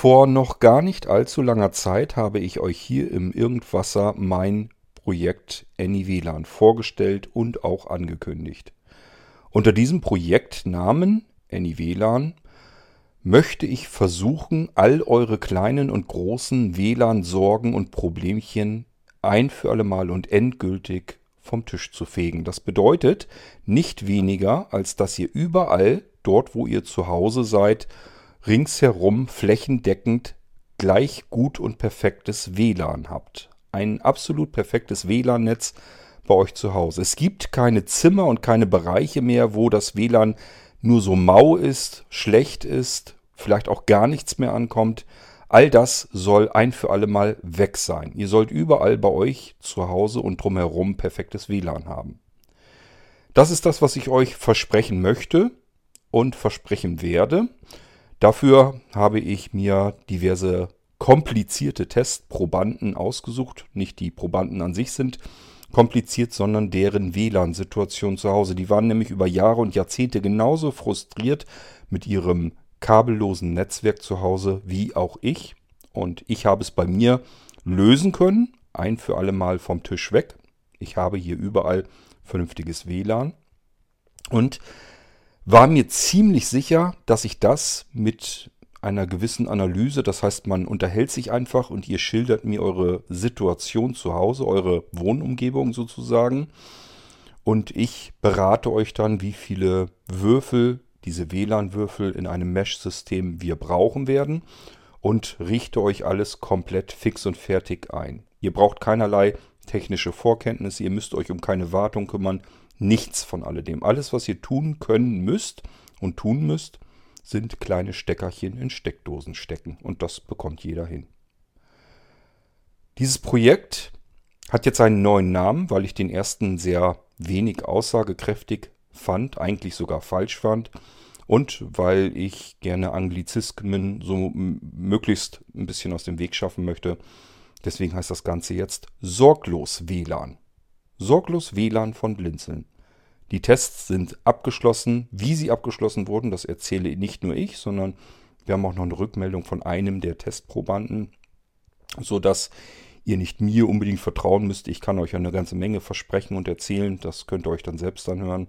Vor noch gar nicht allzu langer Zeit habe ich euch hier im Irgendwasser mein Projekt AnyWLAN vorgestellt und auch angekündigt. Unter diesem Projektnamen AnyWLAN möchte ich versuchen, all eure kleinen und großen WLAN-Sorgen und Problemchen ein für alle Mal und endgültig vom Tisch zu fegen. Das bedeutet nicht weniger, als dass ihr überall, dort wo ihr zu Hause seid, ringsherum flächendeckend gleich gut und perfektes WLAN habt. Ein absolut perfektes WLAN-Netz bei euch zu Hause. Es gibt keine Zimmer und keine Bereiche mehr, wo das WLAN nur so mau ist, schlecht ist, vielleicht auch gar nichts mehr ankommt. All das soll ein für alle Mal weg sein. Ihr sollt überall bei euch zu Hause und drumherum perfektes WLAN haben. Das ist das, was ich euch versprechen möchte und versprechen werde. Dafür habe ich mir diverse komplizierte Testprobanden ausgesucht. Nicht die Probanden an sich sind kompliziert, sondern deren WLAN-Situation zu Hause. Die waren nämlich über Jahre und Jahrzehnte genauso frustriert mit ihrem kabellosen Netzwerk zu Hause wie auch ich. Und ich habe es bei mir lösen können, ein für alle Mal vom Tisch weg. Ich habe hier überall vernünftiges WLAN und war mir ziemlich sicher, dass ich das mit einer gewissen Analyse, das heißt man unterhält sich einfach und ihr schildert mir eure Situation zu Hause, eure Wohnumgebung sozusagen und ich berate euch dann, wie viele Würfel, diese WLAN-Würfel in einem Mesh-System wir brauchen werden und richte euch alles komplett fix und fertig ein. Ihr braucht keinerlei technische Vorkenntnisse, ihr müsst euch um keine Wartung kümmern, nichts von alledem. Alles, was ihr tun können müsst und tun müsst, sind kleine Steckerchen in Steckdosen stecken und das bekommt jeder hin. Dieses Projekt hat jetzt einen neuen Namen, weil ich den ersten sehr wenig aussagekräftig fand, eigentlich sogar falsch fand und weil ich gerne Anglizismen so möglichst ein bisschen aus dem Weg schaffen möchte. Deswegen heißt das Ganze jetzt Sorglos WLAN. Sorglos WLAN von Blinzeln. Die Tests sind abgeschlossen. Wie sie abgeschlossen wurden, das erzähle nicht nur ich, sondern wir haben auch noch eine Rückmeldung von einem der Testprobanden, sodass ihr nicht mir unbedingt vertrauen müsst. Ich kann euch eine ganze Menge versprechen und erzählen. Das könnt ihr euch dann selbst anhören.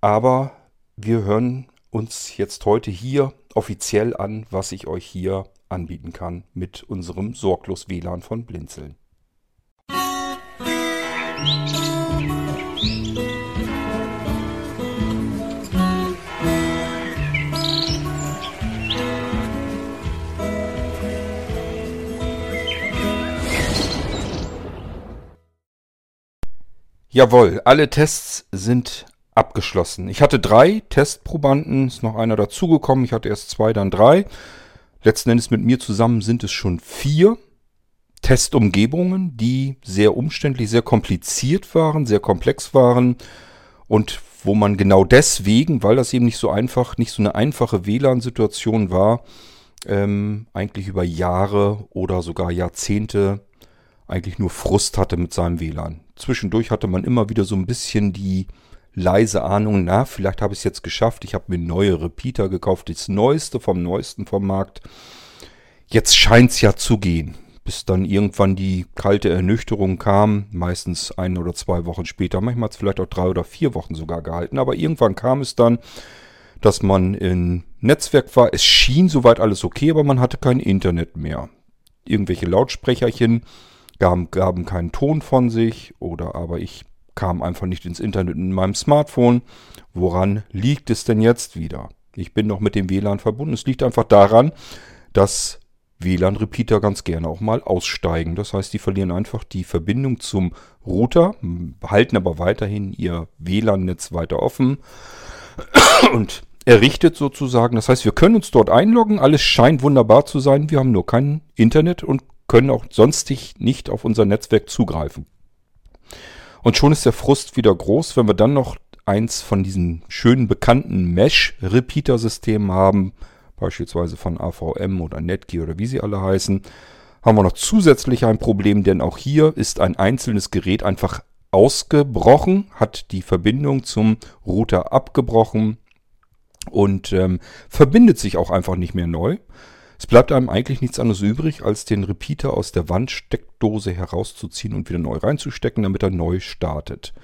Aber wir hören uns jetzt heute hier offiziell an, was ich euch hier anbieten kann mit unserem Sorglos WLAN von Blinzeln. Jawohl, alle Tests sind abgeschlossen. Ich hatte drei Testprobanden, ist noch einer dazugekommen. Ich hatte erst zwei, dann drei. Letzten Endes mit mir zusammen sind es schon vier Testumgebungen, die sehr umständlich, sehr kompliziert waren, sehr komplex waren und wo man genau deswegen, weil das eben nicht so einfach, nicht so eine einfache WLAN-Situation war, ähm, eigentlich über Jahre oder sogar Jahrzehnte eigentlich nur Frust hatte mit seinem WLAN. Zwischendurch hatte man immer wieder so ein bisschen die leise Ahnung, na, vielleicht habe ich es jetzt geschafft. Ich habe mir neue Repeater gekauft, das neueste vom neuesten vom Markt. Jetzt scheint es ja zu gehen. Bis dann irgendwann die kalte Ernüchterung kam, meistens ein oder zwei Wochen später. Manchmal hat es vielleicht auch drei oder vier Wochen sogar gehalten. Aber irgendwann kam es dann, dass man im Netzwerk war. Es schien soweit alles okay, aber man hatte kein Internet mehr. Irgendwelche Lautsprecherchen gaben, gaben keinen Ton von sich oder aber ich kam einfach nicht ins Internet in meinem Smartphone. Woran liegt es denn jetzt wieder? Ich bin noch mit dem WLAN verbunden. Es liegt einfach daran, dass WLAN-Repeater ganz gerne auch mal aussteigen. Das heißt, die verlieren einfach die Verbindung zum Router, behalten aber weiterhin ihr WLAN-Netz weiter offen und errichtet sozusagen. Das heißt, wir können uns dort einloggen, alles scheint wunderbar zu sein, wir haben nur kein Internet und können auch sonstig nicht auf unser Netzwerk zugreifen. Und schon ist der Frust wieder groß, wenn wir dann noch eins von diesen schönen bekannten Mesh-Repeater-Systemen haben, beispielsweise von AVM oder Netgear oder wie sie alle heißen, haben wir noch zusätzlich ein Problem, denn auch hier ist ein einzelnes Gerät einfach ausgebrochen, hat die Verbindung zum Router abgebrochen und ähm, verbindet sich auch einfach nicht mehr neu. Es bleibt einem eigentlich nichts anderes übrig, als den Repeater aus der Wandsteckdose herauszuziehen und wieder neu reinzustecken, damit er neu startet.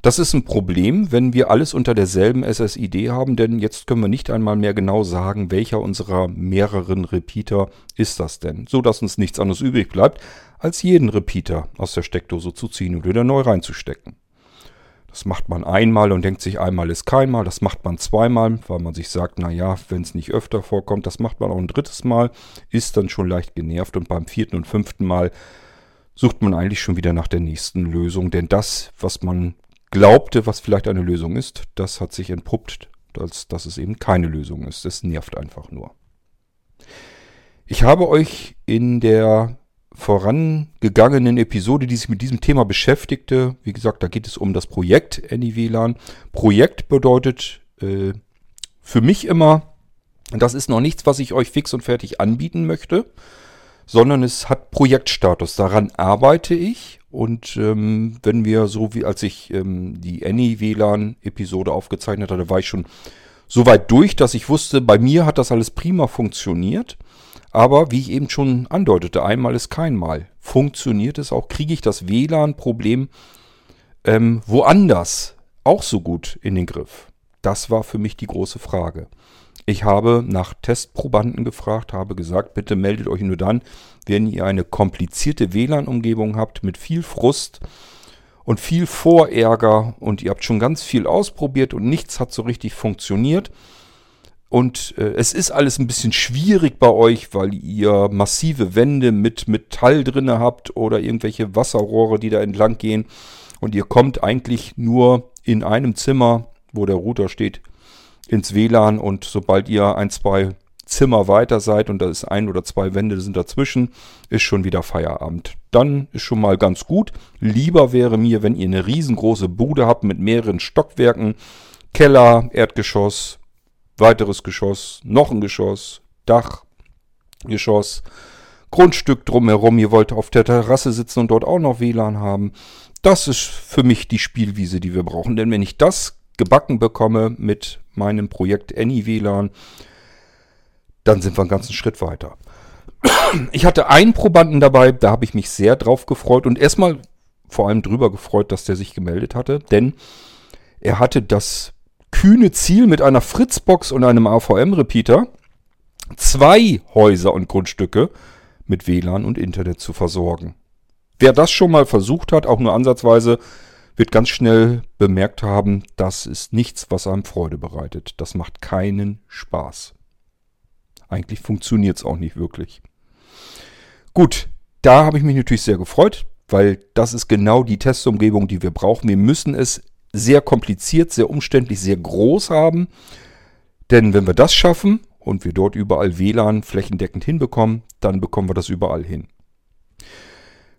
Das ist ein Problem, wenn wir alles unter derselben SSID haben, denn jetzt können wir nicht einmal mehr genau sagen, welcher unserer mehreren Repeater ist das denn, so dass uns nichts anderes übrig bleibt, als jeden Repeater aus der Steckdose zu ziehen und wieder neu reinzustecken. Das macht man einmal und denkt sich, einmal ist keinmal. Das macht man zweimal, weil man sich sagt, naja, wenn es nicht öfter vorkommt, das macht man auch ein drittes Mal, ist dann schon leicht genervt und beim vierten und fünften Mal sucht man eigentlich schon wieder nach der nächsten Lösung. Denn das, was man glaubte, was vielleicht eine Lösung ist, das hat sich entpuppt, als dass es eben keine Lösung ist. Es nervt einfach nur. Ich habe euch in der vorangegangenen Episode, die sich mit diesem Thema beschäftigte. Wie gesagt, da geht es um das Projekt AnyWLAN. Projekt bedeutet äh, für mich immer, das ist noch nichts, was ich euch fix und fertig anbieten möchte, sondern es hat Projektstatus. Daran arbeite ich. Und ähm, wenn wir so wie als ich ähm, die AnyWLAN-Episode aufgezeichnet hatte, war ich schon so weit durch, dass ich wusste, bei mir hat das alles prima funktioniert. Aber wie ich eben schon andeutete, einmal ist kein Mal. Funktioniert es auch? Kriege ich das WLAN-Problem ähm, woanders auch so gut in den Griff? Das war für mich die große Frage. Ich habe nach Testprobanden gefragt, habe gesagt, bitte meldet euch nur dann, wenn ihr eine komplizierte WLAN-Umgebung habt mit viel Frust und viel Vorärger und ihr habt schon ganz viel ausprobiert und nichts hat so richtig funktioniert und äh, es ist alles ein bisschen schwierig bei euch, weil ihr massive Wände mit Metall drinne habt oder irgendwelche Wasserrohre, die da entlang gehen. Und ihr kommt eigentlich nur in einem Zimmer, wo der Router steht, ins WLAN. Und sobald ihr ein, zwei Zimmer weiter seid und da ist ein oder zwei Wände sind dazwischen, ist schon wieder Feierabend. Dann ist schon mal ganz gut. Lieber wäre mir, wenn ihr eine riesengroße Bude habt mit mehreren Stockwerken, Keller, Erdgeschoss, weiteres Geschoss, noch ein Geschoss, Dach, Geschoss, Grundstück drumherum. Ihr wollt auf der Terrasse sitzen und dort auch noch WLAN haben. Das ist für mich die Spielwiese, die wir brauchen. Denn wenn ich das gebacken bekomme mit meinem Projekt AnyWLAN, dann sind wir einen ganzen Schritt weiter. Ich hatte einen Probanden dabei, da habe ich mich sehr drauf gefreut und erstmal vor allem drüber gefreut, dass der sich gemeldet hatte, denn er hatte das kühne Ziel mit einer Fritzbox und einem AVM-Repeater zwei Häuser und Grundstücke mit WLAN und Internet zu versorgen. Wer das schon mal versucht hat, auch nur ansatzweise, wird ganz schnell bemerkt haben, das ist nichts, was einem Freude bereitet. Das macht keinen Spaß. Eigentlich funktioniert es auch nicht wirklich. Gut, da habe ich mich natürlich sehr gefreut, weil das ist genau die Testumgebung, die wir brauchen. Wir müssen es sehr kompliziert, sehr umständlich, sehr groß haben. Denn wenn wir das schaffen und wir dort überall WLAN flächendeckend hinbekommen, dann bekommen wir das überall hin.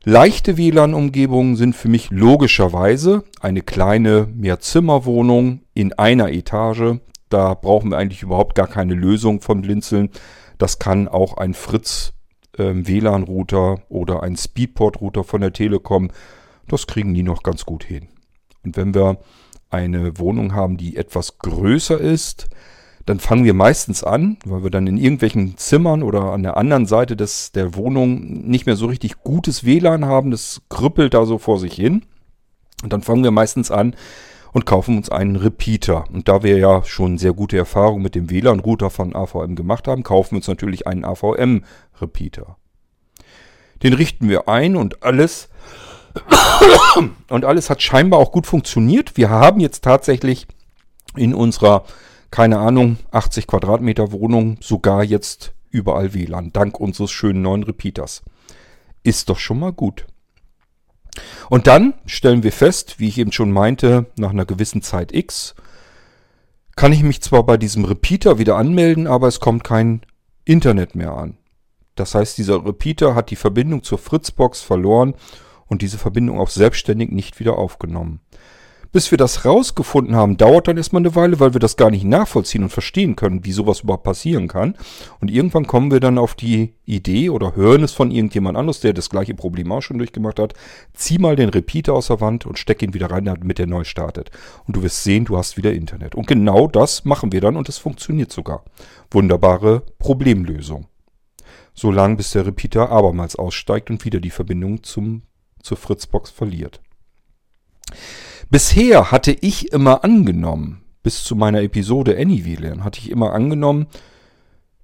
Leichte WLAN-Umgebungen sind für mich logischerweise eine kleine Mehrzimmerwohnung in einer Etage. Da brauchen wir eigentlich überhaupt gar keine Lösung von Blinzeln. Das kann auch ein Fritz äh, WLAN-Router oder ein Speedport-Router von der Telekom. Das kriegen die noch ganz gut hin. Und wenn wir eine Wohnung haben, die etwas größer ist, dann fangen wir meistens an, weil wir dann in irgendwelchen Zimmern oder an der anderen Seite des, der Wohnung nicht mehr so richtig gutes WLAN haben. Das krüppelt da so vor sich hin. Und dann fangen wir meistens an und kaufen uns einen Repeater. Und da wir ja schon sehr gute Erfahrungen mit dem WLAN-Router von AVM gemacht haben, kaufen wir uns natürlich einen AVM-Repeater. Den richten wir ein und alles und alles hat scheinbar auch gut funktioniert. Wir haben jetzt tatsächlich in unserer, keine Ahnung, 80 Quadratmeter Wohnung sogar jetzt überall WLAN, dank unseres schönen neuen Repeaters. Ist doch schon mal gut. Und dann stellen wir fest, wie ich eben schon meinte, nach einer gewissen Zeit X, kann ich mich zwar bei diesem Repeater wieder anmelden, aber es kommt kein Internet mehr an. Das heißt, dieser Repeater hat die Verbindung zur Fritzbox verloren und diese Verbindung auch selbstständig nicht wieder aufgenommen. Bis wir das rausgefunden haben, dauert dann erstmal eine Weile, weil wir das gar nicht nachvollziehen und verstehen können, wie sowas überhaupt passieren kann. Und irgendwann kommen wir dann auf die Idee oder hören es von irgendjemand anderes, der das gleiche Problem auch schon durchgemacht hat. Zieh mal den Repeater aus der Wand und steck ihn wieder rein, damit er neu startet. Und du wirst sehen, du hast wieder Internet. Und genau das machen wir dann und es funktioniert sogar. Wunderbare Problemlösung. So lange, bis der Repeater abermals aussteigt und wieder die Verbindung zum, zur Fritzbox verliert. Bisher hatte ich immer angenommen, bis zu meiner Episode AnyWLAN, hatte ich immer angenommen,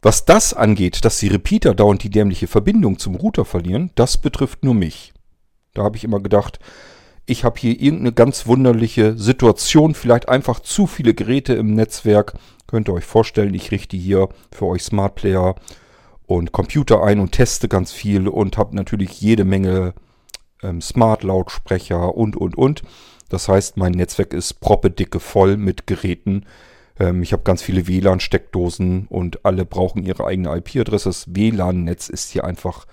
was das angeht, dass die Repeater dauernd die dämliche Verbindung zum Router verlieren, das betrifft nur mich. Da habe ich immer gedacht, ich habe hier irgendeine ganz wunderliche Situation, vielleicht einfach zu viele Geräte im Netzwerk. Könnt ihr euch vorstellen, ich richte hier für euch Smart Player und Computer ein und teste ganz viel und habe natürlich jede Menge ähm, Smart-Lautsprecher und, und, und. Das heißt, mein Netzwerk ist proppedicke voll mit Geräten. Ähm, ich habe ganz viele WLAN-Steckdosen und alle brauchen ihre eigene IP-Adresse. Das WLAN-Netz ist hier einfach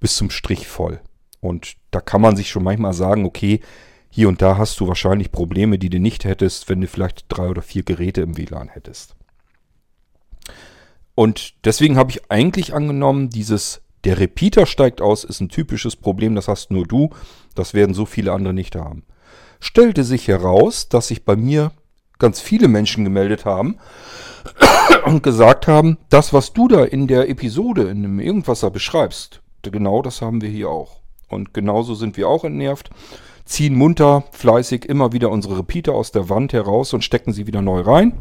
bis zum Strich voll. Und da kann man sich schon manchmal sagen, okay, hier und da hast du wahrscheinlich Probleme, die du nicht hättest, wenn du vielleicht drei oder vier Geräte im WLAN hättest. Und deswegen habe ich eigentlich angenommen, dieses der Repeater steigt aus, ist ein typisches Problem, das hast nur du, das werden so viele andere nicht haben stellte sich heraus, dass sich bei mir ganz viele Menschen gemeldet haben und gesagt haben, das, was du da in der Episode, in dem Irgendwasser beschreibst, genau das haben wir hier auch. Und genauso sind wir auch entnervt, ziehen munter, fleißig immer wieder unsere Repeater aus der Wand heraus und stecken sie wieder neu rein.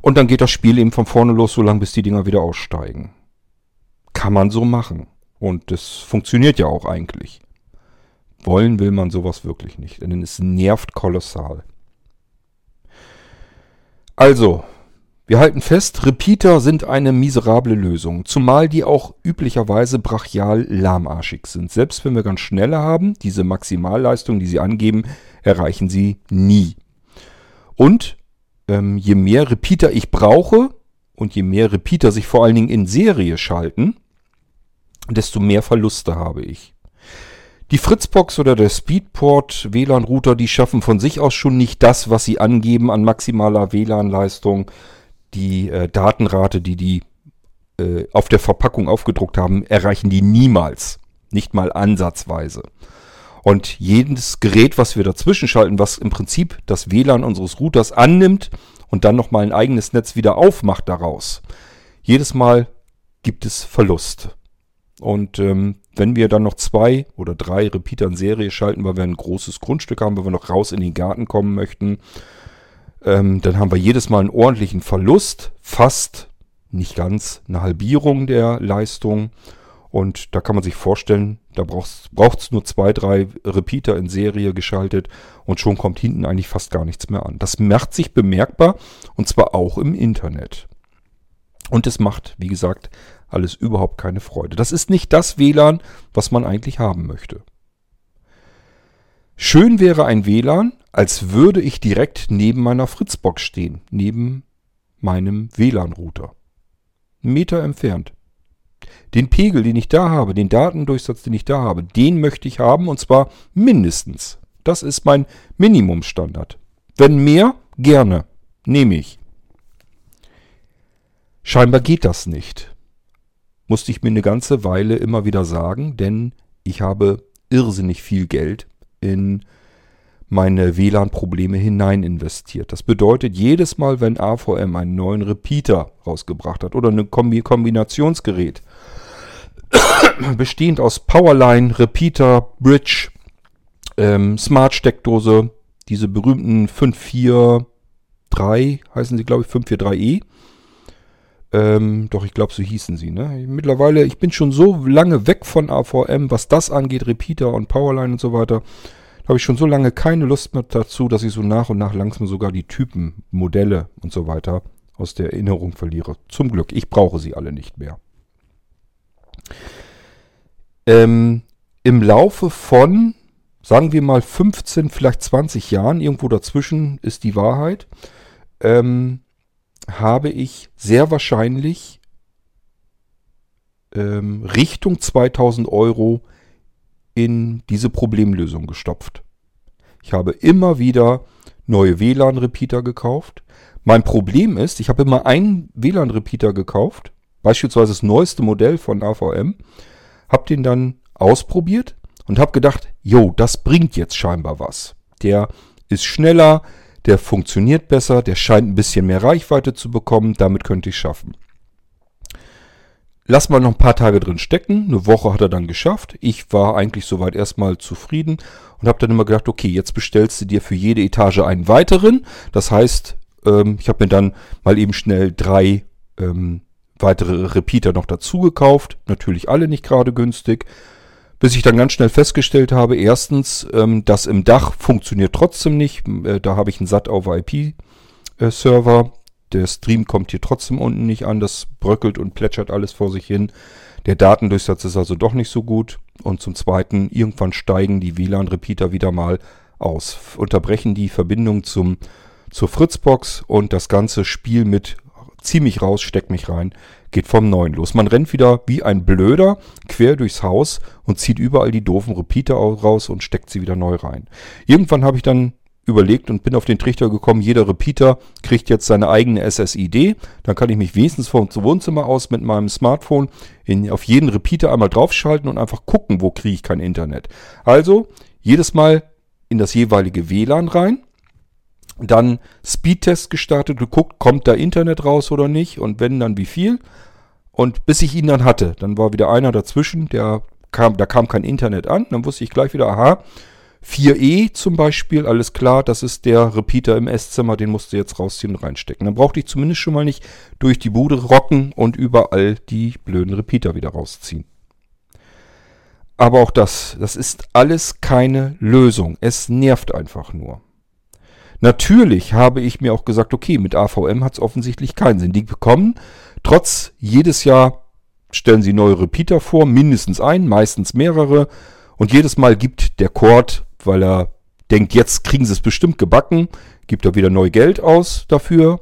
Und dann geht das Spiel eben von vorne los, so lange bis die Dinger wieder aussteigen. Kann man so machen. Und das funktioniert ja auch eigentlich. Wollen will man sowas wirklich nicht, denn es nervt kolossal. Also, wir halten fest, Repeater sind eine miserable Lösung, zumal die auch üblicherweise brachial lahmarschig sind. Selbst wenn wir ganz schnelle haben, diese Maximalleistung, die sie angeben, erreichen sie nie. Und ähm, je mehr Repeater ich brauche und je mehr Repeater sich vor allen Dingen in Serie schalten, desto mehr Verluste habe ich. Die Fritzbox oder der Speedport WLAN-Router, die schaffen von sich aus schon nicht das, was sie angeben an maximaler WLAN-Leistung. Die äh, Datenrate, die die äh, auf der Verpackung aufgedruckt haben, erreichen die niemals. Nicht mal ansatzweise. Und jedes Gerät, was wir dazwischen schalten, was im Prinzip das WLAN unseres Routers annimmt und dann nochmal ein eigenes Netz wieder aufmacht daraus, jedes Mal gibt es Verlust. Und ähm, wenn wir dann noch zwei oder drei Repeater in Serie schalten, weil wir ein großes Grundstück haben, weil wir noch raus in den Garten kommen möchten, ähm, dann haben wir jedes Mal einen ordentlichen Verlust, fast nicht ganz eine Halbierung der Leistung. Und da kann man sich vorstellen, da braucht es nur zwei, drei Repeater in Serie geschaltet und schon kommt hinten eigentlich fast gar nichts mehr an. Das macht sich bemerkbar und zwar auch im Internet. Und es macht, wie gesagt, alles überhaupt keine Freude. Das ist nicht das WLAN, was man eigentlich haben möchte. Schön wäre ein WLAN, als würde ich direkt neben meiner Fritzbox stehen, neben meinem WLAN-Router. Einen Meter entfernt. Den Pegel, den ich da habe, den Datendurchsatz, den ich da habe, den möchte ich haben und zwar mindestens. Das ist mein Minimumstandard. Wenn mehr, gerne. Nehme ich. Scheinbar geht das nicht musste ich mir eine ganze Weile immer wieder sagen, denn ich habe irrsinnig viel Geld in meine WLAN-Probleme hinein investiert. Das bedeutet, jedes Mal, wenn AVM einen neuen Repeater rausgebracht hat oder ein Kombi Kombinationsgerät, bestehend aus Powerline, Repeater, Bridge, ähm, Smart-Steckdose, diese berühmten 543 heißen sie, glaube ich, 543e, ähm, doch, ich glaube, so hießen sie. Ne? Mittlerweile, ich bin schon so lange weg von AVM, was das angeht, Repeater und Powerline und so weiter. Da habe ich schon so lange keine Lust mehr dazu, dass ich so nach und nach langsam sogar die Typen, Modelle und so weiter aus der Erinnerung verliere. Zum Glück, ich brauche sie alle nicht mehr. Ähm, Im Laufe von, sagen wir mal, 15, vielleicht 20 Jahren, irgendwo dazwischen ist die Wahrheit, ähm, habe ich sehr wahrscheinlich ähm, Richtung 2000 Euro in diese Problemlösung gestopft. Ich habe immer wieder neue WLAN-Repeater gekauft. Mein Problem ist, ich habe immer einen WLAN-Repeater gekauft, beispielsweise das neueste Modell von AVM, habe den dann ausprobiert und habe gedacht, jo, das bringt jetzt scheinbar was. Der ist schneller, der funktioniert besser, der scheint ein bisschen mehr Reichweite zu bekommen, damit könnte ich schaffen. lass mal noch ein paar Tage drin stecken. Eine Woche hat er dann geschafft. Ich war eigentlich soweit erstmal zufrieden und habe dann immer gedacht, okay, jetzt bestellst du dir für jede Etage einen weiteren. Das heißt, ähm, ich habe mir dann mal eben schnell drei ähm, weitere Repeater noch dazu gekauft. Natürlich alle nicht gerade günstig. Bis ich dann ganz schnell festgestellt habe, erstens, ähm, das im Dach funktioniert trotzdem nicht. Äh, da habe ich einen SAT over IP-Server. Der Stream kommt hier trotzdem unten nicht an. Das bröckelt und plätschert alles vor sich hin. Der Datendurchsatz ist also doch nicht so gut. Und zum Zweiten, irgendwann steigen die WLAN-Repeater wieder mal aus. Unterbrechen die Verbindung zum, zur Fritzbox und das ganze Spiel mit zieh mich raus, steck mich rein, geht vom Neuen los. Man rennt wieder wie ein Blöder quer durchs Haus und zieht überall die doofen Repeater raus und steckt sie wieder neu rein. Irgendwann habe ich dann überlegt und bin auf den Trichter gekommen, jeder Repeater kriegt jetzt seine eigene SSID. Dann kann ich mich wenigstens vom Wohnzimmer aus mit meinem Smartphone in, auf jeden Repeater einmal draufschalten und einfach gucken, wo kriege ich kein Internet. Also jedes Mal in das jeweilige WLAN rein, dann Speedtest gestartet, geguckt, kommt da Internet raus oder nicht und wenn, dann wie viel. Und bis ich ihn dann hatte, dann war wieder einer dazwischen, der kam, da kam kein Internet an. Dann wusste ich gleich wieder, aha, 4E zum Beispiel, alles klar, das ist der Repeater im Esszimmer, den musst du jetzt rausziehen und reinstecken. Dann brauchte ich zumindest schon mal nicht durch die Bude rocken und überall die blöden Repeater wieder rausziehen. Aber auch das, das ist alles keine Lösung. Es nervt einfach nur. Natürlich habe ich mir auch gesagt, okay, mit AVM hat es offensichtlich keinen Sinn. Die bekommen trotz jedes Jahr stellen sie neue Repeater vor, mindestens einen, meistens mehrere. Und jedes Mal gibt der Cord weil er denkt, jetzt kriegen sie es bestimmt gebacken, gibt er wieder neu Geld aus dafür,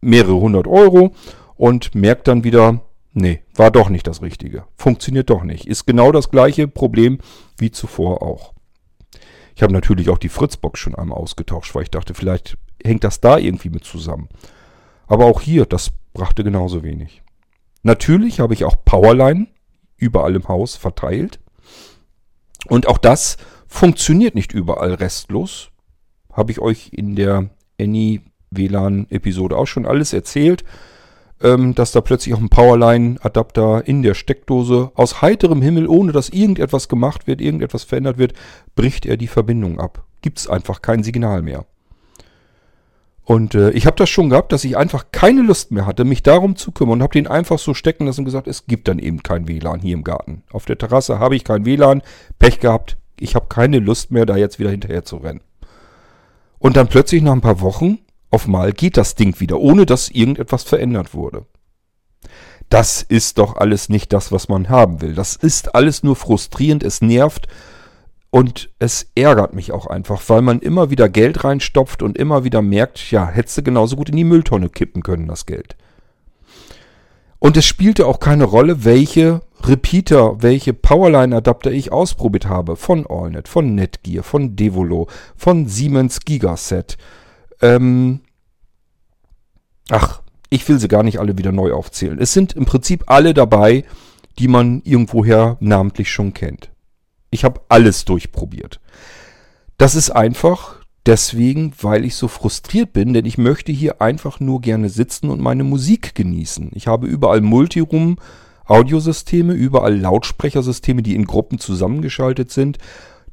mehrere hundert Euro und merkt dann wieder, nee, war doch nicht das Richtige. Funktioniert doch nicht. Ist genau das gleiche Problem wie zuvor auch. Ich habe natürlich auch die Fritzbox schon einmal ausgetauscht, weil ich dachte, vielleicht hängt das da irgendwie mit zusammen. Aber auch hier, das brachte genauso wenig. Natürlich habe ich auch Powerline überall im Haus verteilt. Und auch das Funktioniert nicht überall restlos. Habe ich euch in der Any WLAN-Episode auch schon alles erzählt, ähm, dass da plötzlich auch ein Powerline-Adapter in der Steckdose aus heiterem Himmel, ohne dass irgendetwas gemacht wird, irgendetwas verändert wird, bricht er die Verbindung ab. Gibt es einfach kein Signal mehr. Und äh, ich habe das schon gehabt, dass ich einfach keine Lust mehr hatte, mich darum zu kümmern und habe den einfach so stecken lassen und gesagt, es gibt dann eben kein WLAN hier im Garten. Auf der Terrasse habe ich kein WLAN, Pech gehabt, ich habe keine Lust mehr, da jetzt wieder hinterher zu rennen. Und dann plötzlich nach ein paar Wochen, auf mal geht das Ding wieder, ohne dass irgendetwas verändert wurde. Das ist doch alles nicht das, was man haben will. Das ist alles nur frustrierend, es nervt und es ärgert mich auch einfach, weil man immer wieder Geld reinstopft und immer wieder merkt, ja, hättest du genauso gut in die Mülltonne kippen können, das Geld. Und es spielte auch keine Rolle, welche Repeater, welche Powerline-Adapter ich ausprobiert habe. Von Allnet, von Netgear, von Devolo, von Siemens Gigaset. Ähm Ach, ich will sie gar nicht alle wieder neu aufzählen. Es sind im Prinzip alle dabei, die man irgendwoher namentlich schon kennt. Ich habe alles durchprobiert. Das ist einfach deswegen, weil ich so frustriert bin, denn ich möchte hier einfach nur gerne sitzen und meine Musik genießen. Ich habe überall Multiroom Audiosysteme, überall Lautsprechersysteme, die in Gruppen zusammengeschaltet sind.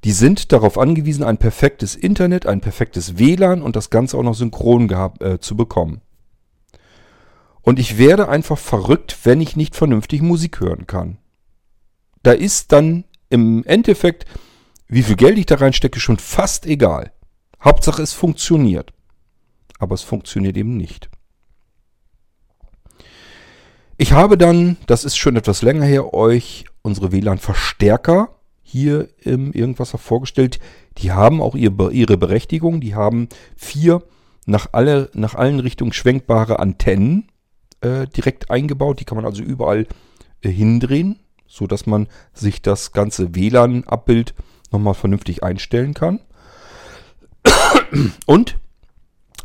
Die sind darauf angewiesen, ein perfektes Internet, ein perfektes WLAN und das Ganze auch noch synchron gehabt, äh, zu bekommen. Und ich werde einfach verrückt, wenn ich nicht vernünftig Musik hören kann. Da ist dann im Endeffekt, wie viel Geld ich da reinstecke, schon fast egal. Hauptsache es funktioniert. Aber es funktioniert eben nicht. Ich habe dann, das ist schon etwas länger her, euch unsere WLAN-Verstärker hier im Irgendwasser vorgestellt. Die haben auch ihre Berechtigung. Die haben vier nach, alle, nach allen Richtungen schwenkbare Antennen äh, direkt eingebaut. Die kann man also überall äh, hindrehen, sodass man sich das ganze WLAN-Abbild nochmal vernünftig einstellen kann. Und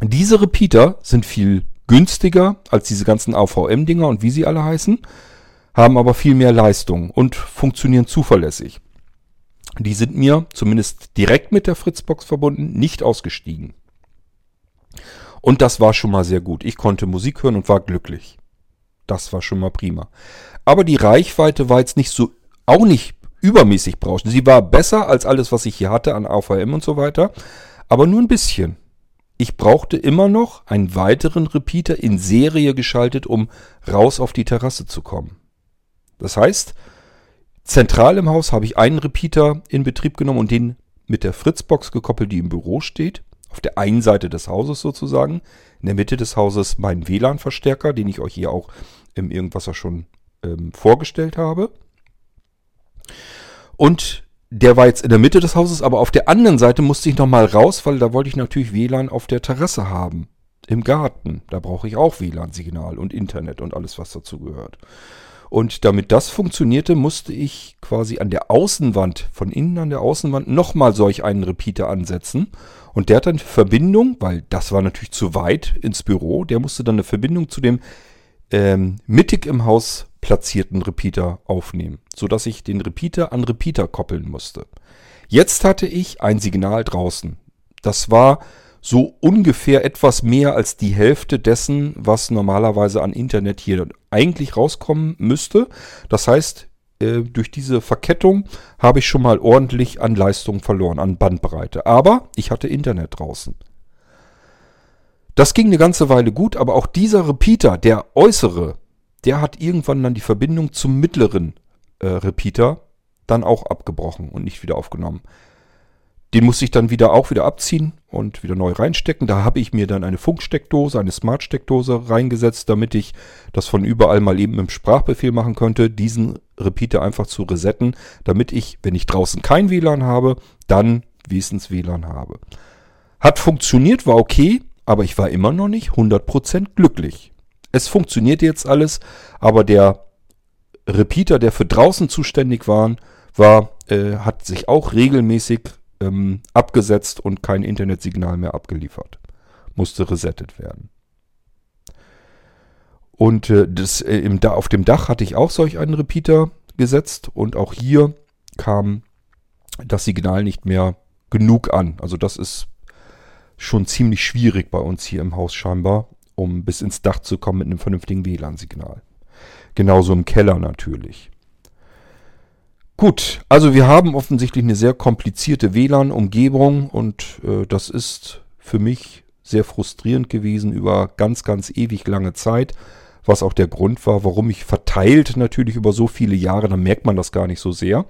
diese Repeater sind viel günstiger als diese ganzen AVM-Dinger und wie sie alle heißen, haben aber viel mehr Leistung und funktionieren zuverlässig. Die sind mir, zumindest direkt mit der Fritzbox verbunden, nicht ausgestiegen. Und das war schon mal sehr gut. Ich konnte Musik hören und war glücklich. Das war schon mal prima. Aber die Reichweite war jetzt nicht so, auch nicht übermäßig berauschend. Sie war besser als alles, was ich hier hatte an AVM und so weiter, aber nur ein bisschen. Ich brauchte immer noch einen weiteren Repeater in Serie geschaltet, um raus auf die Terrasse zu kommen. Das heißt, zentral im Haus habe ich einen Repeater in Betrieb genommen und den mit der Fritzbox gekoppelt, die im Büro steht. Auf der einen Seite des Hauses sozusagen. In der Mitte des Hauses meinen WLAN-Verstärker, den ich euch hier auch im Irgendwasser schon ähm, vorgestellt habe. Und der war jetzt in der Mitte des Hauses, aber auf der anderen Seite musste ich nochmal raus, weil da wollte ich natürlich WLAN auf der Terrasse haben. Im Garten. Da brauche ich auch WLAN-Signal und Internet und alles, was dazu gehört. Und damit das funktionierte, musste ich quasi an der Außenwand, von innen an der Außenwand, nochmal solch einen Repeater ansetzen. Und der hat dann Verbindung, weil das war natürlich zu weit ins Büro, der musste dann eine Verbindung zu dem ähm, mittig im Haus platzierten Repeater aufnehmen, sodass ich den Repeater an Repeater koppeln musste. Jetzt hatte ich ein Signal draußen. Das war so ungefähr etwas mehr als die Hälfte dessen, was normalerweise an Internet hier eigentlich rauskommen müsste. Das heißt, äh, durch diese Verkettung habe ich schon mal ordentlich an Leistung verloren, an Bandbreite. Aber ich hatte Internet draußen. Das ging eine ganze Weile gut, aber auch dieser Repeater, der äußere, der hat irgendwann dann die Verbindung zum mittleren äh, Repeater dann auch abgebrochen und nicht wieder aufgenommen. Den musste ich dann wieder auch wieder abziehen und wieder neu reinstecken. Da habe ich mir dann eine Funksteckdose, eine Smart-Steckdose reingesetzt, damit ich das von überall mal eben im Sprachbefehl machen könnte, diesen Repeater einfach zu resetten, damit ich, wenn ich draußen kein WLAN habe, dann wenigstens WLAN habe. Hat funktioniert, war okay, aber ich war immer noch nicht 100% glücklich. Es funktionierte jetzt alles, aber der Repeater, der für draußen zuständig war, war äh, hat sich auch regelmäßig ähm, abgesetzt und kein Internetsignal mehr abgeliefert. Musste resettet werden. Und äh, das, äh, im, da, auf dem Dach hatte ich auch solch einen Repeater gesetzt und auch hier kam das Signal nicht mehr genug an. Also das ist schon ziemlich schwierig bei uns hier im Haus scheinbar, um bis ins Dach zu kommen mit einem vernünftigen WLAN-Signal. Genauso im Keller natürlich. Gut, also wir haben offensichtlich eine sehr komplizierte WLAN-Umgebung und äh, das ist für mich sehr frustrierend gewesen über ganz, ganz ewig lange Zeit, was auch der Grund war, warum ich verteilt natürlich über so viele Jahre, dann merkt man das gar nicht so sehr.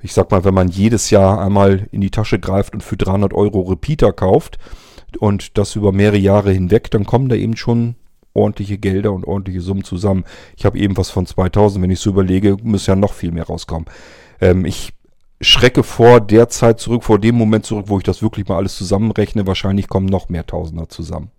Ich sag mal, wenn man jedes Jahr einmal in die Tasche greift und für 300 Euro Repeater kauft und das über mehrere Jahre hinweg, dann kommen da eben schon ordentliche Gelder und ordentliche Summen zusammen. Ich habe eben was von 2000, wenn ich so überlege, muss ja noch viel mehr rauskommen. Ähm, ich schrecke vor der Zeit zurück, vor dem Moment zurück, wo ich das wirklich mal alles zusammenrechne. Wahrscheinlich kommen noch mehr Tausender zusammen.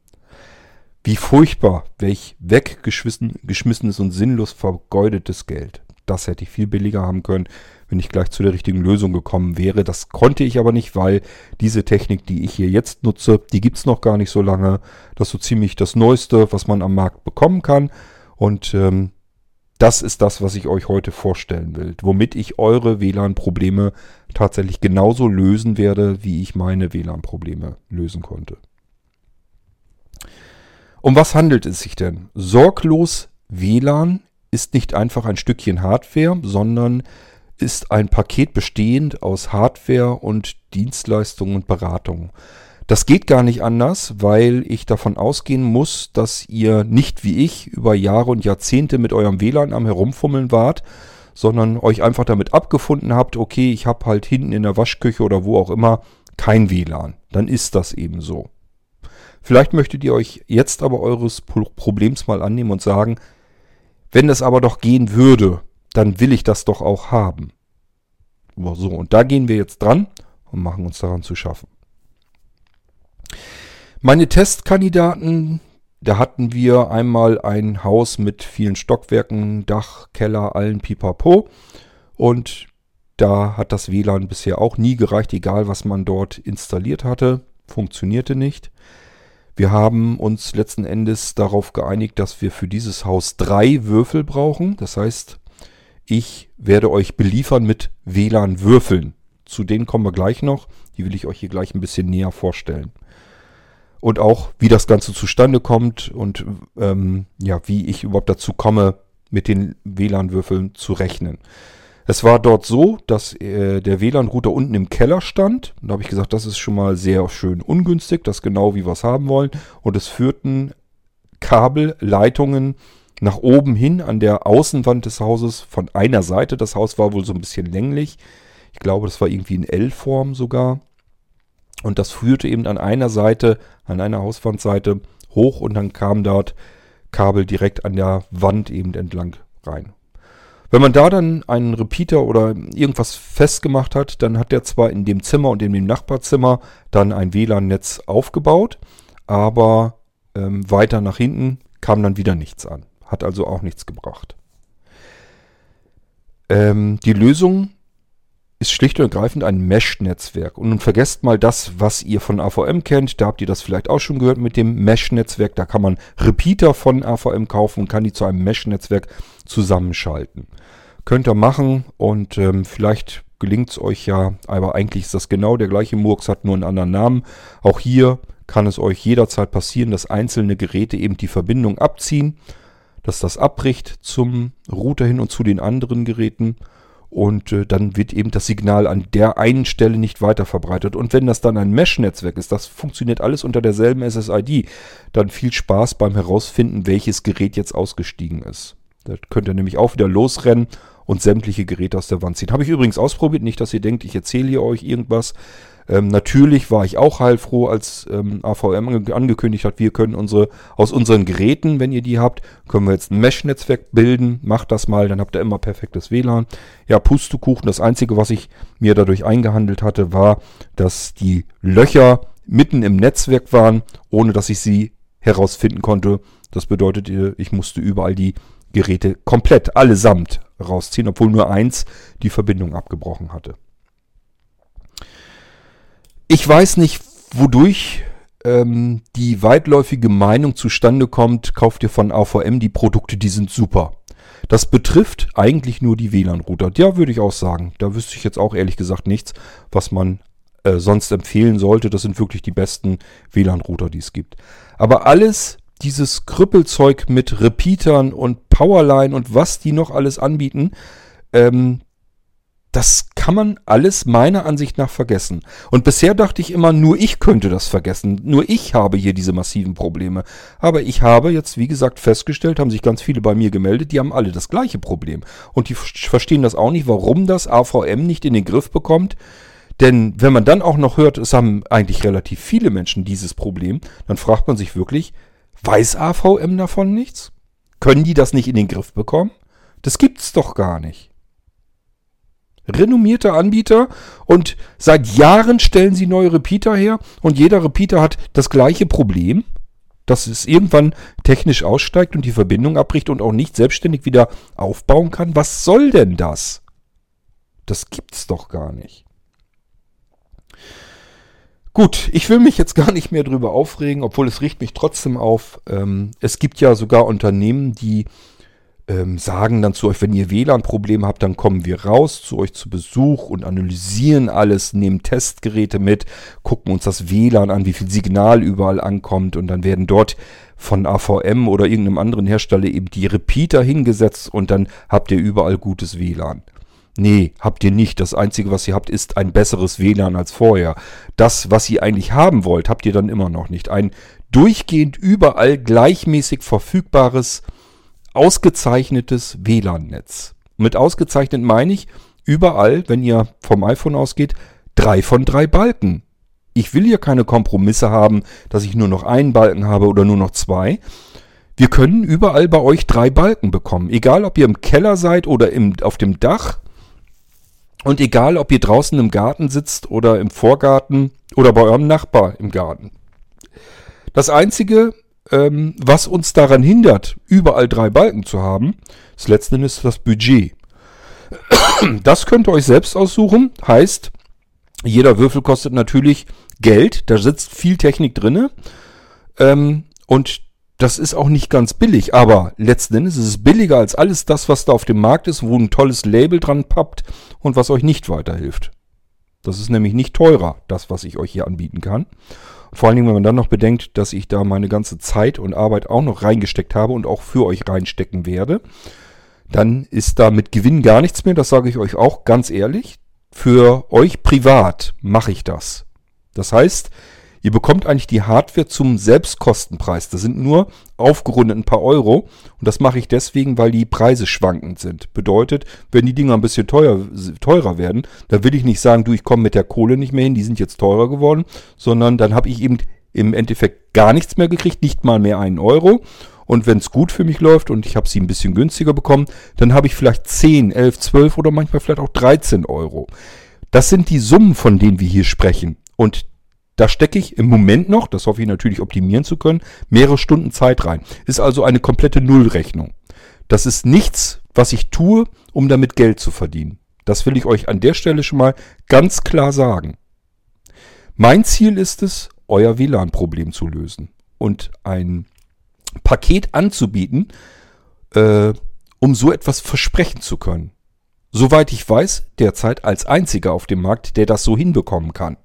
Wie furchtbar, welch weggeschmissenes und sinnlos vergeudetes Geld. Das hätte ich viel billiger haben können, wenn ich gleich zu der richtigen Lösung gekommen wäre. Das konnte ich aber nicht, weil diese Technik, die ich hier jetzt nutze, die gibt's noch gar nicht so lange. Das ist so ziemlich das Neueste, was man am Markt bekommen kann. Und ähm, das ist das, was ich euch heute vorstellen will, womit ich eure WLAN-Probleme tatsächlich genauso lösen werde, wie ich meine WLAN-Probleme lösen konnte. Um was handelt es sich denn? Sorglos WLAN ist nicht einfach ein Stückchen Hardware, sondern ist ein Paket bestehend aus Hardware und Dienstleistungen und Beratung. Das geht gar nicht anders, weil ich davon ausgehen muss, dass ihr nicht wie ich über Jahre und Jahrzehnte mit eurem WLAN am Herumfummeln wart, sondern euch einfach damit abgefunden habt, okay, ich habe halt hinten in der Waschküche oder wo auch immer kein WLAN. Dann ist das eben so. Vielleicht möchtet ihr euch jetzt aber eures Problems mal annehmen und sagen, wenn es aber doch gehen würde, dann will ich das doch auch haben. So, und da gehen wir jetzt dran und machen uns daran zu schaffen. Meine Testkandidaten, da hatten wir einmal ein Haus mit vielen Stockwerken, Dach, Keller, allen Pipapo. Und da hat das WLAN bisher auch nie gereicht, egal was man dort installiert hatte. Funktionierte nicht. Wir haben uns letzten Endes darauf geeinigt, dass wir für dieses Haus drei Würfel brauchen. Das heißt, ich werde euch beliefern mit WLAN-Würfeln. Zu denen kommen wir gleich noch. Die will ich euch hier gleich ein bisschen näher vorstellen. und auch wie das Ganze zustande kommt und ähm, ja, wie ich überhaupt dazu komme, mit den WLAN-Würfeln zu rechnen. Es war dort so, dass äh, der WLAN-Router unten im Keller stand. Und da habe ich gesagt, das ist schon mal sehr schön ungünstig, das genau wie wir es haben wollen. Und es führten Kabelleitungen nach oben hin an der Außenwand des Hauses von einer Seite. Das Haus war wohl so ein bisschen länglich. Ich glaube, das war irgendwie in L-Form sogar. Und das führte eben an einer Seite, an einer Hauswandseite hoch und dann kam dort Kabel direkt an der Wand eben entlang rein. Wenn man da dann einen Repeater oder irgendwas festgemacht hat, dann hat der zwar in dem Zimmer und in dem Nachbarzimmer dann ein WLAN-Netz aufgebaut, aber ähm, weiter nach hinten kam dann wieder nichts an. Hat also auch nichts gebracht. Ähm, die Lösung ist schlicht und ergreifend ein Mesh-Netzwerk. Und nun vergesst mal das, was ihr von AVM kennt. Da habt ihr das vielleicht auch schon gehört mit dem Mesh-Netzwerk. Da kann man Repeater von AVM kaufen und kann die zu einem Mesh-Netzwerk zusammenschalten. Könnt ihr machen und ähm, vielleicht gelingt es euch ja, aber eigentlich ist das genau der gleiche Murks, hat nur einen anderen Namen. Auch hier kann es euch jederzeit passieren, dass einzelne Geräte eben die Verbindung abziehen, dass das abbricht zum Router hin und zu den anderen Geräten und äh, dann wird eben das Signal an der einen Stelle nicht weiter verbreitet. Und wenn das dann ein Mesh-Netzwerk ist, das funktioniert alles unter derselben SSID, dann viel Spaß beim Herausfinden, welches Gerät jetzt ausgestiegen ist. Da könnt ihr nämlich auch wieder losrennen und sämtliche Geräte aus der Wand ziehen. Habe ich übrigens ausprobiert, nicht, dass ihr denkt, ich erzähle hier euch irgendwas. Ähm, natürlich war ich auch heilfroh, als ähm, AVM angekündigt hat, wir können unsere aus unseren Geräten, wenn ihr die habt, können wir jetzt ein Mesh-Netzwerk bilden. Macht das mal, dann habt ihr immer perfektes WLAN. Ja, Pustekuchen. Das Einzige, was ich mir dadurch eingehandelt hatte, war, dass die Löcher mitten im Netzwerk waren, ohne dass ich sie herausfinden konnte. Das bedeutet, ich musste überall die Geräte komplett allesamt rausziehen, obwohl nur eins die Verbindung abgebrochen hatte. Ich weiß nicht, wodurch ähm, die weitläufige Meinung zustande kommt, kauft ihr von AVM die Produkte, die sind super. Das betrifft eigentlich nur die WLAN-Router. Ja, würde ich auch sagen. Da wüsste ich jetzt auch ehrlich gesagt nichts, was man äh, sonst empfehlen sollte. Das sind wirklich die besten WLAN-Router, die es gibt. Aber alles, dieses Krüppelzeug mit Repeatern und Powerline und was die noch alles anbieten, ähm, das kann man alles meiner Ansicht nach vergessen. Und bisher dachte ich immer, nur ich könnte das vergessen. Nur ich habe hier diese massiven Probleme. Aber ich habe jetzt, wie gesagt, festgestellt, haben sich ganz viele bei mir gemeldet, die haben alle das gleiche Problem. Und die verstehen das auch nicht, warum das AVM nicht in den Griff bekommt. Denn wenn man dann auch noch hört, es haben eigentlich relativ viele Menschen dieses Problem, dann fragt man sich wirklich, weiß AVM davon nichts? Können die das nicht in den Griff bekommen? Das gibt's doch gar nicht renommierter Anbieter und seit Jahren stellen sie neue Repeater her und jeder Repeater hat das gleiche Problem, dass es irgendwann technisch aussteigt und die Verbindung abbricht und auch nicht selbstständig wieder aufbauen kann. Was soll denn das? Das gibt's doch gar nicht. Gut, ich will mich jetzt gar nicht mehr drüber aufregen, obwohl es riecht mich trotzdem auf. Ähm, es gibt ja sogar Unternehmen, die ähm, sagen dann zu euch, wenn ihr WLAN-Probleme habt, dann kommen wir raus zu euch zu Besuch und analysieren alles, nehmen Testgeräte mit, gucken uns das WLAN an, wie viel Signal überall ankommt und dann werden dort von AVM oder irgendeinem anderen Hersteller eben die Repeater hingesetzt und dann habt ihr überall gutes WLAN. Nee, habt ihr nicht. Das Einzige, was ihr habt, ist ein besseres WLAN als vorher. Das, was ihr eigentlich haben wollt, habt ihr dann immer noch nicht. Ein durchgehend überall gleichmäßig verfügbares WLAN ausgezeichnetes WLAN-Netz. Mit ausgezeichnet meine ich überall, wenn ihr vom iPhone ausgeht, drei von drei Balken. Ich will hier keine Kompromisse haben, dass ich nur noch einen Balken habe oder nur noch zwei. Wir können überall bei euch drei Balken bekommen. Egal, ob ihr im Keller seid oder im, auf dem Dach. Und egal, ob ihr draußen im Garten sitzt oder im Vorgarten oder bei eurem Nachbar im Garten. Das Einzige, ähm, was uns daran hindert, überall drei Balken zu haben, ist letzten Endes das Budget. Das könnt ihr euch selbst aussuchen. Heißt, jeder Würfel kostet natürlich Geld. Da sitzt viel Technik drinne. Ähm, und das ist auch nicht ganz billig, aber letzten Endes ist es billiger als alles das, was da auf dem Markt ist, wo ein tolles Label dran pappt und was euch nicht weiterhilft. Das ist nämlich nicht teurer, das, was ich euch hier anbieten kann. Vor allen Dingen, wenn man dann noch bedenkt, dass ich da meine ganze Zeit und Arbeit auch noch reingesteckt habe und auch für euch reinstecken werde, dann ist da mit Gewinn gar nichts mehr. Das sage ich euch auch ganz ehrlich. Für euch privat mache ich das. Das heißt, Ihr bekommt eigentlich die Hardware zum Selbstkostenpreis. Das sind nur aufgerundet ein paar Euro. Und das mache ich deswegen, weil die Preise schwankend sind. Bedeutet, wenn die Dinger ein bisschen teuer, teurer werden, dann will ich nicht sagen, du, ich komme mit der Kohle nicht mehr hin, die sind jetzt teurer geworden, sondern dann habe ich eben im Endeffekt gar nichts mehr gekriegt, nicht mal mehr einen Euro. Und wenn es gut für mich läuft und ich habe sie ein bisschen günstiger bekommen, dann habe ich vielleicht 10, 11, 12 oder manchmal vielleicht auch 13 Euro. Das sind die Summen, von denen wir hier sprechen. Und da stecke ich im Moment noch, das hoffe ich natürlich optimieren zu können, mehrere Stunden Zeit rein. Ist also eine komplette Nullrechnung. Das ist nichts, was ich tue, um damit Geld zu verdienen. Das will ich euch an der Stelle schon mal ganz klar sagen. Mein Ziel ist es, euer WLAN-Problem zu lösen und ein Paket anzubieten, äh, um so etwas versprechen zu können. Soweit ich weiß, derzeit als einziger auf dem Markt, der das so hinbekommen kann.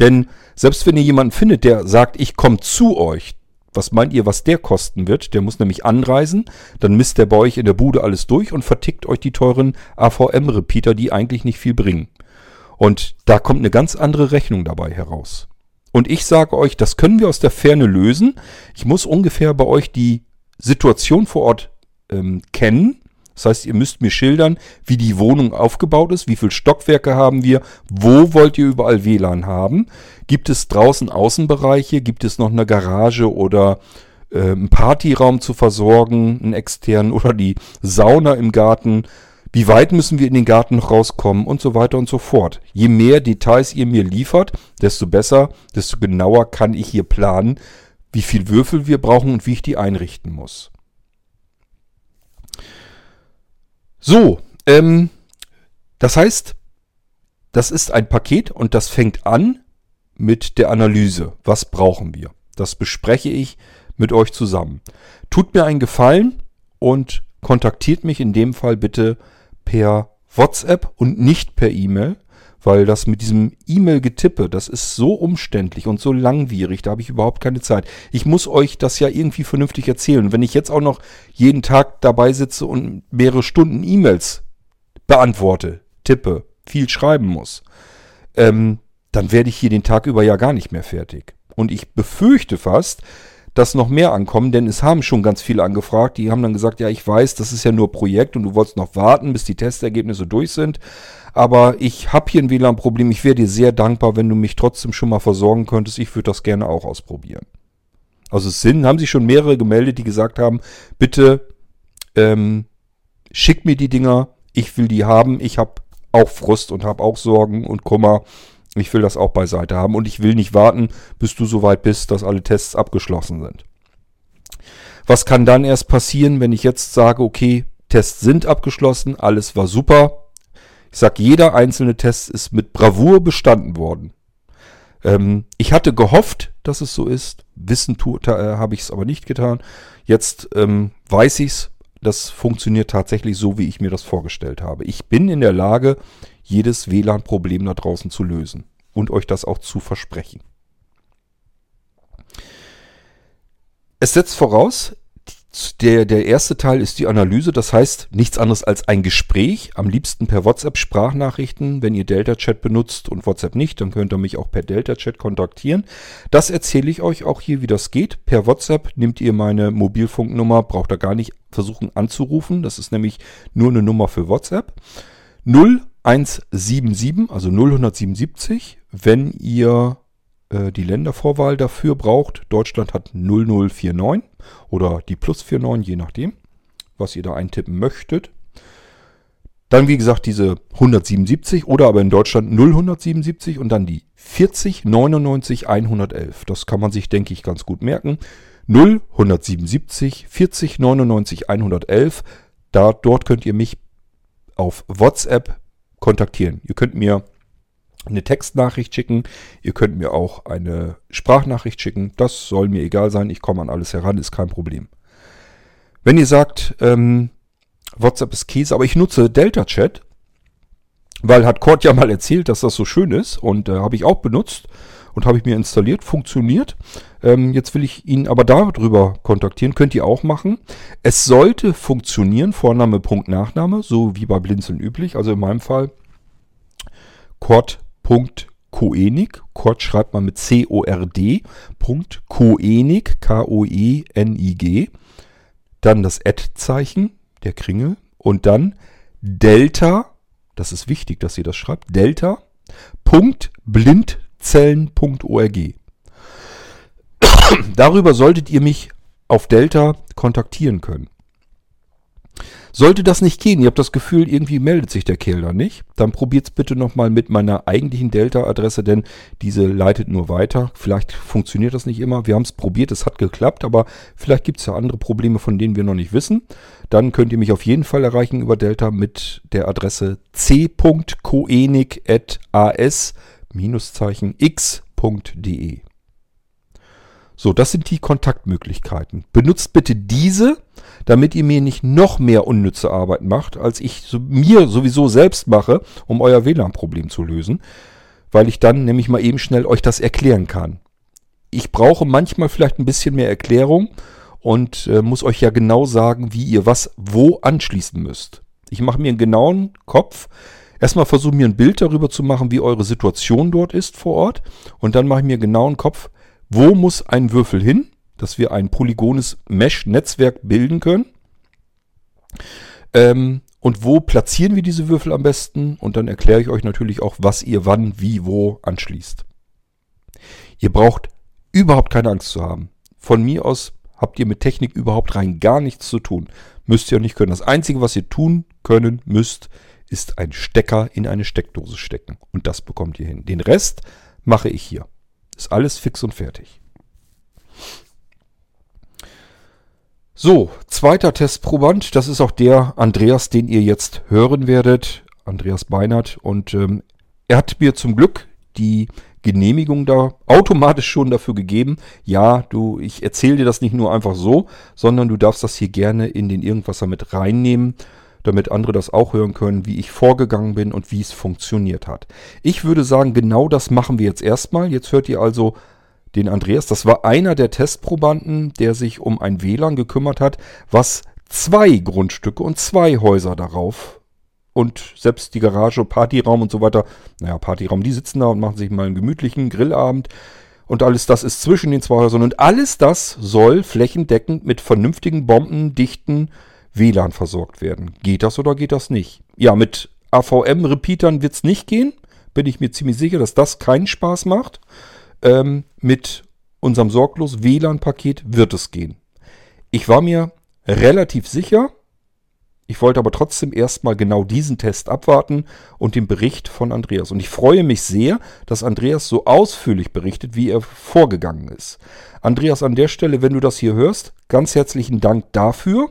Denn selbst wenn ihr jemanden findet, der sagt, ich komme zu euch, was meint ihr, was der kosten wird? Der muss nämlich anreisen, dann misst der bei euch in der Bude alles durch und vertickt euch die teuren AVM-Repeater, die eigentlich nicht viel bringen. Und da kommt eine ganz andere Rechnung dabei heraus. Und ich sage euch, das können wir aus der Ferne lösen. Ich muss ungefähr bei euch die Situation vor Ort ähm, kennen das heißt, ihr müsst mir schildern, wie die Wohnung aufgebaut ist, wie viele Stockwerke haben wir, wo wollt ihr überall WLAN haben. Gibt es draußen Außenbereiche, gibt es noch eine Garage oder äh, einen Partyraum zu versorgen, einen externen oder die Sauna im Garten. Wie weit müssen wir in den Garten noch rauskommen und so weiter und so fort. Je mehr Details ihr mir liefert, desto besser, desto genauer kann ich hier planen, wie viel Würfel wir brauchen und wie ich die einrichten muss. So, ähm, das heißt, das ist ein Paket und das fängt an mit der Analyse. Was brauchen wir? Das bespreche ich mit euch zusammen. Tut mir einen Gefallen und kontaktiert mich in dem Fall bitte per WhatsApp und nicht per E-Mail, weil das mit diesem E-Mail-Getippe, das ist so umständlich und so langwierig, da habe ich überhaupt keine Zeit. Ich muss euch das ja irgendwie vernünftig erzählen. wenn ich jetzt auch noch jeden Tag dabei sitze und mehrere Stunden E-Mails beantworte, tippe, viel schreiben muss, ähm, dann werde ich hier den Tag über ja gar nicht mehr fertig. Und ich befürchte fast, dass noch mehr ankommen, denn es haben schon ganz viele angefragt. Die haben dann gesagt, ja, ich weiß, das ist ja nur Projekt und du wolltest noch warten, bis die Testergebnisse durch sind. Aber ich habe hier ein WLAN-Problem. Ich wäre dir sehr dankbar, wenn du mich trotzdem schon mal versorgen könntest. Ich würde das gerne auch ausprobieren. Also es sind, haben sich schon mehrere gemeldet, die gesagt haben, bitte ähm, schick mir die Dinger. Ich will die haben. Ich habe auch Frust und habe auch Sorgen und Kummer. Ich will das auch beiseite haben und ich will nicht warten, bis du so weit bist, dass alle Tests abgeschlossen sind. Was kann dann erst passieren, wenn ich jetzt sage, okay, Tests sind abgeschlossen, alles war super, ich sage, jeder einzelne Test ist mit Bravour bestanden worden. Ähm, ich hatte gehofft, dass es so ist. Wissen äh, habe ich es aber nicht getan. Jetzt ähm, weiß ich es. Das funktioniert tatsächlich so, wie ich mir das vorgestellt habe. Ich bin in der Lage, jedes WLAN-Problem da draußen zu lösen und euch das auch zu versprechen. Es setzt voraus, der, der erste Teil ist die Analyse, das heißt nichts anderes als ein Gespräch, am liebsten per WhatsApp Sprachnachrichten. Wenn ihr Delta Chat benutzt und WhatsApp nicht, dann könnt ihr mich auch per Delta Chat kontaktieren. Das erzähle ich euch auch hier, wie das geht. Per WhatsApp nehmt ihr meine Mobilfunknummer, braucht ihr gar nicht versuchen anzurufen. Das ist nämlich nur eine Nummer für WhatsApp. 0177, also 0177, wenn ihr äh, die Ländervorwahl dafür braucht. Deutschland hat 0049 oder die Plus 49, je nachdem, was ihr da eintippen möchtet. Dann wie gesagt diese 177 oder aber in Deutschland 0177 und dann die 40 99 111. Das kann man sich, denke ich, ganz gut merken. 0 177 40 99 111. Da, dort könnt ihr mich auf WhatsApp kontaktieren. Ihr könnt mir eine Textnachricht schicken. Ihr könnt mir auch eine Sprachnachricht schicken. Das soll mir egal sein. Ich komme an alles heran, ist kein Problem. Wenn ihr sagt, ähm, WhatsApp ist Käse, aber ich nutze Delta Chat, Weil hat Cord ja mal erzählt, dass das so schön ist und äh, habe ich auch benutzt und habe ich mir installiert, funktioniert. Ähm, jetzt will ich ihn aber darüber kontaktieren, könnt ihr auch machen. Es sollte funktionieren, Vorname, Punkt, Nachname, so wie bei Blinzeln üblich. Also in meinem Fall Cord.koenig, Cord schreibt man mit C-O-R-D, Punkt Koenig, K-O-E-N-I-G, dann das Ad-Zeichen, der Kringel und dann Delta, das ist wichtig, dass ihr das schreibt, Delta, Punkt blindzellen.org. Darüber solltet ihr mich auf Delta kontaktieren können. Sollte das nicht gehen, ihr habt das Gefühl, irgendwie meldet sich der Kerl da nicht, dann probiert es bitte nochmal mit meiner eigentlichen Delta-Adresse, denn diese leitet nur weiter. Vielleicht funktioniert das nicht immer. Wir haben es probiert, es hat geklappt, aber vielleicht gibt es ja andere Probleme, von denen wir noch nicht wissen. Dann könnt ihr mich auf jeden Fall erreichen über Delta mit der Adresse c.koenig.as-x.de. So, das sind die Kontaktmöglichkeiten. Benutzt bitte diese, damit ihr mir nicht noch mehr unnütze Arbeit macht, als ich mir sowieso selbst mache, um euer WLAN-Problem zu lösen, weil ich dann nämlich mal eben schnell euch das erklären kann. Ich brauche manchmal vielleicht ein bisschen mehr Erklärung und äh, muss euch ja genau sagen, wie ihr was wo anschließen müsst. Ich mache mir einen genauen Kopf. Erstmal versuche mir ein Bild darüber zu machen, wie eure Situation dort ist vor Ort. Und dann mache ich mir einen genauen Kopf, wo muss ein Würfel hin, dass wir ein polygones Mesh-Netzwerk bilden können. Ähm, und wo platzieren wir diese Würfel am besten? Und dann erkläre ich euch natürlich auch, was ihr wann, wie, wo anschließt. Ihr braucht überhaupt keine Angst zu haben. Von mir aus habt ihr mit Technik überhaupt rein gar nichts zu tun. Müsst ihr auch nicht können. Das Einzige, was ihr tun können müsst, ist ein Stecker in eine Steckdose stecken. Und das bekommt ihr hin. Den Rest mache ich hier. Ist alles fix und fertig. So, zweiter Testproband. Das ist auch der Andreas, den ihr jetzt hören werdet. Andreas Beinert. Und ähm, er hat mir zum Glück die Genehmigung da automatisch schon dafür gegeben. Ja, du, ich erzähle dir das nicht nur einfach so, sondern du darfst das hier gerne in den Irgendwasser mit reinnehmen damit andere das auch hören können, wie ich vorgegangen bin und wie es funktioniert hat. Ich würde sagen, genau das machen wir jetzt erstmal. Jetzt hört ihr also den Andreas. Das war einer der Testprobanden, der sich um ein WLAN gekümmert hat, was zwei Grundstücke und zwei Häuser darauf und selbst die Garage, Partyraum und so weiter. Naja, Partyraum, die sitzen da und machen sich mal einen gemütlichen Grillabend. Und alles das ist zwischen den zwei Häusern. Und alles das soll flächendeckend mit vernünftigen, bombendichten WLAN versorgt werden. Geht das oder geht das nicht? Ja, mit AVM-Repeatern wird es nicht gehen. Bin ich mir ziemlich sicher, dass das keinen Spaß macht. Ähm, mit unserem sorglos WLAN-Paket wird es gehen. Ich war mir relativ sicher. Ich wollte aber trotzdem erstmal genau diesen Test abwarten und den Bericht von Andreas. Und ich freue mich sehr, dass Andreas so ausführlich berichtet, wie er vorgegangen ist. Andreas, an der Stelle, wenn du das hier hörst, ganz herzlichen Dank dafür.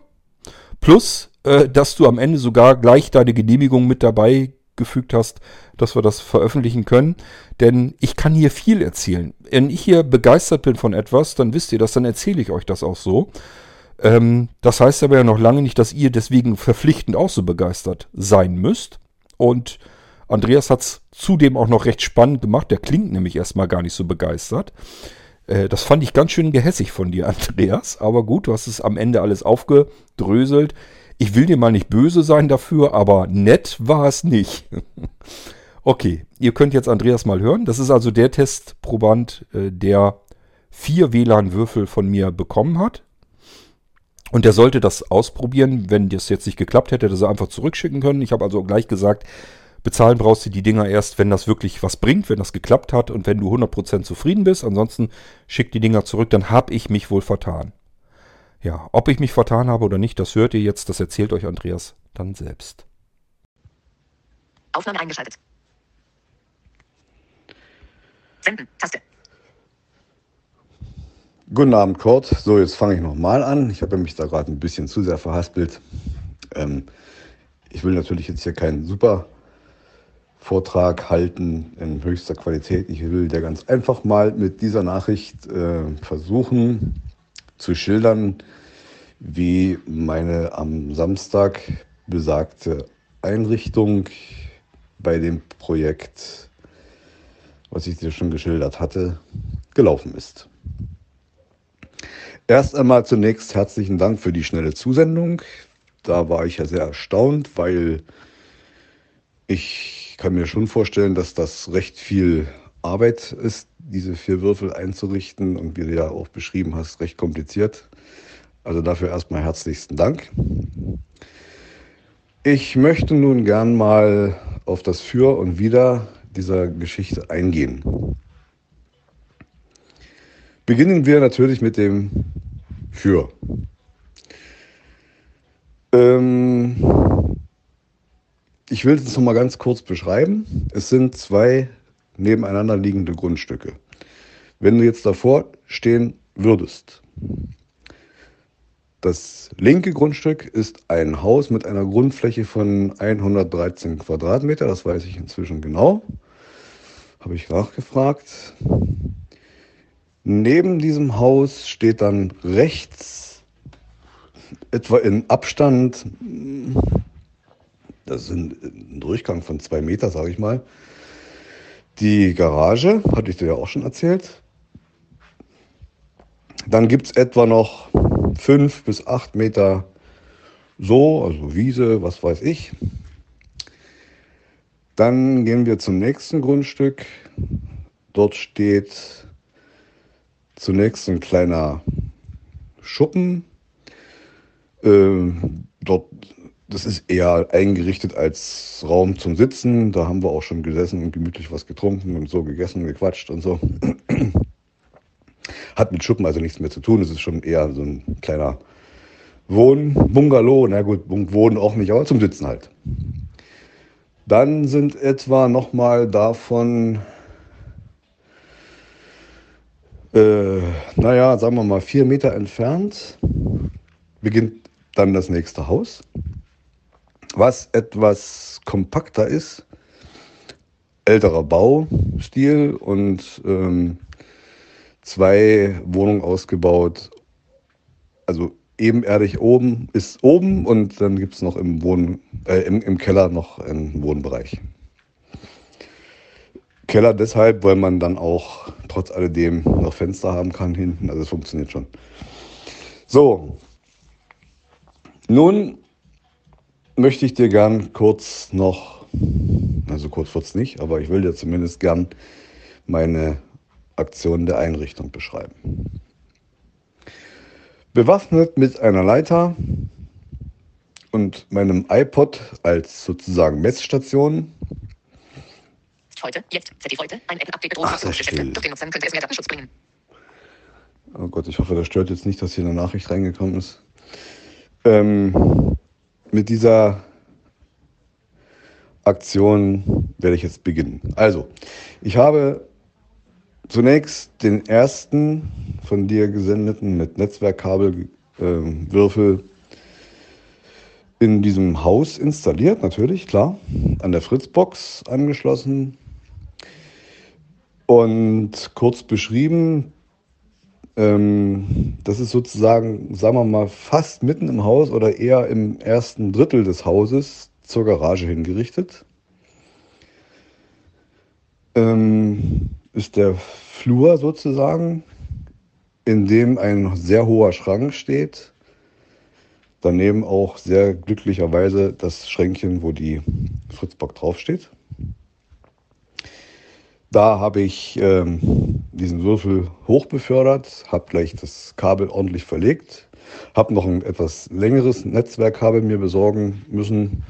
Plus, äh, dass du am Ende sogar gleich deine Genehmigung mit dabei gefügt hast, dass wir das veröffentlichen können. Denn ich kann hier viel erzählen. Wenn ich hier begeistert bin von etwas, dann wisst ihr das, dann erzähle ich euch das auch so. Ähm, das heißt aber ja noch lange nicht, dass ihr deswegen verpflichtend auch so begeistert sein müsst. Und Andreas hat es zudem auch noch recht spannend gemacht. Der klingt nämlich erstmal gar nicht so begeistert. Äh, das fand ich ganz schön gehässig von dir, Andreas. Aber gut, du hast es am Ende alles aufgedröselt. Ich will dir mal nicht böse sein dafür, aber nett war es nicht. okay, ihr könnt jetzt Andreas mal hören. Das ist also der Testproband, äh, der vier WLAN-Würfel von mir bekommen hat. Und der sollte das ausprobieren. Wenn das jetzt nicht geklappt hätte, hätte er einfach zurückschicken können. Ich habe also gleich gesagt, Bezahlen brauchst du die Dinger erst, wenn das wirklich was bringt, wenn das geklappt hat und wenn du 100% zufrieden bist. Ansonsten schick die Dinger zurück, dann habe ich mich wohl vertan. Ja, ob ich mich vertan habe oder nicht, das hört ihr jetzt, das erzählt euch Andreas dann selbst. Aufnahme eingeschaltet. Senden, Taste. Guten Abend, Kurt. So, jetzt fange ich nochmal an. Ich habe mich da gerade ein bisschen zu sehr verhaspelt. Ähm, ich will natürlich jetzt hier keinen super Vortrag halten in höchster Qualität. Ich will dir ganz einfach mal mit dieser Nachricht äh, versuchen zu schildern, wie meine am Samstag besagte Einrichtung bei dem Projekt, was ich dir schon geschildert hatte, gelaufen ist. Erst einmal zunächst herzlichen Dank für die schnelle Zusendung. Da war ich ja sehr erstaunt, weil ich kann mir schon vorstellen, dass das recht viel Arbeit ist, diese vier Würfel einzurichten und wie du ja auch beschrieben hast, recht kompliziert. Also dafür erstmal herzlichsten Dank. Ich möchte nun gern mal auf das Für und Wider dieser Geschichte eingehen. Beginnen wir natürlich mit dem Für. Ähm, ich will es noch mal ganz kurz beschreiben. Es sind zwei nebeneinander liegende Grundstücke. Wenn du jetzt davor stehen würdest, das linke Grundstück ist ein Haus mit einer Grundfläche von 113 Quadratmeter, das weiß ich inzwischen genau, habe ich nachgefragt. Neben diesem Haus steht dann rechts etwa in Abstand, das sind ein Durchgang von zwei Meter, sage ich mal, die Garage, hatte ich dir ja auch schon erzählt. Dann gibt es etwa noch fünf bis acht Meter so, also Wiese, was weiß ich. Dann gehen wir zum nächsten Grundstück. Dort steht zunächst ein kleiner Schuppen. Ähm, dort das ist eher eingerichtet als Raum zum Sitzen. Da haben wir auch schon gesessen und gemütlich was getrunken und so gegessen, gequatscht und so. Hat mit Schuppen also nichts mehr zu tun. Es ist schon eher so ein kleiner Wohnbungalow. Na gut, Wohnen auch nicht, aber zum Sitzen halt. Dann sind etwa nochmal davon, äh, naja, sagen wir mal vier Meter entfernt, beginnt dann das nächste Haus was etwas kompakter ist, älterer Baustil und ähm, zwei Wohnungen ausgebaut. Also ebenerdig oben ist oben und dann gibt es noch im, Wohn äh, im, im Keller noch einen Wohnbereich. Keller deshalb, weil man dann auch trotz alledem noch Fenster haben kann hinten. Also es funktioniert schon. So. Nun möchte ich dir gern kurz noch, also kurz wird's nicht, aber ich will dir zumindest gern meine Aktion der Einrichtung beschreiben. Bewaffnet mit einer Leiter und meinem iPod als sozusagen Messstation. Heute, jetzt, ZDF heute, ein Apple-Update bedroht Ach. Durch den Nutzern könnte es mehr Datenschutz bringen. Oh Gott, ich hoffe, das stört jetzt nicht, dass hier eine Nachricht reingekommen ist. Ähm, mit dieser Aktion werde ich jetzt beginnen. Also, ich habe zunächst den ersten von dir gesendeten mit Netzwerkkabelwürfel äh, in diesem Haus installiert, natürlich, klar, an der Fritzbox angeschlossen und kurz beschrieben, ähm, das ist sozusagen, sagen wir mal, fast mitten im Haus oder eher im ersten Drittel des Hauses zur Garage hingerichtet. Ähm, ist der Flur sozusagen, in dem ein sehr hoher Schrank steht. Daneben auch sehr glücklicherweise das Schränkchen, wo die Fritzbock draufsteht. Da habe ich ähm, diesen Würfel hochbefördert, habe gleich das Kabel ordentlich verlegt, habe noch ein etwas längeres Netzwerkkabel mir besorgen müssen,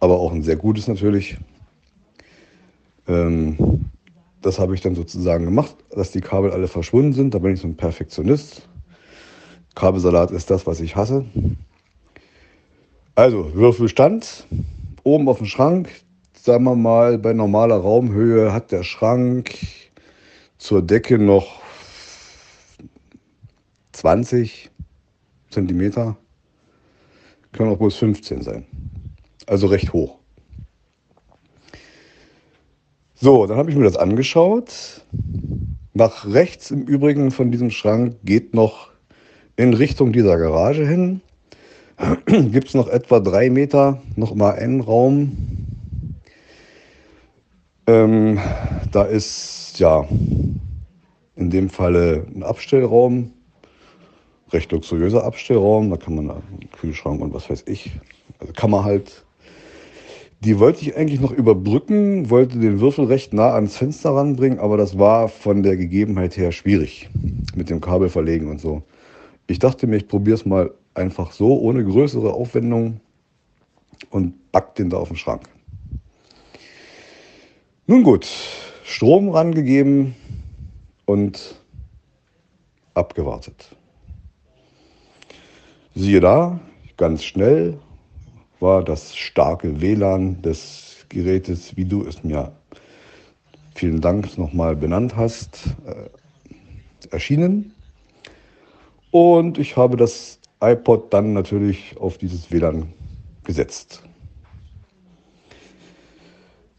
aber auch ein sehr gutes natürlich. Ähm, das habe ich dann sozusagen gemacht, dass die Kabel alle verschwunden sind. Da bin ich so ein Perfektionist. Kabelsalat ist das, was ich hasse. Also, Würfelstand, oben auf dem Schrank, sagen wir mal, bei normaler Raumhöhe hat der Schrank zur Decke noch 20 Zentimeter. Können auch bloß 15 sein. Also recht hoch. So, dann habe ich mir das angeschaut. Nach rechts im Übrigen von diesem Schrank geht noch in Richtung dieser Garage hin. Gibt es noch etwa drei Meter, noch mal einen Raum, Ähm, da ist ja in dem Falle ein Abstellraum, recht luxuriöser Abstellraum. Da kann man einen Kühlschrank und was weiß ich, also kann man halt. Die wollte ich eigentlich noch überbrücken, wollte den Würfel recht nah ans Fenster ranbringen, aber das war von der Gegebenheit her schwierig mit dem Kabel verlegen und so. Ich dachte mir, ich probiere es mal einfach so, ohne größere Aufwendung und back den da auf den Schrank. Nun gut, Strom rangegeben und abgewartet. Siehe da, ganz schnell war das starke WLAN des Gerätes, wie du es mir vielen Dank nochmal benannt hast, äh, erschienen. Und ich habe das iPod dann natürlich auf dieses WLAN gesetzt.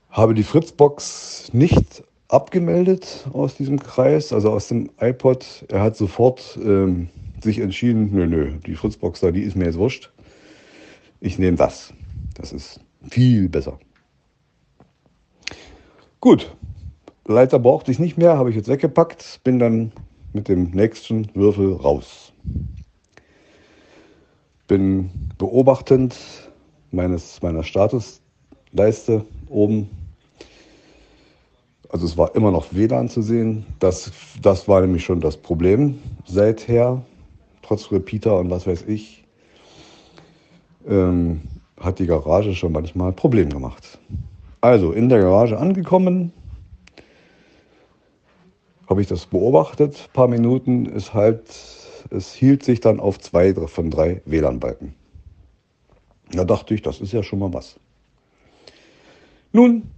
Habe die Fritzbox nicht abgemeldet aus diesem Kreis, also aus dem iPod. Er hat sofort ähm, sich entschieden, nö, nö, die Fritzbox da, die ist mir jetzt wurscht. Ich nehme das. Das ist viel besser. Gut, Leiter brauchte ich nicht mehr, habe ich jetzt weggepackt, bin dann mit dem nächsten Würfel raus. Bin beobachtend meines, meiner Statusleiste oben also es war immer noch WLAN zu sehen. Das, das war nämlich schon das Problem seither, trotz Repeater und was weiß ich, ähm, hat die Garage schon manchmal Problem gemacht. Also in der Garage angekommen, habe ich das beobachtet, ein paar Minuten, ist halt, es hielt sich dann auf zwei von drei WLAN-Balken. Da dachte ich, das ist ja schon mal was. Nun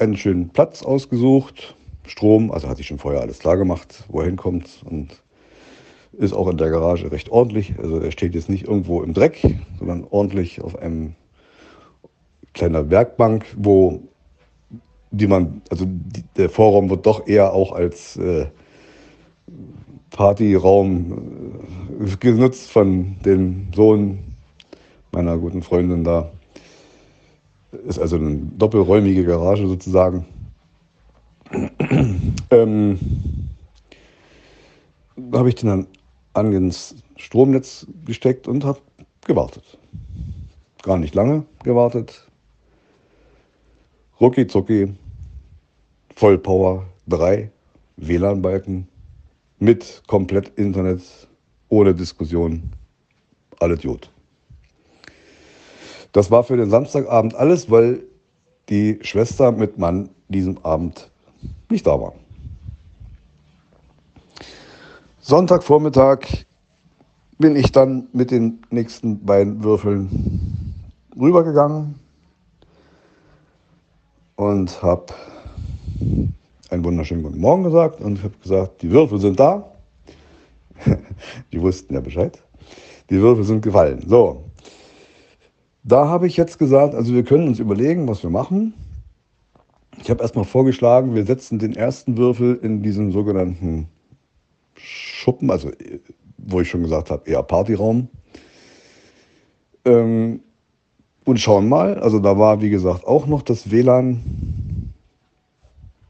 einen schönen Platz ausgesucht. Strom, also hatte ich schon vorher alles klar gemacht, wo er hinkommt und ist auch in der Garage recht ordentlich. Also er steht jetzt nicht irgendwo im Dreck, sondern ordentlich auf einem kleiner Werkbank, wo die man, also die, der Vorraum wird doch eher auch als äh, Partyraum äh, genutzt von dem Sohn meiner guten Freundin da. Ist also eine doppelräumige Garage sozusagen. ähm, habe ich den dann an ins Stromnetz gesteckt und habe gewartet. Gar nicht lange gewartet. Rucki zucki, Vollpower 3, WLAN-Balken mit komplett Internet, ohne Diskussion, alles gut. Das war für den Samstagabend alles, weil die Schwester mit Mann diesem Abend nicht da war. Sonntagvormittag bin ich dann mit den nächsten beiden Würfeln rübergegangen und habe einen wunderschönen guten Morgen gesagt und habe gesagt, die Würfel sind da. die wussten ja Bescheid. Die Würfel sind gefallen. So, da habe ich jetzt gesagt, also wir können uns überlegen, was wir machen. Ich habe erstmal vorgeschlagen, wir setzen den ersten Würfel in diesen sogenannten Schuppen, also wo ich schon gesagt habe, eher Partyraum. Ähm, und schauen mal, also da war wie gesagt auch noch das WLAN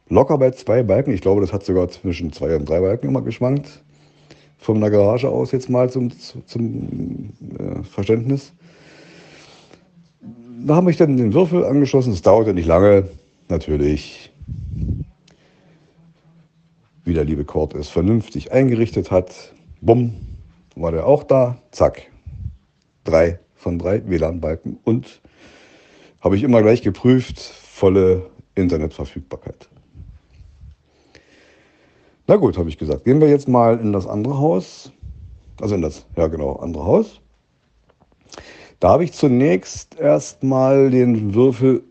locker bei zwei Balken. Ich glaube, das hat sogar zwischen zwei und drei Balken immer geschwankt. Von der Garage aus jetzt mal zum, zum äh, Verständnis da habe ich dann den Würfel angeschlossen. Es dauerte nicht lange, natürlich. Wie der liebe Kurt es vernünftig eingerichtet hat. Bumm, war der auch da. Zack. Drei von drei WLAN-Balken. Und habe ich immer gleich geprüft, volle Internetverfügbarkeit. Na gut, habe ich gesagt. Gehen wir jetzt mal in das andere Haus. Also in das, ja genau, andere Haus. Da habe ich zunächst erstmal den Würfel,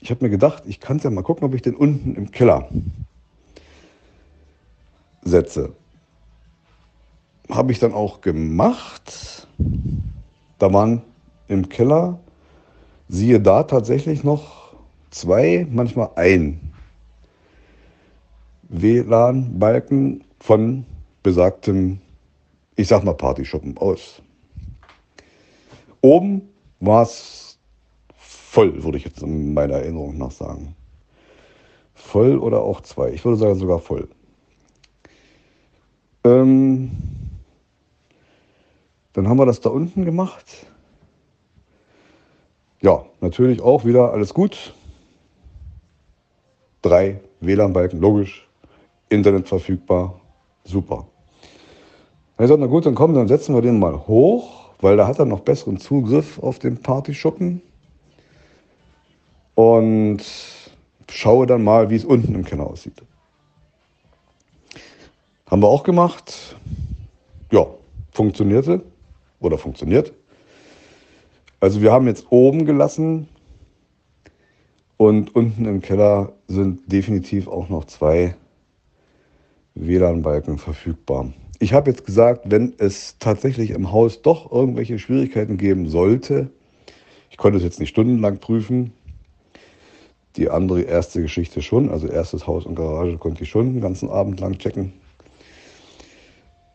ich habe mir gedacht, ich kann es ja mal gucken, ob ich den unten im Keller setze. Habe ich dann auch gemacht. Da waren im Keller, siehe da tatsächlich noch zwei, manchmal ein WLAN-Balken von besagtem, ich sag mal Partyschuppen aus. Oben war es voll, würde ich jetzt in meiner Erinnerung nach sagen. voll oder auch zwei. Ich würde sagen sogar voll. Ähm, dann haben wir das da unten gemacht. Ja, natürlich auch wieder alles gut. Drei WLAN-Balken, logisch. Internet verfügbar, super. Er sagt, na gut, dann komm, dann setzen wir den mal hoch, weil da hat er noch besseren Zugriff auf den Partyschuppen. Und schaue dann mal, wie es unten im Keller aussieht. Haben wir auch gemacht. Ja, funktionierte oder funktioniert. Also wir haben jetzt oben gelassen und unten im Keller sind definitiv auch noch zwei WLAN-Balken verfügbar. Ich habe jetzt gesagt, wenn es tatsächlich im Haus doch irgendwelche Schwierigkeiten geben sollte, ich konnte es jetzt nicht stundenlang prüfen, die andere erste Geschichte schon, also erstes Haus und Garage konnte ich schon den ganzen Abend lang checken.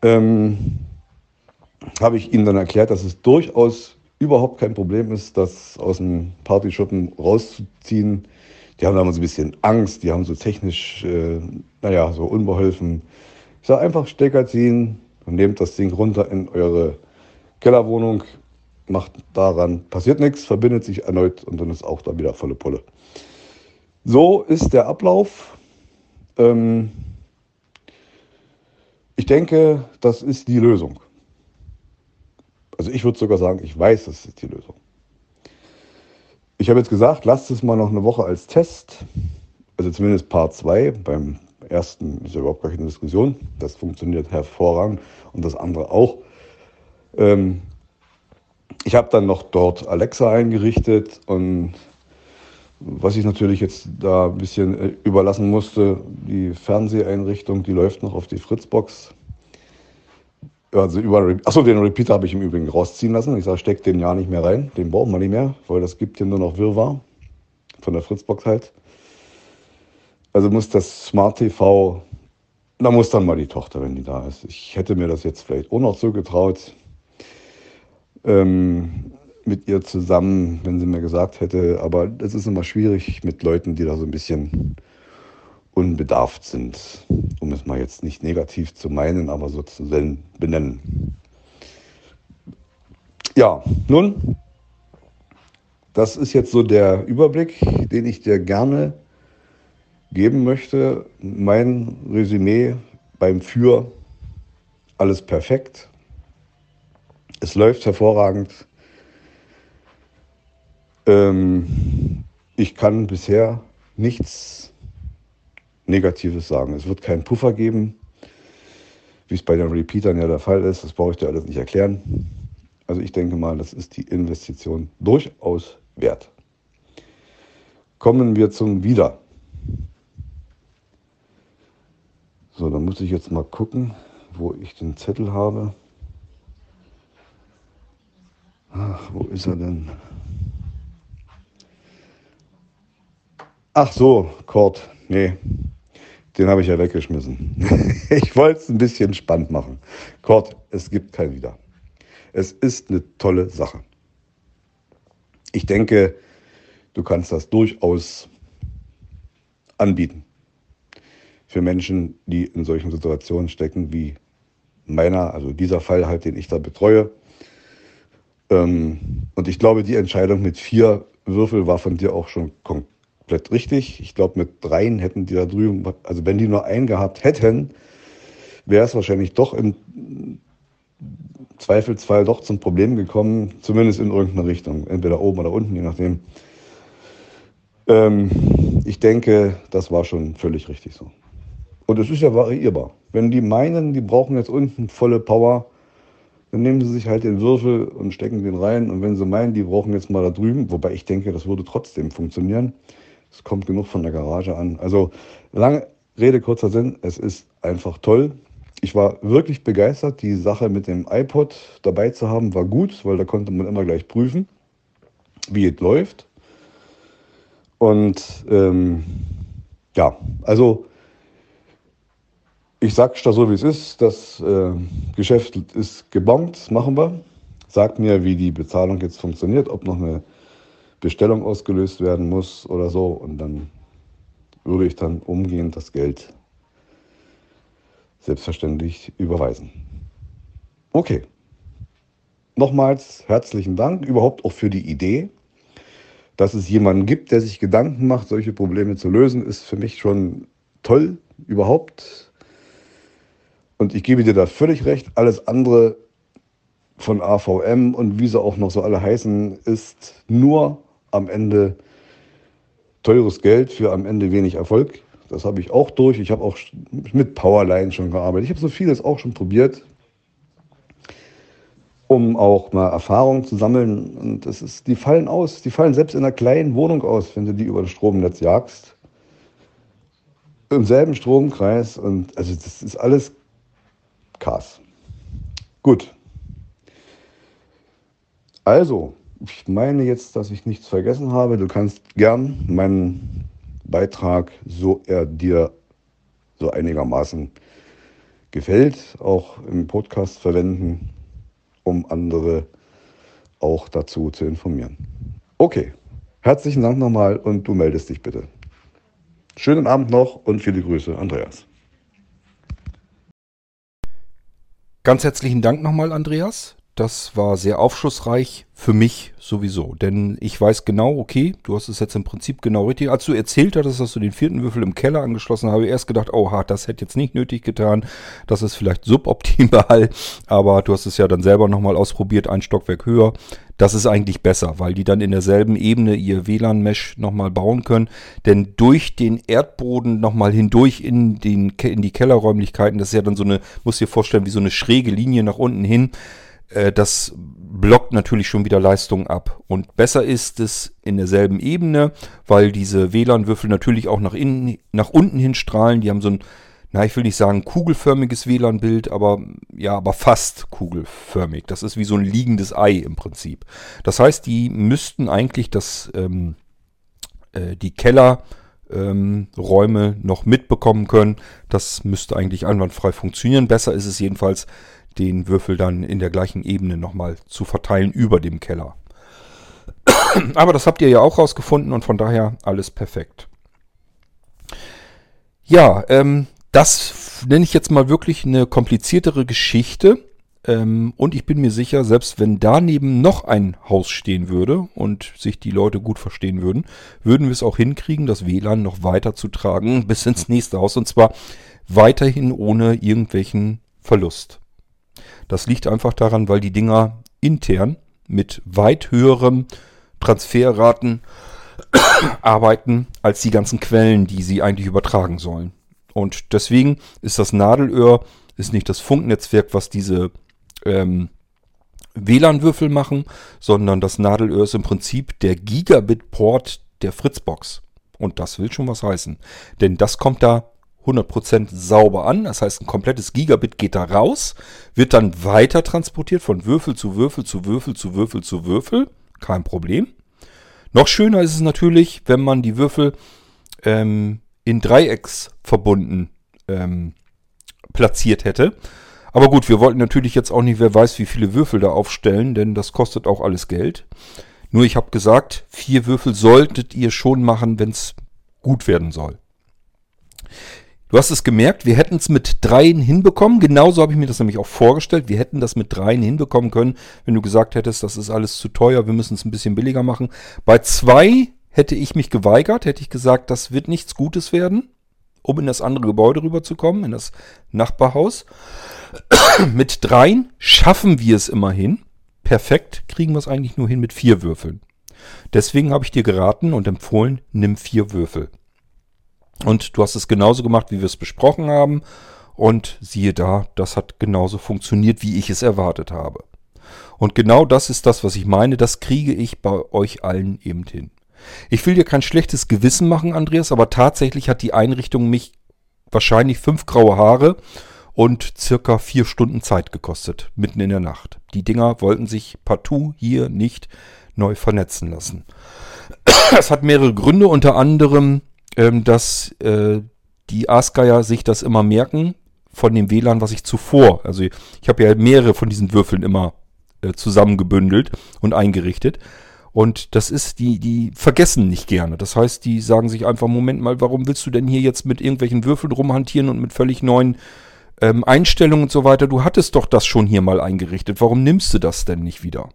Ähm, habe ich ihnen dann erklärt, dass es durchaus überhaupt kein Problem ist, das aus dem Partyschuppen rauszuziehen. Die haben da immer so ein bisschen Angst, die haben so technisch, äh, naja, so unbeholfen. Ich sage einfach Stecker ziehen und nehmt das Ding runter in eure Kellerwohnung, macht daran, passiert nichts, verbindet sich erneut und dann ist auch da wieder volle Pulle. So ist der Ablauf. Ähm, ich denke, das ist die Lösung. Also ich würde sogar sagen, ich weiß, das ist die Lösung. Ich habe jetzt gesagt, lasst es mal noch eine Woche als Test. Also zumindest Part 2. Beim ersten ist ja überhaupt gar keine Diskussion. Das funktioniert hervorragend und das andere auch. Ähm, ich habe dann noch dort Alexa eingerichtet und was ich natürlich jetzt da ein bisschen äh, überlassen musste, die Fernseheinrichtung, die läuft noch auf die Fritzbox. Also über, achso, den Repeater habe ich im Übrigen rausziehen lassen. Ich sage, steck den ja nicht mehr rein, den brauchen wir nicht mehr, weil das gibt hier nur noch Wirrwarr. Von der Fritzbox halt. Also muss das Smart TV, da muss dann mal die Tochter, wenn die da ist. Ich hätte mir das jetzt vielleicht auch noch zugetraut. Ähm, mit ihr zusammen, wenn sie mir gesagt hätte, aber es ist immer schwierig mit Leuten, die da so ein bisschen unbedarft sind, um es mal jetzt nicht negativ zu meinen, aber so zu benennen. Ja, nun, das ist jetzt so der Überblick, den ich dir gerne geben möchte. Mein Resümee beim Für, alles perfekt. Es läuft hervorragend. Ähm, ich kann bisher nichts Negatives sagen. Es wird keinen Puffer geben, wie es bei den Repeatern ja der Fall ist. Das brauche ich dir alles nicht erklären. Also ich denke mal, das ist die Investition durchaus wert. Kommen wir zum Wieder. So, dann muss ich jetzt mal gucken, wo ich den Zettel habe. Ach, wo ist er denn? Ach so, Kurt. Nee, den habe ich ja weggeschmissen. ich wollte es ein bisschen spannend machen. Kurt, es gibt kein Wieder. Es ist eine tolle Sache. Ich denke, du kannst das durchaus anbieten. Für Menschen, die in solchen Situationen stecken wie meiner, also dieser Fall halt, den ich da betreue. Ähm, und ich glaube, die Entscheidung mit vier Würfel war von dir auch schon komplett richtig. Ich glaube, mit dreien hätten die da drüben, also wenn die nur einen gehabt hätten, wäre es wahrscheinlich doch im Zweifelsfall doch zum Problem gekommen, zumindest in irgendeine Richtung, entweder oben oder unten, je nachdem. Ähm, ich denke, das war schon völlig richtig so. Und es ist ja variierbar. Wenn die meinen, die brauchen jetzt unten volle Power, dann nehmen sie sich halt den Würfel und stecken den rein. Und wenn sie meinen, die brauchen jetzt mal da drüben, wobei ich denke, das würde trotzdem funktionieren, es kommt genug von der Garage an. Also lange Rede, kurzer Sinn, es ist einfach toll. Ich war wirklich begeistert. Die Sache mit dem iPod dabei zu haben, war gut, weil da konnte man immer gleich prüfen, wie es läuft. Und ähm, ja, also ich sage da so, wie es ist. Das äh, Geschäft ist gebombt, machen wir. Sagt mir, wie die Bezahlung jetzt funktioniert, ob noch eine Bestellung ausgelöst werden muss oder so. Und dann würde ich dann umgehend das Geld selbstverständlich überweisen. Okay. Nochmals herzlichen Dank überhaupt auch für die Idee. Dass es jemanden gibt, der sich Gedanken macht, solche Probleme zu lösen, ist für mich schon toll überhaupt. Und ich gebe dir da völlig recht. Alles andere von AVM und wie sie auch noch so alle heißen, ist nur am Ende teures Geld für am Ende wenig Erfolg. Das habe ich auch durch. Ich habe auch mit Powerline schon gearbeitet. Ich habe so vieles auch schon probiert, um auch mal Erfahrung zu sammeln. Und das ist, die fallen aus. Die fallen selbst in einer kleinen Wohnung aus, wenn du die über das Stromnetz jagst. Im selben Stromkreis. Und also das ist alles Chaos. Gut. Also, ich meine jetzt, dass ich nichts vergessen habe. Du kannst gern meinen Beitrag, so er dir so einigermaßen gefällt, auch im Podcast verwenden, um andere auch dazu zu informieren. Okay, herzlichen Dank nochmal und du meldest dich bitte. Schönen Abend noch und viele Grüße, Andreas. Ganz herzlichen Dank nochmal, Andreas. Das war sehr aufschlussreich für mich sowieso. Denn ich weiß genau, okay, du hast es jetzt im Prinzip genau richtig. Als du erzählt hattest, dass du den vierten Würfel im Keller angeschlossen hast, habe ich erst gedacht, oh, das hätte jetzt nicht nötig getan. Das ist vielleicht suboptimal. Aber du hast es ja dann selber nochmal ausprobiert, ein Stockwerk höher. Das ist eigentlich besser, weil die dann in derselben Ebene ihr WLAN-Mesh nochmal bauen können. Denn durch den Erdboden nochmal hindurch in, den, in die Kellerräumlichkeiten, das ist ja dann so eine, muss dir vorstellen, wie so eine schräge Linie nach unten hin das blockt natürlich schon wieder Leistung ab. Und besser ist es in derselben Ebene, weil diese WLAN-Würfel natürlich auch nach, innen, nach unten hin strahlen. Die haben so ein, na, ich will nicht sagen kugelförmiges WLAN-Bild, aber ja, aber fast kugelförmig. Das ist wie so ein liegendes Ei im Prinzip. Das heißt, die müssten eigentlich das, ähm, äh, die Keller ähm, noch mitbekommen können. Das müsste eigentlich einwandfrei funktionieren. Besser ist es jedenfalls, den Würfel dann in der gleichen Ebene nochmal zu verteilen über dem Keller. Aber das habt ihr ja auch rausgefunden und von daher alles perfekt. Ja, ähm, das nenne ich jetzt mal wirklich eine kompliziertere Geschichte. Ähm, und ich bin mir sicher, selbst wenn daneben noch ein Haus stehen würde und sich die Leute gut verstehen würden, würden wir es auch hinkriegen, das WLAN noch weiter zu tragen bis ins nächste Haus. Und zwar weiterhin ohne irgendwelchen Verlust. Das liegt einfach daran, weil die Dinger intern mit weit höheren Transferraten arbeiten als die ganzen Quellen, die sie eigentlich übertragen sollen. Und deswegen ist das Nadelöhr ist nicht das Funknetzwerk, was diese ähm, WLAN-Würfel machen, sondern das Nadelöhr ist im Prinzip der Gigabit-Port der Fritzbox. Und das will schon was heißen. Denn das kommt da 100% sauber an. Das heißt, ein komplettes Gigabit geht da raus, wird dann weiter transportiert von Würfel zu Würfel zu Würfel zu Würfel zu Würfel. Kein Problem. Noch schöner ist es natürlich, wenn man die Würfel ähm, in Dreiecks verbunden ähm, platziert hätte. Aber gut, wir wollten natürlich jetzt auch nicht, wer weiß, wie viele Würfel da aufstellen, denn das kostet auch alles Geld. Nur ich habe gesagt, vier Würfel solltet ihr schon machen, wenn es gut werden soll. Du hast es gemerkt, wir hätten es mit dreien hinbekommen. Genauso habe ich mir das nämlich auch vorgestellt. Wir hätten das mit dreien hinbekommen können, wenn du gesagt hättest, das ist alles zu teuer, wir müssen es ein bisschen billiger machen. Bei zwei hätte ich mich geweigert, hätte ich gesagt, das wird nichts Gutes werden, um in das andere Gebäude rüberzukommen, in das Nachbarhaus. mit dreien schaffen wir es immerhin. Perfekt kriegen wir es eigentlich nur hin mit vier Würfeln. Deswegen habe ich dir geraten und empfohlen, nimm vier Würfel. Und du hast es genauso gemacht, wie wir es besprochen haben. Und siehe da, das hat genauso funktioniert, wie ich es erwartet habe. Und genau das ist das, was ich meine. Das kriege ich bei euch allen eben hin. Ich will dir kein schlechtes Gewissen machen, Andreas, aber tatsächlich hat die Einrichtung mich wahrscheinlich fünf graue Haare und circa vier Stunden Zeit gekostet, mitten in der Nacht. Die Dinger wollten sich partout hier nicht neu vernetzen lassen. Es hat mehrere Gründe, unter anderem ähm, dass äh, die Askeier sich das immer merken von dem WLAN, was ich zuvor, also ich habe ja mehrere von diesen Würfeln immer äh, zusammengebündelt und eingerichtet. Und das ist, die, die vergessen nicht gerne. Das heißt, die sagen sich einfach, Moment mal, warum willst du denn hier jetzt mit irgendwelchen Würfeln rumhantieren und mit völlig neuen ähm, Einstellungen und so weiter? Du hattest doch das schon hier mal eingerichtet. Warum nimmst du das denn nicht wieder?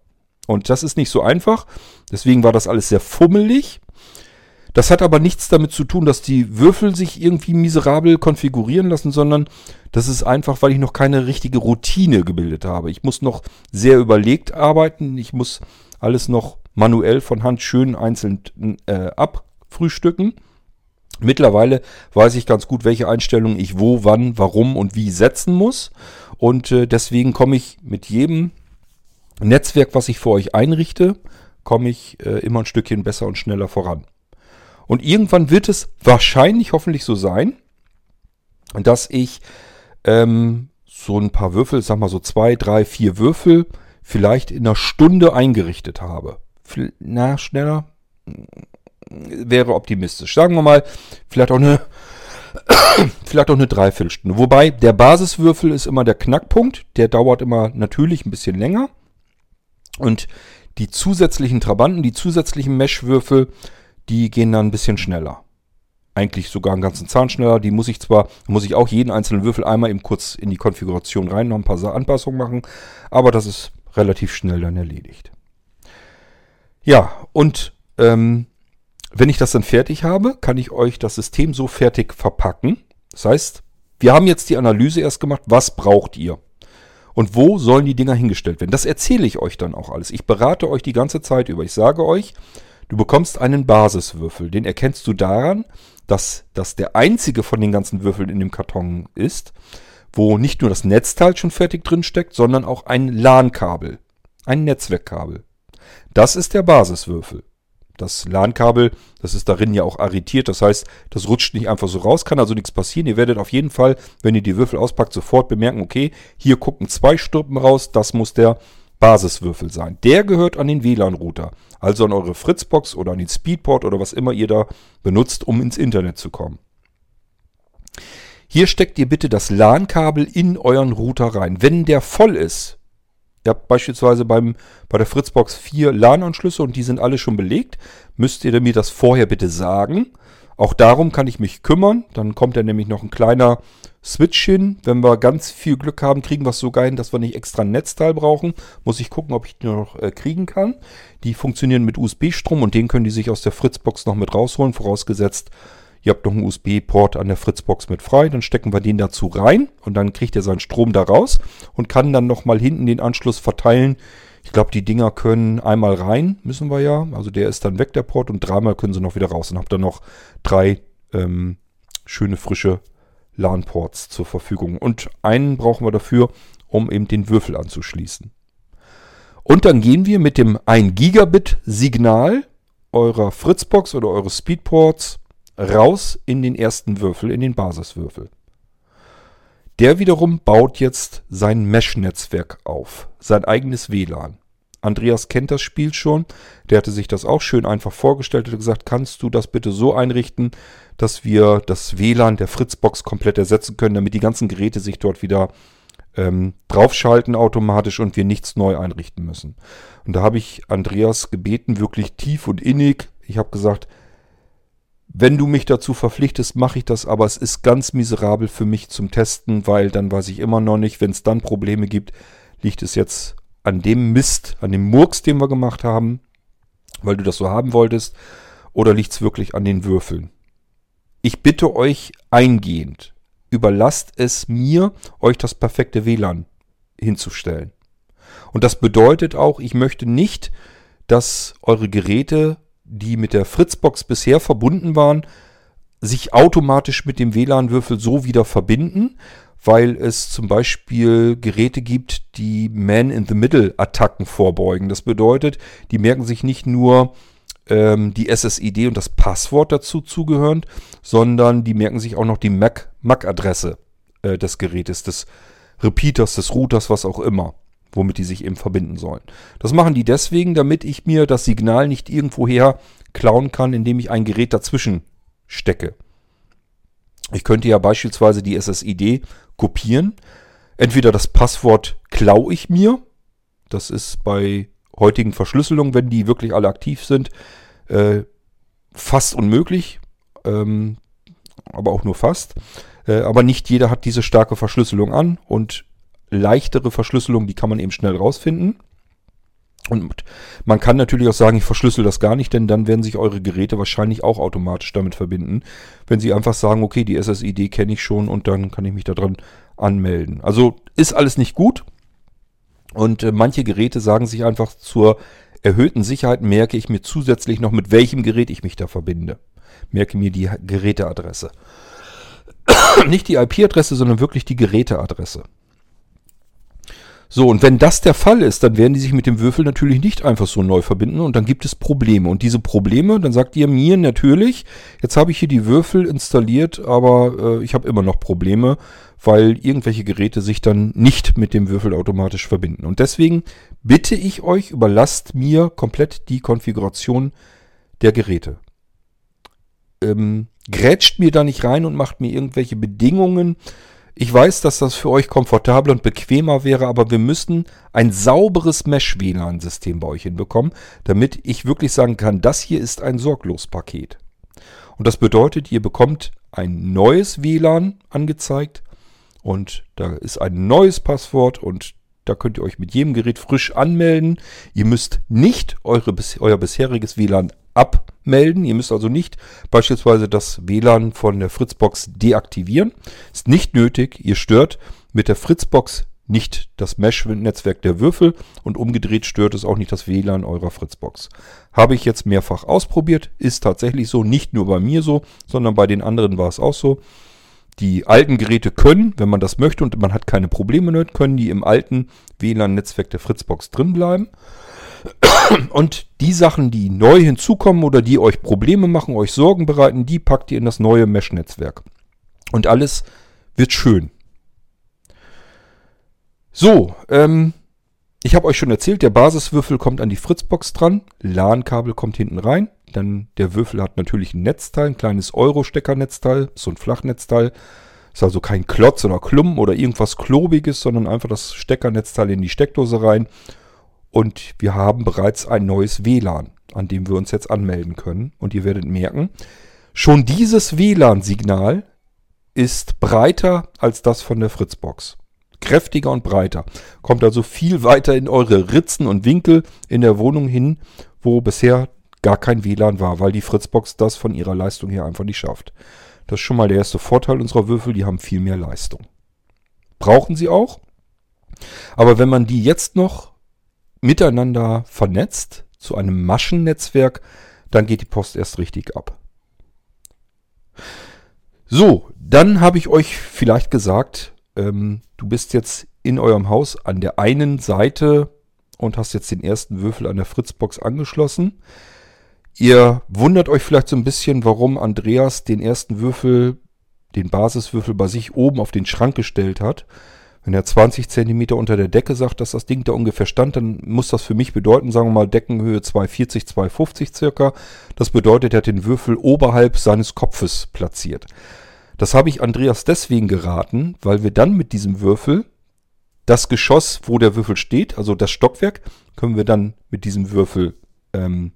Und das ist nicht so einfach. Deswegen war das alles sehr fummelig. Das hat aber nichts damit zu tun, dass die Würfel sich irgendwie miserabel konfigurieren lassen, sondern das ist einfach, weil ich noch keine richtige Routine gebildet habe. Ich muss noch sehr überlegt arbeiten. Ich muss alles noch manuell von Hand schön einzeln äh, abfrühstücken. Mittlerweile weiß ich ganz gut, welche Einstellungen ich wo, wann, warum und wie setzen muss. Und äh, deswegen komme ich mit jedem Netzwerk, was ich für euch einrichte, komme ich äh, immer ein Stückchen besser und schneller voran. Und irgendwann wird es wahrscheinlich hoffentlich so sein, dass ich ähm, so ein paar Würfel, sag mal so zwei, drei, vier Würfel, vielleicht in einer Stunde eingerichtet habe. Na, schneller wäre optimistisch. Sagen wir mal, vielleicht auch eine, vielleicht auch eine Dreiviertelstunde. Wobei der Basiswürfel ist immer der Knackpunkt. Der dauert immer natürlich ein bisschen länger. Und die zusätzlichen Trabanten, die zusätzlichen Meshwürfel, die gehen dann ein bisschen schneller. Eigentlich sogar einen ganzen Zahn schneller. Die muss ich zwar, muss ich auch jeden einzelnen Würfel einmal eben kurz in die Konfiguration rein, noch ein paar Anpassungen machen, aber das ist relativ schnell dann erledigt. Ja, und ähm, wenn ich das dann fertig habe, kann ich euch das System so fertig verpacken. Das heißt, wir haben jetzt die Analyse erst gemacht, was braucht ihr? Und wo sollen die Dinger hingestellt werden? Das erzähle ich euch dann auch alles. Ich berate euch die ganze Zeit über. Ich sage euch, Du bekommst einen Basiswürfel. Den erkennst du daran, dass das der einzige von den ganzen Würfeln in dem Karton ist, wo nicht nur das Netzteil schon fertig drin steckt, sondern auch ein LAN-Kabel, ein Netzwerkkabel. Das ist der Basiswürfel. Das LAN-Kabel, das ist darin ja auch arretiert, das heißt, das rutscht nicht einfach so raus, kann also nichts passieren. Ihr werdet auf jeden Fall, wenn ihr die Würfel auspackt, sofort bemerken, okay, hier gucken zwei Stülpen raus, das muss der Basiswürfel sein. Der gehört an den WLAN-Router, also an eure Fritzbox oder an den Speedport oder was immer ihr da benutzt, um ins Internet zu kommen. Hier steckt ihr bitte das LAN-Kabel in euren Router rein. Wenn der voll ist, ihr habt beispielsweise beim, bei der Fritzbox vier LAN-Anschlüsse und die sind alle schon belegt, müsst ihr mir das vorher bitte sagen. Auch darum kann ich mich kümmern. Dann kommt ja nämlich noch ein kleiner Switch hin. Wenn wir ganz viel Glück haben, kriegen wir es sogar hin, dass wir nicht extra ein Netzteil brauchen. Muss ich gucken, ob ich die noch äh, kriegen kann. Die funktionieren mit USB-Strom und den können die sich aus der Fritzbox noch mit rausholen. Vorausgesetzt, ihr habt noch einen USB-Port an der Fritzbox mit frei. Dann stecken wir den dazu rein und dann kriegt er seinen Strom da raus und kann dann nochmal hinten den Anschluss verteilen. Ich glaube, die Dinger können einmal rein, müssen wir ja. Also der ist dann weg, der Port, und dreimal können sie noch wieder raus. Und habt dann noch drei ähm, schöne frische LAN-Ports zur Verfügung. Und einen brauchen wir dafür, um eben den Würfel anzuschließen. Und dann gehen wir mit dem 1 Gigabit Signal eurer Fritzbox oder eures Speedports raus in den ersten Würfel, in den Basiswürfel. Der wiederum baut jetzt sein Mesh-Netzwerk auf, sein eigenes WLAN. Andreas kennt das Spiel schon. Der hatte sich das auch schön einfach vorgestellt und gesagt, kannst du das bitte so einrichten, dass wir das WLAN der Fritzbox komplett ersetzen können, damit die ganzen Geräte sich dort wieder ähm, draufschalten automatisch und wir nichts neu einrichten müssen. Und da habe ich Andreas gebeten, wirklich tief und innig. Ich habe gesagt, wenn du mich dazu verpflichtest, mache ich das, aber es ist ganz miserabel für mich zum Testen, weil dann weiß ich immer noch nicht, wenn es dann Probleme gibt, liegt es jetzt an dem Mist, an dem Murks, den wir gemacht haben, weil du das so haben wolltest, oder liegt es wirklich an den Würfeln? Ich bitte euch eingehend, überlasst es mir, euch das perfekte WLAN hinzustellen. Und das bedeutet auch, ich möchte nicht, dass eure Geräte, die mit der Fritzbox bisher verbunden waren, sich automatisch mit dem WLAN-Würfel so wieder verbinden, weil es zum Beispiel Geräte gibt, die Man-in-the-Middle-Attacken vorbeugen. Das bedeutet, die merken sich nicht nur ähm, die SSID und das Passwort dazu zugehörend, sondern die merken sich auch noch die MAC-Adresse äh, des Gerätes, des Repeaters, des Routers, was auch immer, womit die sich eben verbinden sollen. Das machen die deswegen, damit ich mir das Signal nicht irgendwoher klauen kann, indem ich ein Gerät dazwischen stecke. Ich könnte ja beispielsweise die SSID kopieren. Entweder das Passwort klaue ich mir. Das ist bei heutigen Verschlüsselungen, wenn die wirklich alle aktiv sind, äh, fast unmöglich. Ähm, aber auch nur fast. Äh, aber nicht jeder hat diese starke Verschlüsselung an und leichtere Verschlüsselung, die kann man eben schnell rausfinden. Und man kann natürlich auch sagen, ich verschlüssel das gar nicht, denn dann werden sich eure Geräte wahrscheinlich auch automatisch damit verbinden. Wenn sie einfach sagen, okay, die SSID kenne ich schon und dann kann ich mich daran anmelden. Also ist alles nicht gut. Und äh, manche Geräte sagen sich einfach zur erhöhten Sicherheit merke ich mir zusätzlich noch, mit welchem Gerät ich mich da verbinde. Merke mir die Geräteadresse. nicht die IP-Adresse, sondern wirklich die Geräteadresse. So, und wenn das der Fall ist, dann werden die sich mit dem Würfel natürlich nicht einfach so neu verbinden und dann gibt es Probleme. Und diese Probleme, dann sagt ihr mir natürlich, jetzt habe ich hier die Würfel installiert, aber äh, ich habe immer noch Probleme, weil irgendwelche Geräte sich dann nicht mit dem Würfel automatisch verbinden. Und deswegen bitte ich euch, überlasst mir komplett die Konfiguration der Geräte. Ähm, grätscht mir da nicht rein und macht mir irgendwelche Bedingungen, ich weiß, dass das für euch komfortabler und bequemer wäre, aber wir müssen ein sauberes Mesh-WLAN-System bei euch hinbekommen, damit ich wirklich sagen kann, das hier ist ein Sorglos-Paket. Und das bedeutet, ihr bekommt ein neues WLAN angezeigt und da ist ein neues Passwort und da könnt ihr euch mit jedem Gerät frisch anmelden. Ihr müsst nicht eure, euer bisheriges WLAN abmelden. Ihr müsst also nicht beispielsweise das WLAN von der Fritzbox deaktivieren. Ist nicht nötig. Ihr stört mit der Fritzbox nicht das Mesh-Netzwerk der Würfel und umgedreht stört es auch nicht das WLAN eurer Fritzbox. Habe ich jetzt mehrfach ausprobiert, ist tatsächlich so, nicht nur bei mir so, sondern bei den anderen war es auch so. Die alten Geräte können, wenn man das möchte und man hat keine Probleme damit, können die im alten WLAN-Netzwerk der Fritzbox drin bleiben. Und die Sachen, die neu hinzukommen oder die euch Probleme machen, euch Sorgen bereiten, die packt ihr in das neue Mesh-Netzwerk. Und alles wird schön. So, ähm, ich habe euch schon erzählt, der Basiswürfel kommt an die Fritzbox dran, LAN-Kabel kommt hinten rein, dann der Würfel hat natürlich ein Netzteil, ein kleines Euro-Steckernetzteil, so ein Flachnetzteil. Ist also kein Klotz oder Klumpen oder irgendwas Klobiges, sondern einfach das Steckernetzteil in die Steckdose rein und wir haben bereits ein neues WLAN, an dem wir uns jetzt anmelden können. Und ihr werdet merken, schon dieses WLAN-Signal ist breiter als das von der Fritzbox. Kräftiger und breiter. Kommt also viel weiter in eure Ritzen und Winkel in der Wohnung hin, wo bisher gar kein WLAN war, weil die Fritzbox das von ihrer Leistung her einfach nicht schafft. Das ist schon mal der erste Vorteil unserer Würfel, die haben viel mehr Leistung. Brauchen sie auch. Aber wenn man die jetzt noch miteinander vernetzt zu einem Maschennetzwerk, dann geht die Post erst richtig ab. So, dann habe ich euch vielleicht gesagt, ähm, du bist jetzt in eurem Haus an der einen Seite und hast jetzt den ersten Würfel an der Fritzbox angeschlossen. Ihr wundert euch vielleicht so ein bisschen, warum Andreas den ersten Würfel, den Basiswürfel bei sich oben auf den Schrank gestellt hat. Wenn er 20 cm unter der Decke sagt, dass das Ding da ungefähr stand, dann muss das für mich bedeuten, sagen wir mal Deckenhöhe 240, 250 circa. Das bedeutet, er hat den Würfel oberhalb seines Kopfes platziert. Das habe ich Andreas deswegen geraten, weil wir dann mit diesem Würfel das Geschoss, wo der Würfel steht, also das Stockwerk, können wir dann mit diesem Würfel ähm,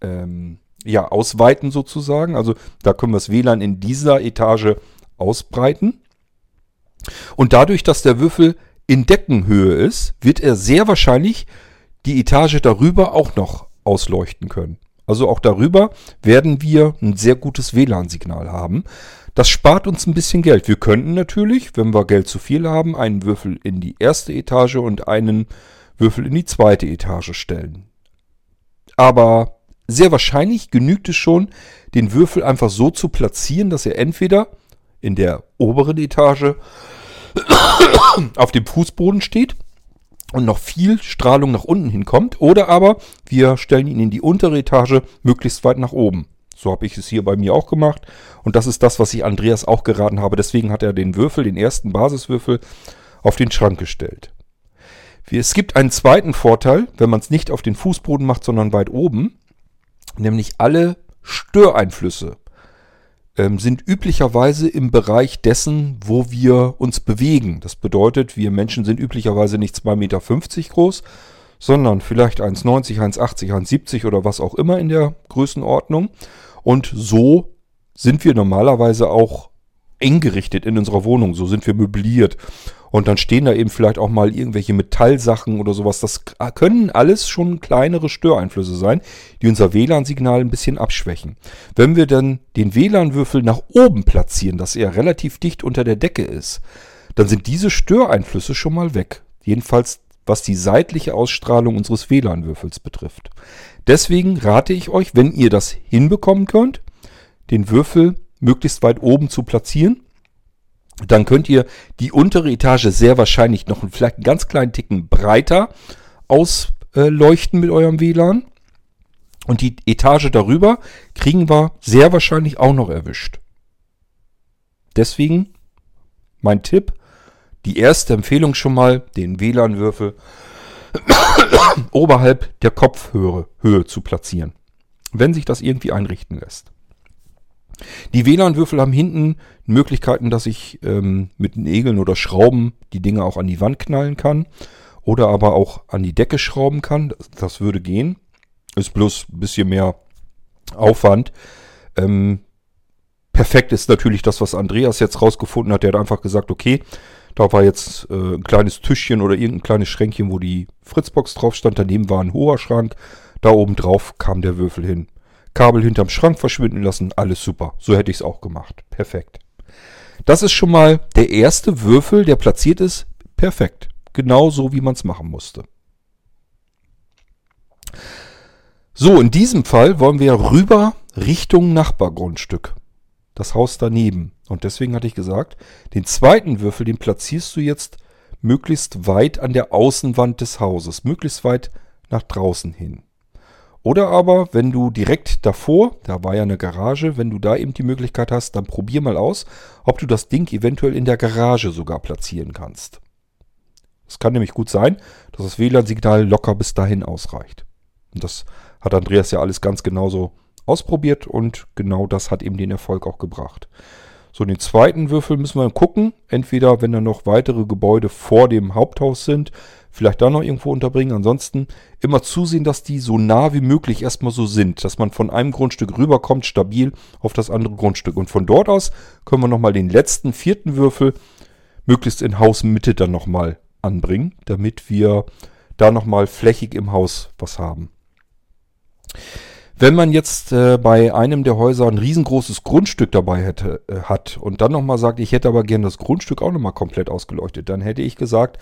ähm, ja, ausweiten sozusagen. Also da können wir das WLAN in dieser Etage ausbreiten. Und dadurch, dass der Würfel in Deckenhöhe ist, wird er sehr wahrscheinlich die Etage darüber auch noch ausleuchten können. Also auch darüber werden wir ein sehr gutes WLAN-Signal haben. Das spart uns ein bisschen Geld. Wir könnten natürlich, wenn wir Geld zu viel haben, einen Würfel in die erste Etage und einen Würfel in die zweite Etage stellen. Aber sehr wahrscheinlich genügt es schon, den Würfel einfach so zu platzieren, dass er entweder in der oberen Etage auf dem Fußboden steht und noch viel Strahlung nach unten hinkommt. Oder aber wir stellen ihn in die untere Etage möglichst weit nach oben. So habe ich es hier bei mir auch gemacht. Und das ist das, was ich Andreas auch geraten habe. Deswegen hat er den Würfel, den ersten Basiswürfel, auf den Schrank gestellt. Es gibt einen zweiten Vorteil, wenn man es nicht auf den Fußboden macht, sondern weit oben. Nämlich alle Störeinflüsse ähm, sind üblicherweise im Bereich dessen, wo wir uns bewegen. Das bedeutet, wir Menschen sind üblicherweise nicht 2,50 Meter groß, sondern vielleicht 1,90, 1,80, 1,70 oder was auch immer in der Größenordnung. Und so sind wir normalerweise auch eng gerichtet in unserer Wohnung. So sind wir möbliert. Und dann stehen da eben vielleicht auch mal irgendwelche Metallsachen oder sowas. Das können alles schon kleinere Störeinflüsse sein, die unser WLAN-Signal ein bisschen abschwächen. Wenn wir dann den WLAN-Würfel nach oben platzieren, dass er relativ dicht unter der Decke ist, dann sind diese Störeinflüsse schon mal weg. Jedenfalls was die seitliche Ausstrahlung unseres WLAN-Würfels betrifft. Deswegen rate ich euch, wenn ihr das hinbekommen könnt, den Würfel möglichst weit oben zu platzieren. Dann könnt ihr die untere Etage sehr wahrscheinlich noch vielleicht einen ganz kleinen Ticken breiter ausleuchten mit eurem WLAN. Und die Etage darüber kriegen wir sehr wahrscheinlich auch noch erwischt. Deswegen mein Tipp, die erste Empfehlung schon mal, den WLAN-Würfel oberhalb der Kopfhöhe Höhe zu platzieren. Wenn sich das irgendwie einrichten lässt. Die WLAN-Würfel haben hinten Möglichkeiten, dass ich ähm, mit Nägeln oder Schrauben die Dinge auch an die Wand knallen kann. Oder aber auch an die Decke schrauben kann. Das, das würde gehen. Ist bloß ein bisschen mehr Aufwand. Ähm, perfekt ist natürlich das, was Andreas jetzt rausgefunden hat. Der hat einfach gesagt, okay, da war jetzt äh, ein kleines Tischchen oder irgendein kleines Schränkchen, wo die Fritzbox drauf stand. Daneben war ein hoher Schrank. Da oben drauf kam der Würfel hin. Kabel hinterm Schrank verschwinden lassen, alles super. So hätte ich es auch gemacht. Perfekt. Das ist schon mal der erste Würfel, der platziert ist. Perfekt. Genau so, wie man es machen musste. So, in diesem Fall wollen wir rüber Richtung Nachbargrundstück. Das Haus daneben. Und deswegen hatte ich gesagt, den zweiten Würfel, den platzierst du jetzt möglichst weit an der Außenwand des Hauses, möglichst weit nach draußen hin. Oder aber, wenn du direkt davor, da war ja eine Garage, wenn du da eben die Möglichkeit hast, dann probier mal aus, ob du das Ding eventuell in der Garage sogar platzieren kannst. Es kann nämlich gut sein, dass das WLAN-Signal locker bis dahin ausreicht. Und das hat Andreas ja alles ganz genauso ausprobiert und genau das hat eben den Erfolg auch gebracht. So, den zweiten Würfel müssen wir gucken. Entweder, wenn da noch weitere Gebäude vor dem Haupthaus sind, vielleicht da noch irgendwo unterbringen. Ansonsten immer zusehen, dass die so nah wie möglich erstmal so sind, dass man von einem Grundstück rüberkommt, stabil auf das andere Grundstück. Und von dort aus können wir nochmal den letzten, vierten Würfel möglichst in Hausmitte dann nochmal anbringen, damit wir da nochmal flächig im Haus was haben. Wenn man jetzt äh, bei einem der Häuser ein riesengroßes Grundstück dabei hätte, äh, hat und dann nochmal sagt, ich hätte aber gerne das Grundstück auch nochmal komplett ausgeleuchtet, dann hätte ich gesagt,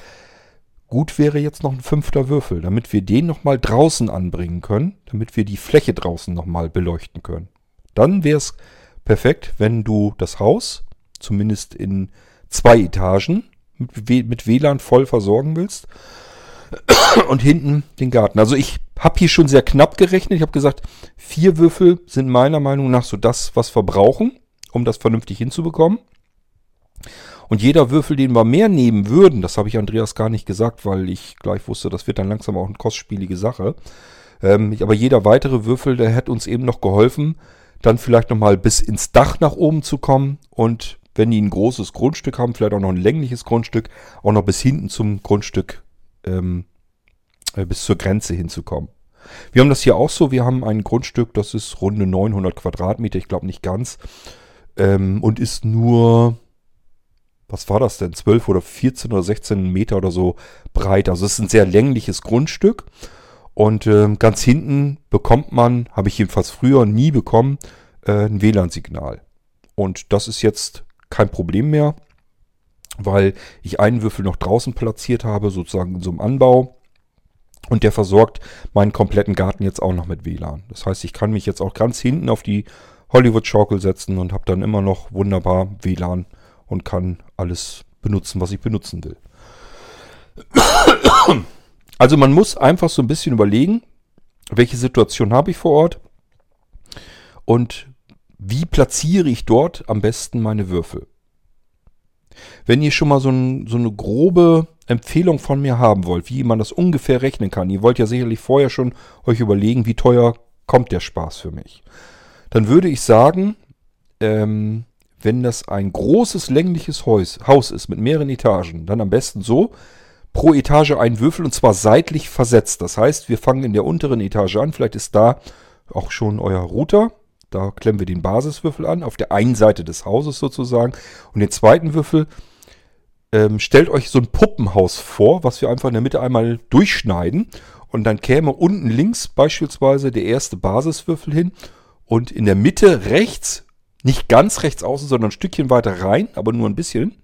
gut wäre jetzt noch ein fünfter Würfel, damit wir den nochmal draußen anbringen können, damit wir die Fläche draußen nochmal beleuchten können. Dann wäre es perfekt, wenn du das Haus, zumindest in zwei Etagen, mit WLAN voll versorgen willst und hinten den Garten. Also ich habe hier schon sehr knapp gerechnet. Ich habe gesagt, vier Würfel sind meiner Meinung nach so das, was wir brauchen, um das vernünftig hinzubekommen. Und jeder Würfel, den wir mehr nehmen würden, das habe ich Andreas gar nicht gesagt, weil ich gleich wusste, das wird dann langsam auch eine kostspielige Sache. Ähm, aber jeder weitere Würfel, der hätte uns eben noch geholfen, dann vielleicht nochmal bis ins Dach nach oben zu kommen und wenn die ein großes Grundstück haben, vielleicht auch noch ein längliches Grundstück, auch noch bis hinten zum Grundstück ähm, äh, bis zur Grenze hinzukommen. Wir haben das hier auch so. Wir haben ein Grundstück, das ist runde 900 Quadratmeter, ich glaube nicht ganz, ähm, und ist nur, was war das denn, 12 oder 14 oder 16 Meter oder so breit. Also es ist ein sehr längliches Grundstück. Und äh, ganz hinten bekommt man, habe ich jedenfalls früher nie bekommen, äh, ein WLAN-Signal. Und das ist jetzt kein Problem mehr, weil ich einen Würfel noch draußen platziert habe, sozusagen in so einem Anbau. Und der versorgt meinen kompletten Garten jetzt auch noch mit WLAN. Das heißt, ich kann mich jetzt auch ganz hinten auf die Hollywood-Schaukel setzen und habe dann immer noch wunderbar WLAN und kann alles benutzen, was ich benutzen will. Also man muss einfach so ein bisschen überlegen, welche Situation habe ich vor Ort und wie platziere ich dort am besten meine Würfel. Wenn ihr schon mal so, ein, so eine grobe Empfehlung von mir haben wollt, wie man das ungefähr rechnen kann, ihr wollt ja sicherlich vorher schon euch überlegen, wie teuer kommt der Spaß für mich, dann würde ich sagen, ähm, wenn das ein großes längliches Haus, ist mit mehreren Etagen, dann am besten so, pro Etage einen Würfel und zwar seitlich versetzt. Das heißt, wir fangen in der unteren Etage an. Vielleicht ist da auch schon euer Router. Da klemmen wir den Basiswürfel an, auf der einen Seite des Hauses sozusagen. Und den zweiten Würfel ähm, stellt euch so ein Puppenhaus vor, was wir einfach in der Mitte einmal durchschneiden. Und dann käme unten links beispielsweise der erste Basiswürfel hin. Und in der Mitte rechts, nicht ganz rechts außen, sondern ein Stückchen weiter rein, aber nur ein bisschen,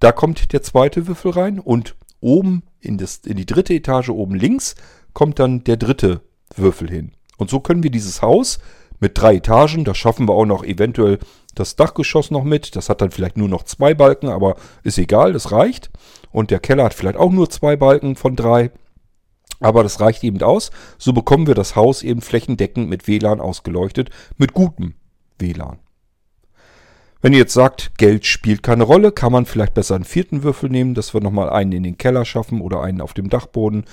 da kommt der zweite Würfel rein. Und oben in, das, in die dritte Etage, oben links, kommt dann der dritte Würfel hin. Und so können wir dieses Haus mit drei Etagen, da schaffen wir auch noch eventuell das Dachgeschoss noch mit. Das hat dann vielleicht nur noch zwei Balken, aber ist egal, das reicht. Und der Keller hat vielleicht auch nur zwei Balken von drei. Aber das reicht eben aus. So bekommen wir das Haus eben flächendeckend mit WLAN ausgeleuchtet, mit gutem WLAN. Wenn ihr jetzt sagt, Geld spielt keine Rolle, kann man vielleicht besser einen vierten Würfel nehmen, dass wir nochmal einen in den Keller schaffen oder einen auf dem Dachboden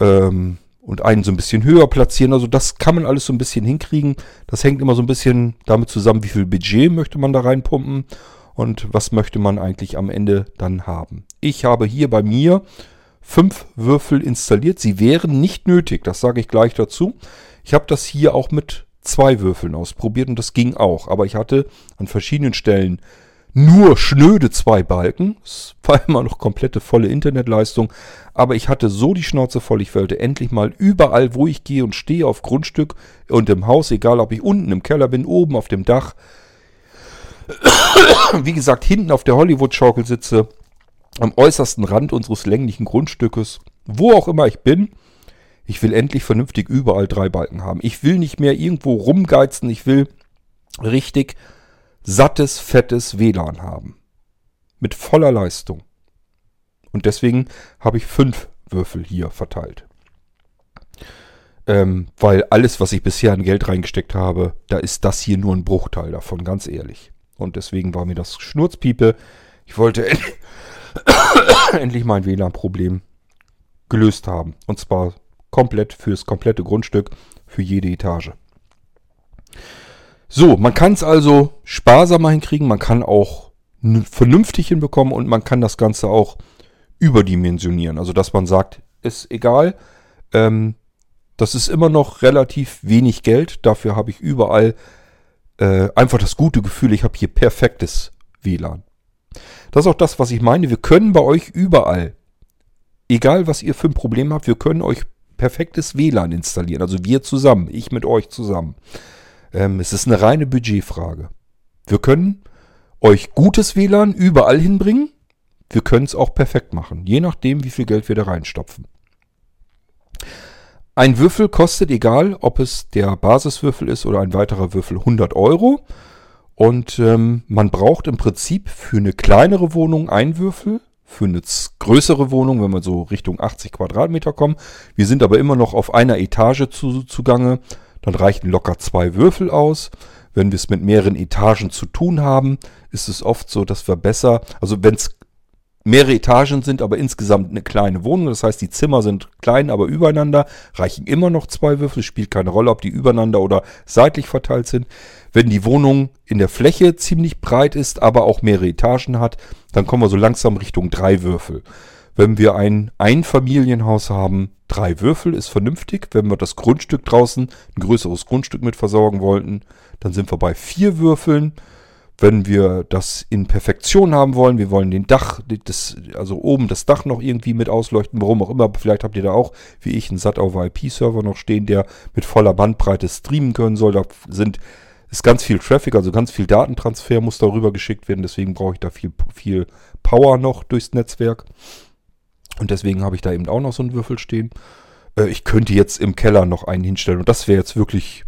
ähm, und einen so ein bisschen höher platzieren. Also das kann man alles so ein bisschen hinkriegen. Das hängt immer so ein bisschen damit zusammen, wie viel Budget möchte man da reinpumpen und was möchte man eigentlich am Ende dann haben. Ich habe hier bei mir fünf Würfel installiert. Sie wären nicht nötig, das sage ich gleich dazu. Ich habe das hier auch mit zwei Würfeln ausprobiert und das ging auch. Aber ich hatte an verschiedenen Stellen nur schnöde zwei Balken. Es war immer noch komplette volle Internetleistung. Aber ich hatte so die Schnauze voll. Ich wollte endlich mal überall, wo ich gehe und stehe, auf Grundstück und im Haus, egal ob ich unten im Keller bin, oben auf dem Dach. Wie gesagt, hinten auf der Hollywood-Schaukel sitze, am äußersten Rand unseres länglichen Grundstückes, wo auch immer ich bin, ich will endlich vernünftig überall drei Balken haben. Ich will nicht mehr irgendwo rumgeizen. Ich will richtig sattes, fettes WLAN haben. Mit voller Leistung. Und deswegen habe ich fünf Würfel hier verteilt. Ähm, weil alles, was ich bisher an Geld reingesteckt habe, da ist das hier nur ein Bruchteil davon, ganz ehrlich. Und deswegen war mir das Schnurzpiepe. Ich wollte endlich mein WLAN-Problem gelöst haben. Und zwar komplett fürs komplette Grundstück, für jede Etage. So, man kann es also sparsamer hinkriegen, man kann auch vernünftig hinbekommen und man kann das Ganze auch überdimensionieren. Also, dass man sagt, ist egal, ähm, das ist immer noch relativ wenig Geld. Dafür habe ich überall äh, einfach das gute Gefühl, ich habe hier perfektes WLAN. Das ist auch das, was ich meine. Wir können bei euch überall, egal was ihr für ein Problem habt, wir können euch perfektes WLAN installieren. Also wir zusammen, ich mit euch zusammen. Ähm, es ist eine reine Budgetfrage. Wir können euch gutes WLAN überall hinbringen. Wir können es auch perfekt machen, je nachdem, wie viel Geld wir da reinstopfen. Ein Würfel kostet, egal ob es der Basiswürfel ist oder ein weiterer Würfel, 100 Euro. Und ähm, man braucht im Prinzip für eine kleinere Wohnung einen Würfel, für eine größere Wohnung, wenn wir so Richtung 80 Quadratmeter kommen. Wir sind aber immer noch auf einer Etage zu, zugange. Dann reichen locker zwei Würfel aus. Wenn wir es mit mehreren Etagen zu tun haben, ist es oft so, dass wir besser, also wenn es mehrere Etagen sind, aber insgesamt eine kleine Wohnung. Das heißt, die Zimmer sind klein, aber übereinander. Reichen immer noch zwei Würfel. Spielt keine Rolle, ob die übereinander oder seitlich verteilt sind. Wenn die Wohnung in der Fläche ziemlich breit ist, aber auch mehrere Etagen hat, dann kommen wir so langsam Richtung drei Würfel. Wenn wir ein Einfamilienhaus haben, drei Würfel ist vernünftig. Wenn wir das Grundstück draußen, ein größeres Grundstück mit versorgen wollten, dann sind wir bei vier Würfeln. Wenn wir das in Perfektion haben wollen, wir wollen den Dach, das, also oben das Dach noch irgendwie mit ausleuchten, warum auch immer, vielleicht habt ihr da auch, wie ich, einen SAT auf IP-Server noch stehen, der mit voller Bandbreite streamen können soll. Da sind, ist ganz viel Traffic, also ganz viel Datentransfer muss darüber geschickt werden, deswegen brauche ich da viel, viel Power noch durchs Netzwerk. Und deswegen habe ich da eben auch noch so einen Würfel stehen. Äh, ich könnte jetzt im Keller noch einen hinstellen und das wäre jetzt wirklich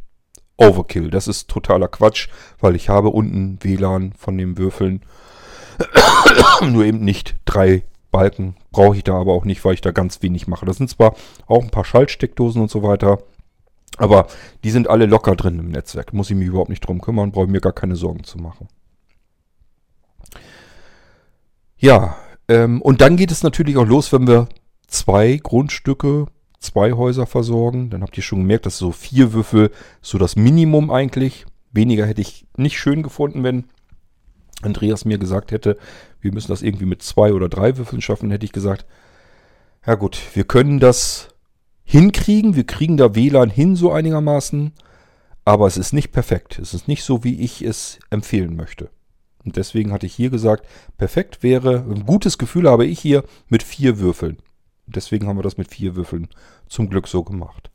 Overkill. Das ist totaler Quatsch, weil ich habe unten WLAN von den Würfeln. Nur eben nicht drei Balken. Brauche ich da aber auch nicht, weil ich da ganz wenig mache. Das sind zwar auch ein paar Schaltsteckdosen und so weiter. Aber die sind alle locker drin im Netzwerk. Muss ich mich überhaupt nicht drum kümmern. Brauche mir gar keine Sorgen zu machen. Ja, ähm, und dann geht es natürlich auch los, wenn wir zwei Grundstücke zwei Häuser versorgen. Dann habt ihr schon gemerkt, dass so vier Würfel so das Minimum eigentlich. Weniger hätte ich nicht schön gefunden, wenn Andreas mir gesagt hätte, wir müssen das irgendwie mit zwei oder drei Würfeln schaffen, hätte ich gesagt, Ja gut, wir können das hinkriegen. Wir kriegen da WLAN hin so einigermaßen. Aber es ist nicht perfekt. Es ist nicht so, wie ich es empfehlen möchte. Und deswegen hatte ich hier gesagt, perfekt wäre, ein gutes Gefühl habe ich hier mit vier Würfeln. Deswegen haben wir das mit vier Würfeln zum Glück so gemacht.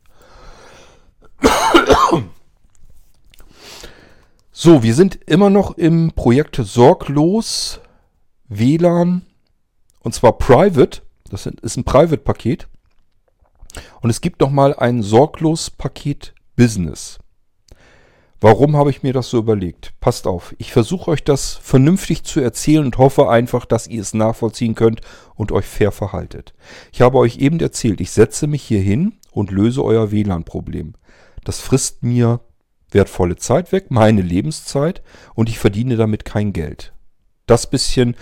So, wir sind immer noch im Projekt Sorglos WLAN und zwar Private. Das ist ein Private-Paket. Und es gibt nochmal ein Sorglos-Paket Business. Warum habe ich mir das so überlegt? Passt auf, ich versuche euch das vernünftig zu erzählen und hoffe einfach, dass ihr es nachvollziehen könnt und euch fair verhaltet. Ich habe euch eben erzählt, ich setze mich hier hin und löse euer WLAN-Problem. Das frisst mir wertvolle Zeit weg, meine Lebenszeit und ich verdiene damit kein Geld. Das bisschen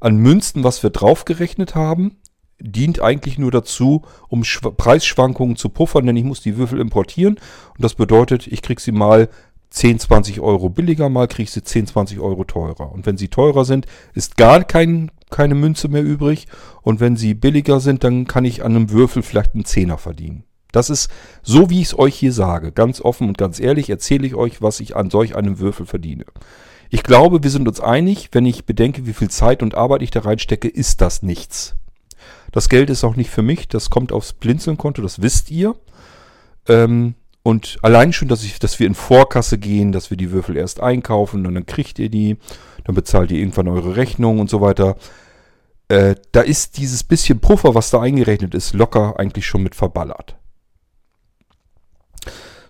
an Münzen, was wir draufgerechnet haben, dient eigentlich nur dazu, um Schw Preisschwankungen zu puffern, denn ich muss die Würfel importieren und das bedeutet, ich kriege sie mal 10, 20 Euro billiger, mal ich sie 10, 20 Euro teurer. Und wenn sie teurer sind, ist gar kein, keine Münze mehr übrig und wenn sie billiger sind, dann kann ich an einem Würfel vielleicht einen Zehner verdienen. Das ist so, wie ich es euch hier sage. Ganz offen und ganz ehrlich erzähle ich euch, was ich an solch einem Würfel verdiene. Ich glaube, wir sind uns einig, wenn ich bedenke, wie viel Zeit und Arbeit ich da reinstecke, ist das nichts. Das Geld ist auch nicht für mich, das kommt aufs Blinzeln-Konto, das wisst ihr. Ähm, und allein schon, dass, ich, dass wir in Vorkasse gehen, dass wir die Würfel erst einkaufen und dann kriegt ihr die, dann bezahlt ihr irgendwann eure Rechnung und so weiter. Äh, da ist dieses bisschen Puffer, was da eingerechnet ist, locker eigentlich schon mit verballert.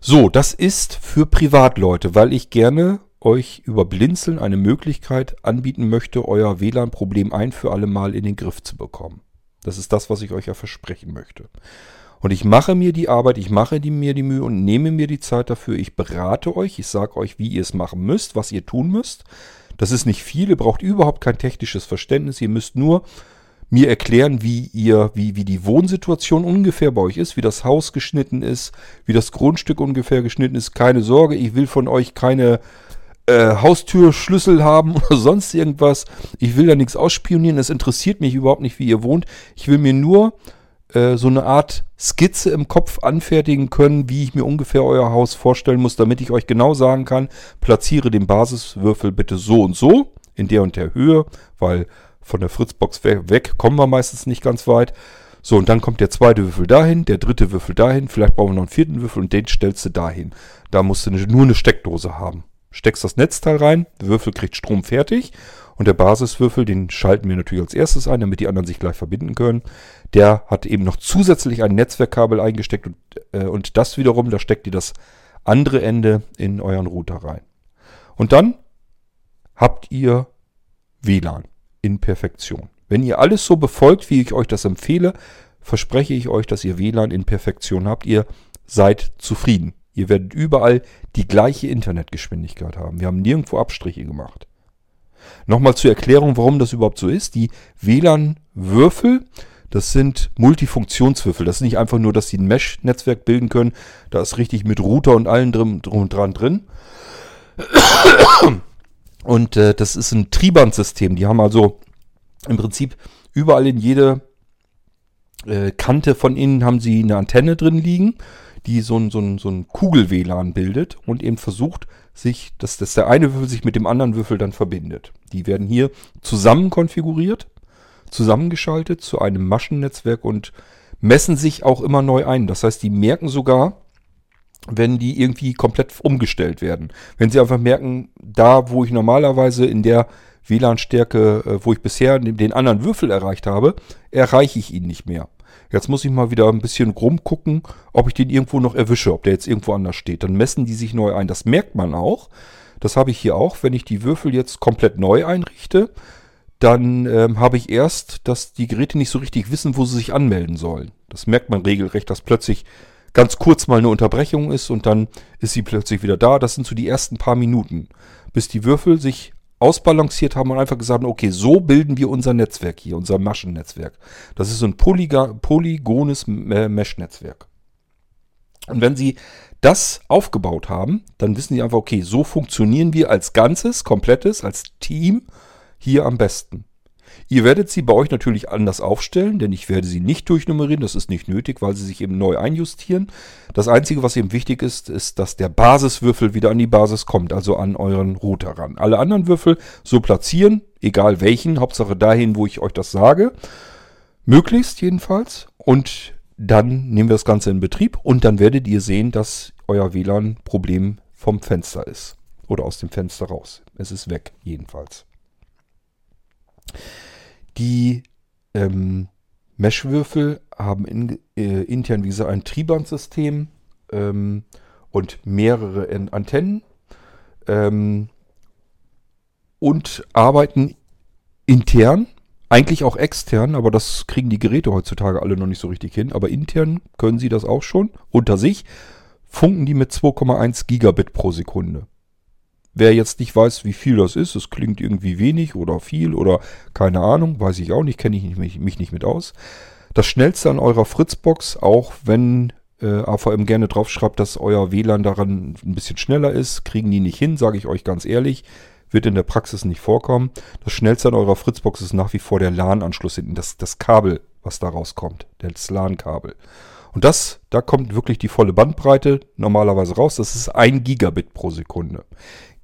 So, das ist für Privatleute, weil ich gerne euch über Blinzeln eine Möglichkeit anbieten möchte, euer WLAN-Problem ein für alle Mal in den Griff zu bekommen. Das ist das, was ich euch ja versprechen möchte. Und ich mache mir die Arbeit, ich mache die, mir die Mühe und nehme mir die Zeit dafür. Ich berate euch, ich sage euch, wie ihr es machen müsst, was ihr tun müsst. Das ist nicht viel, ihr braucht überhaupt kein technisches Verständnis. Ihr müsst nur mir erklären, wie ihr, wie, wie die Wohnsituation ungefähr bei euch ist, wie das Haus geschnitten ist, wie das Grundstück ungefähr geschnitten ist. Keine Sorge, ich will von euch keine äh, Haustürschlüssel haben oder sonst irgendwas. Ich will da nichts ausspionieren. Es interessiert mich überhaupt nicht, wie ihr wohnt. Ich will mir nur äh, so eine Art Skizze im Kopf anfertigen können, wie ich mir ungefähr euer Haus vorstellen muss, damit ich euch genau sagen kann, platziere den Basiswürfel bitte so und so, in der und der Höhe, weil von der Fritzbox weg kommen wir meistens nicht ganz weit. So, und dann kommt der zweite Würfel dahin, der dritte Würfel dahin, vielleicht brauchen wir noch einen vierten Würfel und den stellst du dahin. Da musst du nur eine Steckdose haben steckst das Netzteil rein, der Würfel kriegt Strom fertig und der Basiswürfel, den schalten wir natürlich als erstes ein, damit die anderen sich gleich verbinden können. Der hat eben noch zusätzlich ein Netzwerkkabel eingesteckt und, äh, und das wiederum, da steckt ihr das andere Ende in euren Router rein. Und dann habt ihr WLAN in Perfektion. Wenn ihr alles so befolgt, wie ich euch das empfehle, verspreche ich euch, dass ihr WLAN in Perfektion habt. Ihr seid zufrieden. Ihr werdet überall die gleiche Internetgeschwindigkeit haben. Wir haben nirgendwo Abstriche gemacht. Nochmal zur Erklärung, warum das überhaupt so ist. Die WLAN-Würfel, das sind Multifunktionswürfel. Das ist nicht einfach nur, dass sie ein Mesh-Netzwerk bilden können. Da ist richtig mit Router und allem drum, drum und dran drin. Und äh, das ist ein Triband-System. Die haben also im Prinzip überall in jede äh, Kante von innen haben sie eine Antenne drin liegen die so ein, so ein, so ein Kugel-WLAN bildet und eben versucht, sich, dass, dass der eine Würfel sich mit dem anderen Würfel dann verbindet. Die werden hier zusammen konfiguriert, zusammengeschaltet zu einem Maschennetzwerk und messen sich auch immer neu ein. Das heißt, die merken sogar, wenn die irgendwie komplett umgestellt werden. Wenn sie einfach merken, da wo ich normalerweise in der WLAN-Stärke, äh, wo ich bisher den anderen Würfel erreicht habe, erreiche ich ihn nicht mehr. Jetzt muss ich mal wieder ein bisschen rumgucken, ob ich den irgendwo noch erwische, ob der jetzt irgendwo anders steht. Dann messen die sich neu ein. Das merkt man auch. Das habe ich hier auch. Wenn ich die Würfel jetzt komplett neu einrichte, dann ähm, habe ich erst, dass die Geräte nicht so richtig wissen, wo sie sich anmelden sollen. Das merkt man regelrecht, dass plötzlich ganz kurz mal eine Unterbrechung ist und dann ist sie plötzlich wieder da. Das sind so die ersten paar Minuten, bis die Würfel sich ausbalanciert haben und einfach gesagt okay, so bilden wir unser Netzwerk hier, unser Maschennetzwerk. Das ist so ein Polyga polygones Mesh-Netzwerk. Und wenn Sie das aufgebaut haben, dann wissen Sie einfach, okay, so funktionieren wir als Ganzes, komplettes, als Team hier am besten. Ihr werdet sie bei euch natürlich anders aufstellen, denn ich werde sie nicht durchnummerieren. Das ist nicht nötig, weil sie sich eben neu einjustieren. Das Einzige, was eben wichtig ist, ist, dass der Basiswürfel wieder an die Basis kommt, also an euren Router ran. Alle anderen Würfel so platzieren, egal welchen, Hauptsache dahin, wo ich euch das sage. Möglichst jedenfalls. Und dann nehmen wir das Ganze in Betrieb und dann werdet ihr sehen, dass euer WLAN-Problem vom Fenster ist. Oder aus dem Fenster raus. Es ist weg, jedenfalls. Die ähm, Meshwürfel haben in, äh, intern, wie gesagt, ein Trieband-System ähm, und mehrere Antennen ähm, und arbeiten intern, eigentlich auch extern, aber das kriegen die Geräte heutzutage alle noch nicht so richtig hin. Aber intern können sie das auch schon unter sich. Funken die mit 2,1 Gigabit pro Sekunde. Wer jetzt nicht weiß, wie viel das ist, es klingt irgendwie wenig oder viel oder keine Ahnung, weiß ich auch nicht, kenne ich mich, nicht mit aus. Das schnellste an eurer Fritzbox, auch wenn äh, AVM gerne draufschreibt, dass euer WLAN daran ein bisschen schneller ist, kriegen die nicht hin, sage ich euch ganz ehrlich. Wird in der Praxis nicht vorkommen. Das schnellste an eurer Fritzbox ist nach wie vor der LAN-Anschluss hinten, das, das Kabel, was da rauskommt, das LAN-Kabel. Und das, da kommt wirklich die volle Bandbreite normalerweise raus. Das ist ein Gigabit pro Sekunde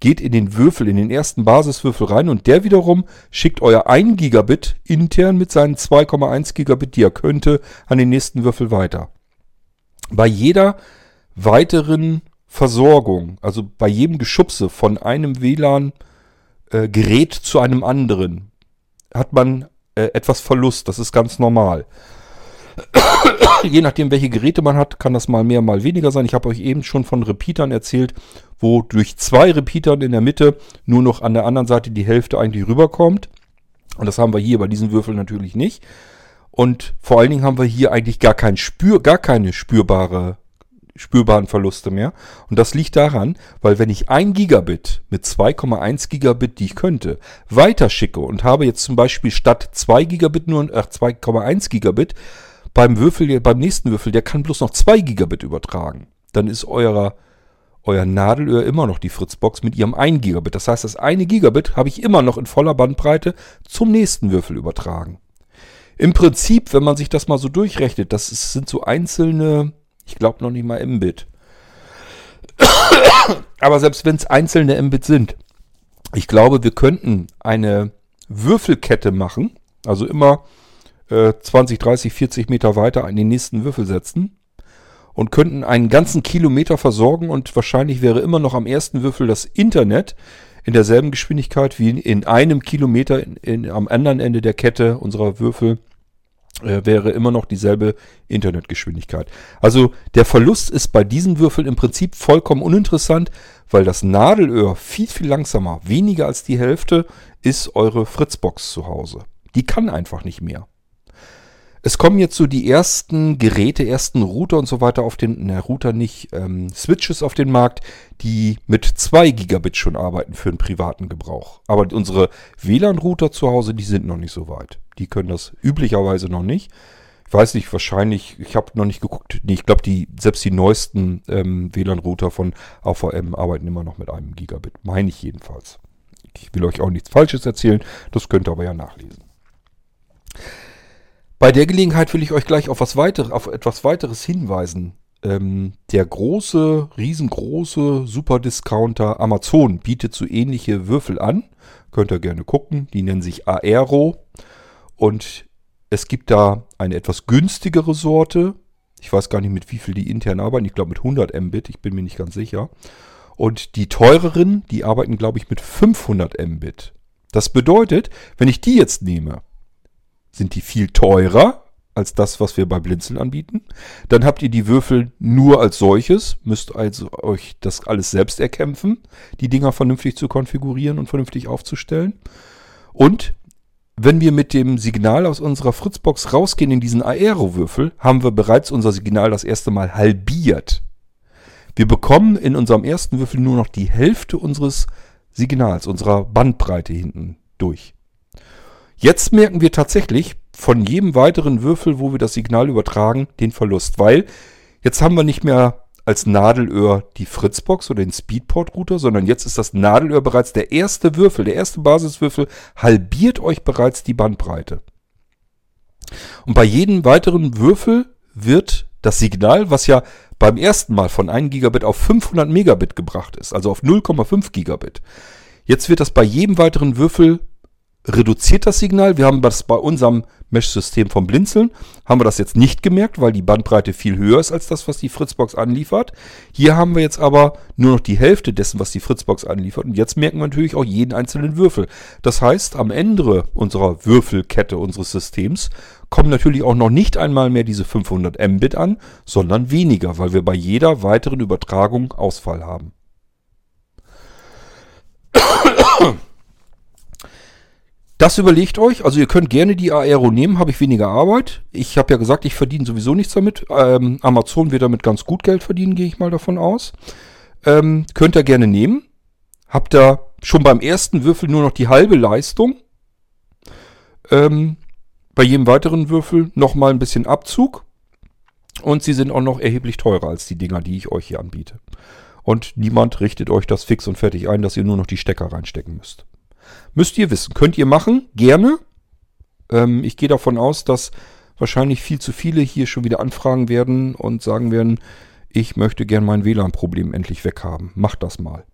geht in den Würfel, in den ersten Basiswürfel rein und der wiederum schickt euer 1 Gigabit intern mit seinen 2,1 Gigabit, die er könnte, an den nächsten Würfel weiter. Bei jeder weiteren Versorgung, also bei jedem Geschubse von einem WLAN-Gerät äh, zu einem anderen, hat man äh, etwas Verlust. Das ist ganz normal. Je nachdem, welche Geräte man hat, kann das mal mehr, mal weniger sein. Ich habe euch eben schon von Repeatern erzählt, wo durch zwei Repeatern in der Mitte nur noch an der anderen Seite die Hälfte eigentlich rüberkommt. Und das haben wir hier bei diesen Würfeln natürlich nicht. Und vor allen Dingen haben wir hier eigentlich gar, kein Spür, gar keine spürbare, spürbaren Verluste mehr. Und das liegt daran, weil wenn ich ein Gigabit mit 2,1 Gigabit, die ich könnte, weiterschicke und habe jetzt zum Beispiel statt 2 Gigabit nur 2,1 Gigabit, beim Würfel, beim nächsten Würfel, der kann bloß noch 2 Gigabit übertragen. Dann ist eurer, euer Nadelöhr immer noch die Fritzbox mit ihrem 1 Gigabit. Das heißt, das eine Gigabit habe ich immer noch in voller Bandbreite zum nächsten Würfel übertragen. Im Prinzip, wenn man sich das mal so durchrechnet, das ist, sind so einzelne, ich glaube noch nicht mal Mbit. Aber selbst wenn es einzelne Mbit sind, ich glaube, wir könnten eine Würfelkette machen, also immer 20, 30, 40 Meter weiter an den nächsten Würfel setzen und könnten einen ganzen Kilometer versorgen und wahrscheinlich wäre immer noch am ersten Würfel das Internet in derselben Geschwindigkeit wie in einem Kilometer in, in, am anderen Ende der Kette unserer Würfel äh, wäre immer noch dieselbe Internetgeschwindigkeit. Also der Verlust ist bei diesen Würfeln im Prinzip vollkommen uninteressant, weil das Nadelöhr viel, viel langsamer, weniger als die Hälfte, ist eure Fritzbox zu Hause. Die kann einfach nicht mehr. Es kommen jetzt so die ersten Geräte, ersten Router und so weiter auf den, ne, Router nicht, ähm, Switches auf den Markt, die mit 2 Gigabit schon arbeiten für den privaten Gebrauch. Aber unsere WLAN-Router zu Hause, die sind noch nicht so weit. Die können das üblicherweise noch nicht. Ich weiß nicht, wahrscheinlich, ich habe noch nicht geguckt. Nee, ich glaube, die, selbst die neuesten ähm, WLAN-Router von AVM arbeiten immer noch mit einem Gigabit. Meine ich jedenfalls. Ich will euch auch nichts Falsches erzählen, das könnt ihr aber ja nachlesen. Bei der Gelegenheit will ich euch gleich auf, was weiter, auf etwas weiteres hinweisen. Ähm, der große, riesengroße Superdiscounter Amazon bietet so ähnliche Würfel an. Könnt ihr gerne gucken. Die nennen sich Aero. Und es gibt da eine etwas günstigere Sorte. Ich weiß gar nicht, mit wie viel die intern arbeiten. Ich glaube mit 100 Mbit. Ich bin mir nicht ganz sicher. Und die teureren, die arbeiten, glaube ich, mit 500 Mbit. Das bedeutet, wenn ich die jetzt nehme, sind die viel teurer als das, was wir bei Blinzeln anbieten. Dann habt ihr die Würfel nur als solches, müsst also euch das alles selbst erkämpfen, die Dinger vernünftig zu konfigurieren und vernünftig aufzustellen. Und wenn wir mit dem Signal aus unserer Fritzbox rausgehen in diesen Aero-Würfel, haben wir bereits unser Signal das erste Mal halbiert. Wir bekommen in unserem ersten Würfel nur noch die Hälfte unseres Signals, unserer Bandbreite hinten durch. Jetzt merken wir tatsächlich von jedem weiteren Würfel, wo wir das Signal übertragen, den Verlust, weil jetzt haben wir nicht mehr als Nadelöhr die Fritzbox oder den Speedport-Router, sondern jetzt ist das Nadelöhr bereits der erste Würfel, der erste Basiswürfel, halbiert euch bereits die Bandbreite. Und bei jedem weiteren Würfel wird das Signal, was ja beim ersten Mal von 1 Gigabit auf 500 Megabit gebracht ist, also auf 0,5 Gigabit, jetzt wird das bei jedem weiteren Würfel reduziert das Signal. Wir haben das bei unserem Mesh-System vom Blinzeln, haben wir das jetzt nicht gemerkt, weil die Bandbreite viel höher ist als das, was die Fritzbox anliefert. Hier haben wir jetzt aber nur noch die Hälfte dessen, was die Fritzbox anliefert. Und jetzt merken wir natürlich auch jeden einzelnen Würfel. Das heißt, am Ende unserer Würfelkette unseres Systems kommen natürlich auch noch nicht einmal mehr diese 500 Mbit an, sondern weniger, weil wir bei jeder weiteren Übertragung Ausfall haben. Das überlegt euch. Also ihr könnt gerne die Aero nehmen, habe ich weniger Arbeit. Ich habe ja gesagt, ich verdiene sowieso nichts damit. Ähm, Amazon wird damit ganz gut Geld verdienen, gehe ich mal davon aus. Ähm, könnt ihr gerne nehmen. Habt ihr schon beim ersten Würfel nur noch die halbe Leistung. Ähm, bei jedem weiteren Würfel nochmal ein bisschen Abzug. Und sie sind auch noch erheblich teurer als die Dinger, die ich euch hier anbiete. Und niemand richtet euch das fix und fertig ein, dass ihr nur noch die Stecker reinstecken müsst. Müsst ihr wissen. Könnt ihr machen, gerne. Ähm, ich gehe davon aus, dass wahrscheinlich viel zu viele hier schon wieder anfragen werden und sagen werden, ich möchte gern mein WLAN-Problem endlich weghaben. Macht das mal.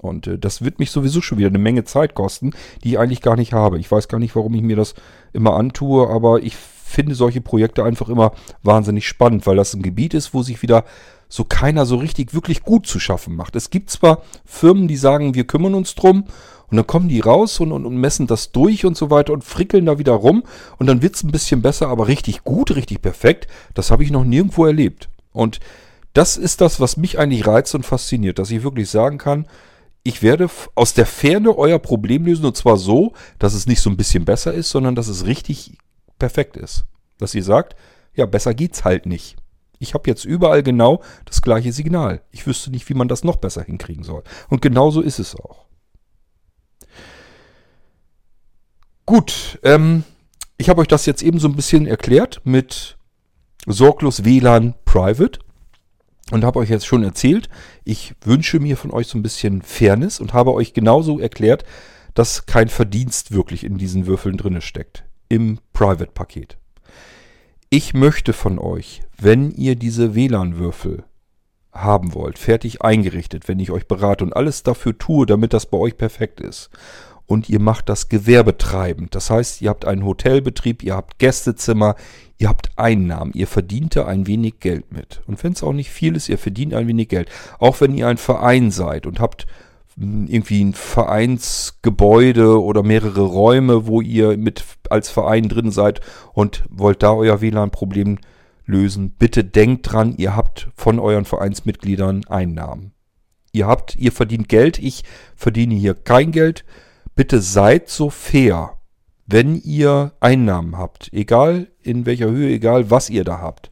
Und äh, das wird mich sowieso schon wieder eine Menge Zeit kosten, die ich eigentlich gar nicht habe. Ich weiß gar nicht, warum ich mir das immer antue, aber ich finde solche Projekte einfach immer wahnsinnig spannend, weil das ein Gebiet ist, wo sich wieder so keiner so richtig wirklich gut zu schaffen macht. Es gibt zwar Firmen, die sagen, wir kümmern uns drum und dann kommen die raus und, und, und messen das durch und so weiter und frickeln da wieder rum. Und dann wird's ein bisschen besser, aber richtig gut, richtig perfekt, das habe ich noch nirgendwo erlebt. Und das ist das, was mich eigentlich reizt und fasziniert, dass ich wirklich sagen kann, ich werde aus der Ferne euer Problem lösen und zwar so, dass es nicht so ein bisschen besser ist, sondern dass es richtig perfekt ist. Dass ihr sagt, ja, besser geht's halt nicht. Ich habe jetzt überall genau das gleiche Signal. Ich wüsste nicht, wie man das noch besser hinkriegen soll. Und genauso ist es auch. Gut, ähm, ich habe euch das jetzt eben so ein bisschen erklärt mit sorglos WLAN Private und habe euch jetzt schon erzählt, ich wünsche mir von euch so ein bisschen Fairness und habe euch genauso erklärt, dass kein Verdienst wirklich in diesen Würfeln drinne steckt im Private-Paket. Ich möchte von euch, wenn ihr diese WLAN-Würfel haben wollt, fertig eingerichtet, wenn ich euch berate und alles dafür tue, damit das bei euch perfekt ist und ihr macht das gewerbetreibend. Das heißt, ihr habt einen Hotelbetrieb, ihr habt Gästezimmer, ihr habt Einnahmen, ihr verdient da ein wenig Geld mit. Und wenn es auch nicht viel ist, ihr verdient ein wenig Geld. Auch wenn ihr ein Verein seid und habt hm, irgendwie ein Vereinsgebäude oder mehrere Räume, wo ihr mit als Verein drin seid und wollt da euer WLAN-Problem lösen, bitte denkt dran, ihr habt von euren Vereinsmitgliedern Einnahmen. Ihr habt, ihr verdient Geld, ich verdiene hier kein Geld bitte seid so fair, wenn ihr Einnahmen habt, egal in welcher Höhe, egal was ihr da habt,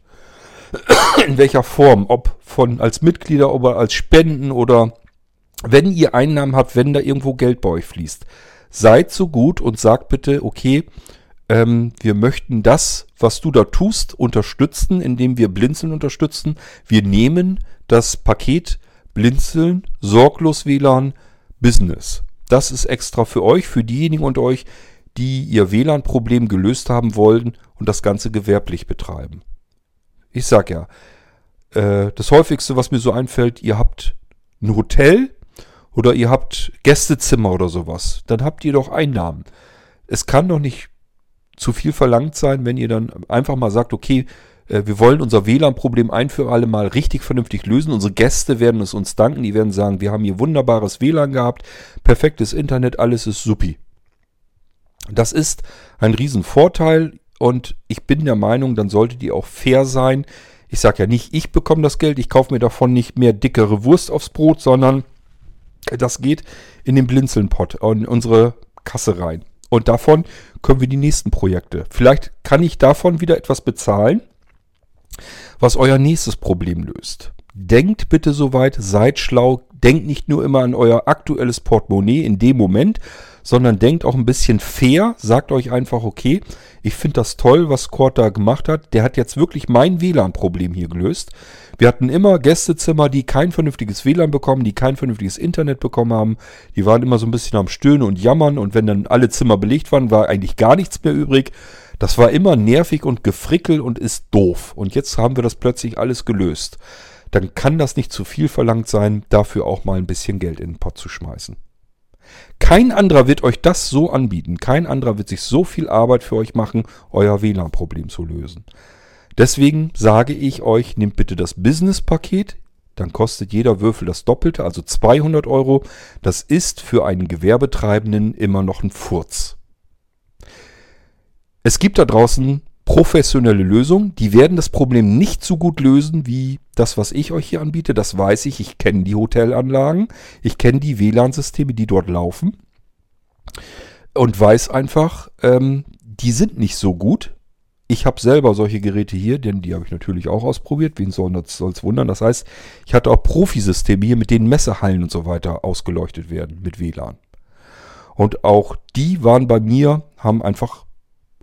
in welcher Form, ob von als Mitglieder oder als Spenden oder wenn ihr Einnahmen habt, wenn da irgendwo Geld bei euch fließt, seid so gut und sagt bitte, okay, ähm, wir möchten das, was du da tust, unterstützen, indem wir Blinzeln unterstützen. Wir nehmen das Paket Blinzeln, sorglos WLAN, Business. Das ist extra für euch, für diejenigen unter euch, die ihr WLAN-Problem gelöst haben wollen und das Ganze gewerblich betreiben. Ich sag ja, äh, das häufigste, was mir so einfällt, ihr habt ein Hotel oder ihr habt Gästezimmer oder sowas. Dann habt ihr doch Einnahmen. Es kann doch nicht zu viel verlangt sein, wenn ihr dann einfach mal sagt, okay, wir wollen unser WLAN-Problem ein für alle Mal richtig vernünftig lösen. Unsere Gäste werden es uns danken. Die werden sagen, wir haben hier wunderbares WLAN gehabt, perfektes Internet, alles ist supi. Das ist ein Riesenvorteil und ich bin der Meinung, dann solltet ihr auch fair sein. Ich sage ja nicht, ich bekomme das Geld, ich kaufe mir davon nicht mehr dickere Wurst aufs Brot, sondern das geht in den Blinzelnpot, in unsere Kasse rein. Und davon können wir die nächsten Projekte. Vielleicht kann ich davon wieder etwas bezahlen was euer nächstes Problem löst. denkt bitte soweit, seid schlau, denkt nicht nur immer an euer aktuelles Portemonnaie in dem Moment, sondern denkt auch ein bisschen fair, sagt euch einfach, okay, ich finde das toll, was Kurt da gemacht hat. Der hat jetzt wirklich mein WLAN-Problem hier gelöst. Wir hatten immer Gästezimmer, die kein vernünftiges WLAN bekommen, die kein vernünftiges Internet bekommen haben. Die waren immer so ein bisschen am Stöhnen und Jammern und wenn dann alle Zimmer belegt waren, war eigentlich gar nichts mehr übrig. Das war immer nervig und gefrickel und ist doof. Und jetzt haben wir das plötzlich alles gelöst. Dann kann das nicht zu viel verlangt sein, dafür auch mal ein bisschen Geld in den Pott zu schmeißen. Kein anderer wird euch das so anbieten. Kein anderer wird sich so viel Arbeit für euch machen, euer WLAN-Problem zu lösen. Deswegen sage ich euch, nehmt bitte das Business-Paket. Dann kostet jeder Würfel das Doppelte, also 200 Euro. Das ist für einen Gewerbetreibenden immer noch ein Furz. Es gibt da draußen professionelle Lösungen, die werden das Problem nicht so gut lösen wie das, was ich euch hier anbiete. Das weiß ich. Ich kenne die Hotelanlagen, ich kenne die WLAN-Systeme, die dort laufen und weiß einfach, ähm, die sind nicht so gut. Ich habe selber solche Geräte hier, denn die habe ich natürlich auch ausprobiert. Wen soll es wundern? Das heißt, ich hatte auch Profisysteme hier, mit denen Messehallen und so weiter ausgeleuchtet werden mit WLAN. Und auch die waren bei mir, haben einfach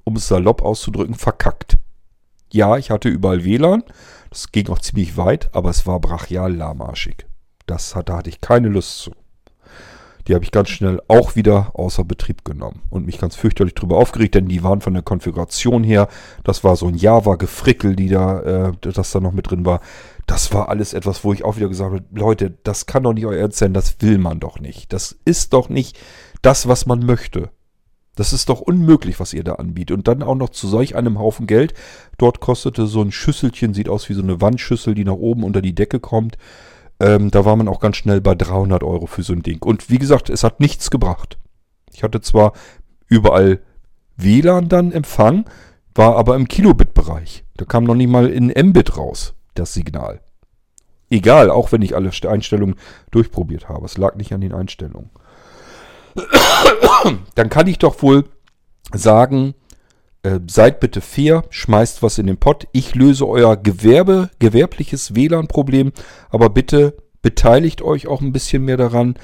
um es salopp auszudrücken, verkackt. Ja, ich hatte überall WLAN, das ging auch ziemlich weit, aber es war brachial lahmarschig. Das hatte, hatte ich keine Lust zu. Die habe ich ganz schnell auch wieder außer Betrieb genommen und mich ganz fürchterlich darüber aufgeregt, denn die waren von der Konfiguration her, das war so ein Java-Gefrickel, die da, äh, das da noch mit drin war. Das war alles etwas, wo ich auch wieder gesagt habe, Leute, das kann doch nicht euer Ernst sein, das will man doch nicht. Das ist doch nicht das, was man möchte. Das ist doch unmöglich, was ihr da anbietet. Und dann auch noch zu solch einem Haufen Geld. Dort kostete so ein Schüsselchen, sieht aus wie so eine Wandschüssel, die nach oben unter die Decke kommt. Ähm, da war man auch ganz schnell bei 300 Euro für so ein Ding. Und wie gesagt, es hat nichts gebracht. Ich hatte zwar überall WLAN dann Empfang, war aber im Kilobit-Bereich. Da kam noch nicht mal in Mbit raus, das Signal. Egal, auch wenn ich alle Einstellungen durchprobiert habe. Es lag nicht an den Einstellungen dann kann ich doch wohl sagen, äh, seid bitte fair, schmeißt was in den Pott. Ich löse euer Gewerbe, gewerbliches WLAN-Problem, aber bitte beteiligt euch auch ein bisschen mehr daran.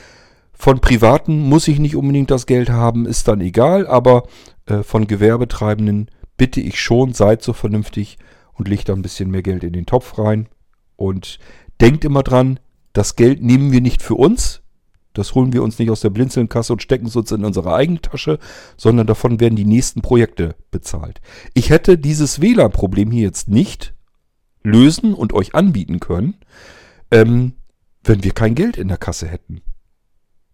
Von Privaten muss ich nicht unbedingt das Geld haben, ist dann egal, aber äh, von Gewerbetreibenden bitte ich schon, seid so vernünftig und legt da ein bisschen mehr Geld in den Topf rein. Und denkt immer dran, das Geld nehmen wir nicht für uns, das holen wir uns nicht aus der Blinzelnkasse und stecken es uns in unsere eigene Tasche, sondern davon werden die nächsten Projekte bezahlt. Ich hätte dieses WLAN-Problem hier jetzt nicht lösen und euch anbieten können, ähm, wenn wir kein Geld in der Kasse hätten.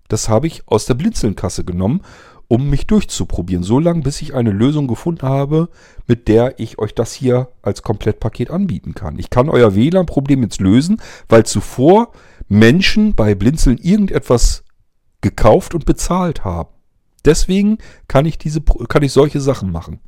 Das habe ich aus der Blinzelnkasse genommen, um mich durchzuprobieren, so lange, bis ich eine Lösung gefunden habe, mit der ich euch das hier als Komplettpaket anbieten kann. Ich kann euer WLAN-Problem jetzt lösen, weil zuvor Menschen bei Blinzeln irgendetwas gekauft und bezahlt haben. Deswegen kann ich diese, kann ich solche Sachen machen.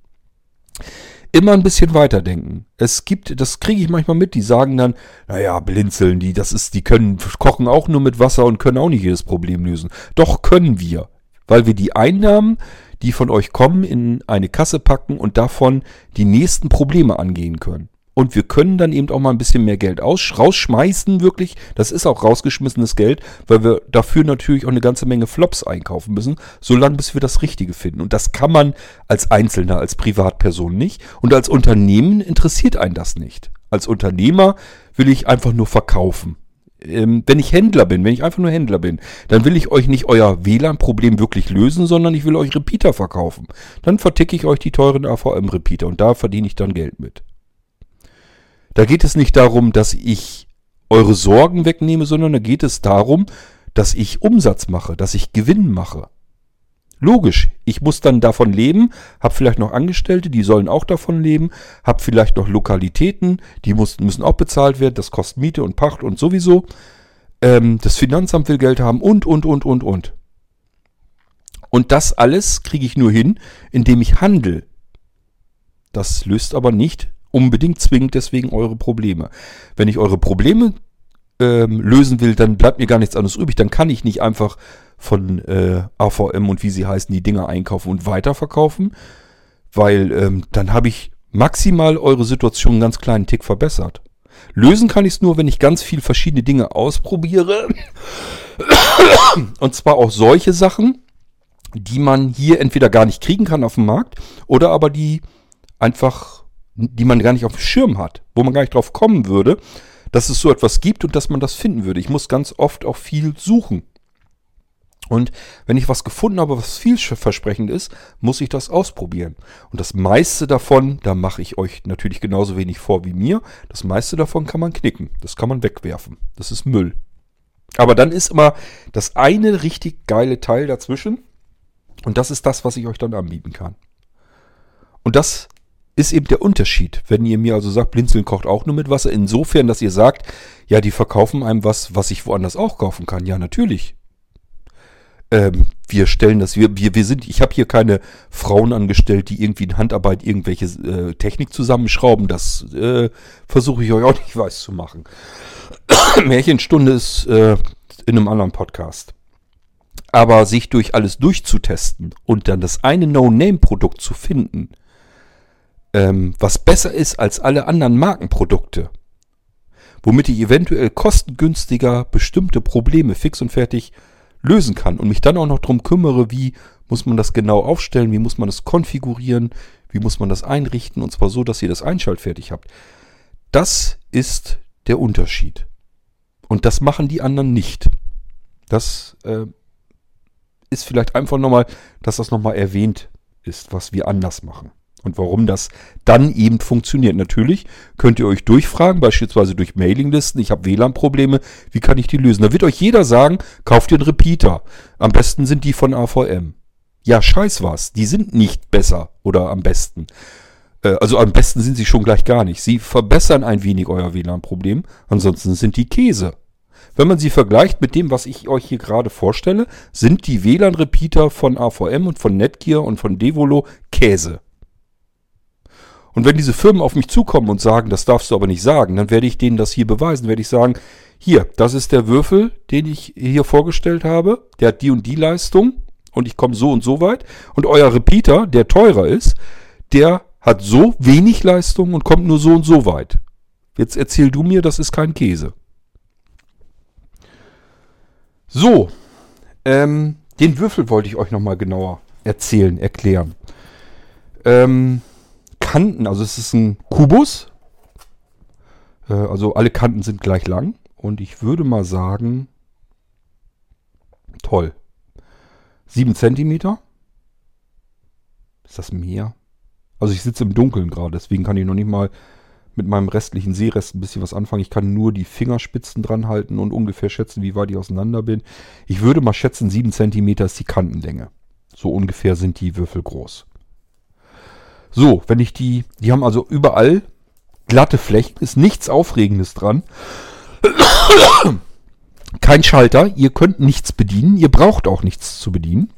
Immer ein bisschen weiterdenken. Es gibt, das kriege ich manchmal mit, die sagen dann, naja, blinzeln, die, das ist, die können, kochen auch nur mit Wasser und können auch nicht jedes Problem lösen. Doch können wir. Weil wir die Einnahmen, die von euch kommen, in eine Kasse packen und davon die nächsten Probleme angehen können. Und wir können dann eben auch mal ein bisschen mehr Geld aus, rausschmeißen, wirklich. Das ist auch rausgeschmissenes Geld, weil wir dafür natürlich auch eine ganze Menge Flops einkaufen müssen, solange bis wir das Richtige finden. Und das kann man als Einzelner, als Privatperson nicht. Und als Unternehmen interessiert einen das nicht. Als Unternehmer will ich einfach nur verkaufen. Ähm, wenn ich Händler bin, wenn ich einfach nur Händler bin, dann will ich euch nicht euer WLAN-Problem wirklich lösen, sondern ich will euch Repeater verkaufen. Dann verticke ich euch die teuren AVM-Repeater und da verdiene ich dann Geld mit. Da geht es nicht darum, dass ich eure Sorgen wegnehme, sondern da geht es darum, dass ich Umsatz mache, dass ich Gewinn mache. Logisch, ich muss dann davon leben, habe vielleicht noch Angestellte, die sollen auch davon leben, habe vielleicht noch Lokalitäten, die muss, müssen auch bezahlt werden, das kostet Miete und Pacht und sowieso. Ähm, das Finanzamt will Geld haben und, und, und, und, und. Und das alles kriege ich nur hin, indem ich handle. Das löst aber nicht unbedingt zwingend deswegen eure Probleme. Wenn ich eure Probleme ähm, lösen will, dann bleibt mir gar nichts anderes übrig. Dann kann ich nicht einfach von äh, AVM und wie sie heißen, die Dinger einkaufen und weiterverkaufen, weil ähm, dann habe ich maximal eure Situation einen ganz kleinen Tick verbessert. Lösen kann ich es nur, wenn ich ganz viel verschiedene Dinge ausprobiere. Und zwar auch solche Sachen, die man hier entweder gar nicht kriegen kann auf dem Markt oder aber die einfach, die man gar nicht auf dem Schirm hat, wo man gar nicht drauf kommen würde, dass es so etwas gibt und dass man das finden würde. Ich muss ganz oft auch viel suchen. Und wenn ich was gefunden habe, was vielversprechend ist, muss ich das ausprobieren. Und das meiste davon, da mache ich euch natürlich genauso wenig vor wie mir, das meiste davon kann man knicken. Das kann man wegwerfen. Das ist Müll. Aber dann ist immer das eine richtig geile Teil dazwischen. Und das ist das, was ich euch dann anbieten kann. Und das ist eben der Unterschied. Wenn ihr mir also sagt, Blinzeln kocht auch nur mit Wasser, insofern, dass ihr sagt, ja, die verkaufen einem was, was ich woanders auch kaufen kann. Ja, natürlich. Ähm, wir stellen das, wir, wir, wir sind, ich habe hier keine Frauen angestellt, die irgendwie in Handarbeit irgendwelche äh, Technik zusammenschrauben. Das äh, versuche ich euch auch nicht weiß zu machen. Märchenstunde ist äh, in einem anderen Podcast. Aber sich durch alles durchzutesten und dann das eine No-Name-Produkt zu finden, ähm, was besser ist als alle anderen Markenprodukte, womit ich eventuell kostengünstiger bestimmte Probleme fix und fertig lösen kann und mich dann auch noch darum kümmere, wie muss man das genau aufstellen, wie muss man das konfigurieren, wie muss man das einrichten und zwar so, dass ihr das einschaltfertig habt. Das ist der Unterschied. Und das machen die anderen nicht. Das äh, ist vielleicht einfach nochmal, dass das nochmal erwähnt ist, was wir anders machen. Und warum das dann eben funktioniert. Natürlich könnt ihr euch durchfragen, beispielsweise durch Mailinglisten. Ich habe WLAN-Probleme. Wie kann ich die lösen? Da wird euch jeder sagen, kauft ihr einen Repeater. Am besten sind die von AVM. Ja, scheiß was. Die sind nicht besser oder am besten. Äh, also am besten sind sie schon gleich gar nicht. Sie verbessern ein wenig euer WLAN-Problem. Ansonsten sind die Käse. Wenn man sie vergleicht mit dem, was ich euch hier gerade vorstelle, sind die WLAN-Repeater von AVM und von Netgear und von Devolo Käse. Und wenn diese Firmen auf mich zukommen und sagen, das darfst du aber nicht sagen, dann werde ich denen das hier beweisen. Werde ich sagen, hier, das ist der Würfel, den ich hier vorgestellt habe. Der hat die und die Leistung und ich komme so und so weit. Und euer Repeater, der teurer ist, der hat so wenig Leistung und kommt nur so und so weit. Jetzt erzähl du mir, das ist kein Käse. So, ähm, den Würfel wollte ich euch nochmal genauer erzählen, erklären. Ähm, Kanten, also es ist ein Kubus. Äh, also alle Kanten sind gleich lang. Und ich würde mal sagen, toll. 7 cm. Ist das mehr? Also ich sitze im Dunkeln gerade, deswegen kann ich noch nicht mal mit meinem restlichen Seerest ein bisschen was anfangen. Ich kann nur die Fingerspitzen dran halten und ungefähr schätzen, wie weit ich auseinander bin. Ich würde mal schätzen, 7 cm ist die Kantenlänge. So ungefähr sind die Würfel groß. So, wenn ich die, die haben also überall glatte Flächen, ist nichts Aufregendes dran. Kein Schalter, ihr könnt nichts bedienen, ihr braucht auch nichts zu bedienen.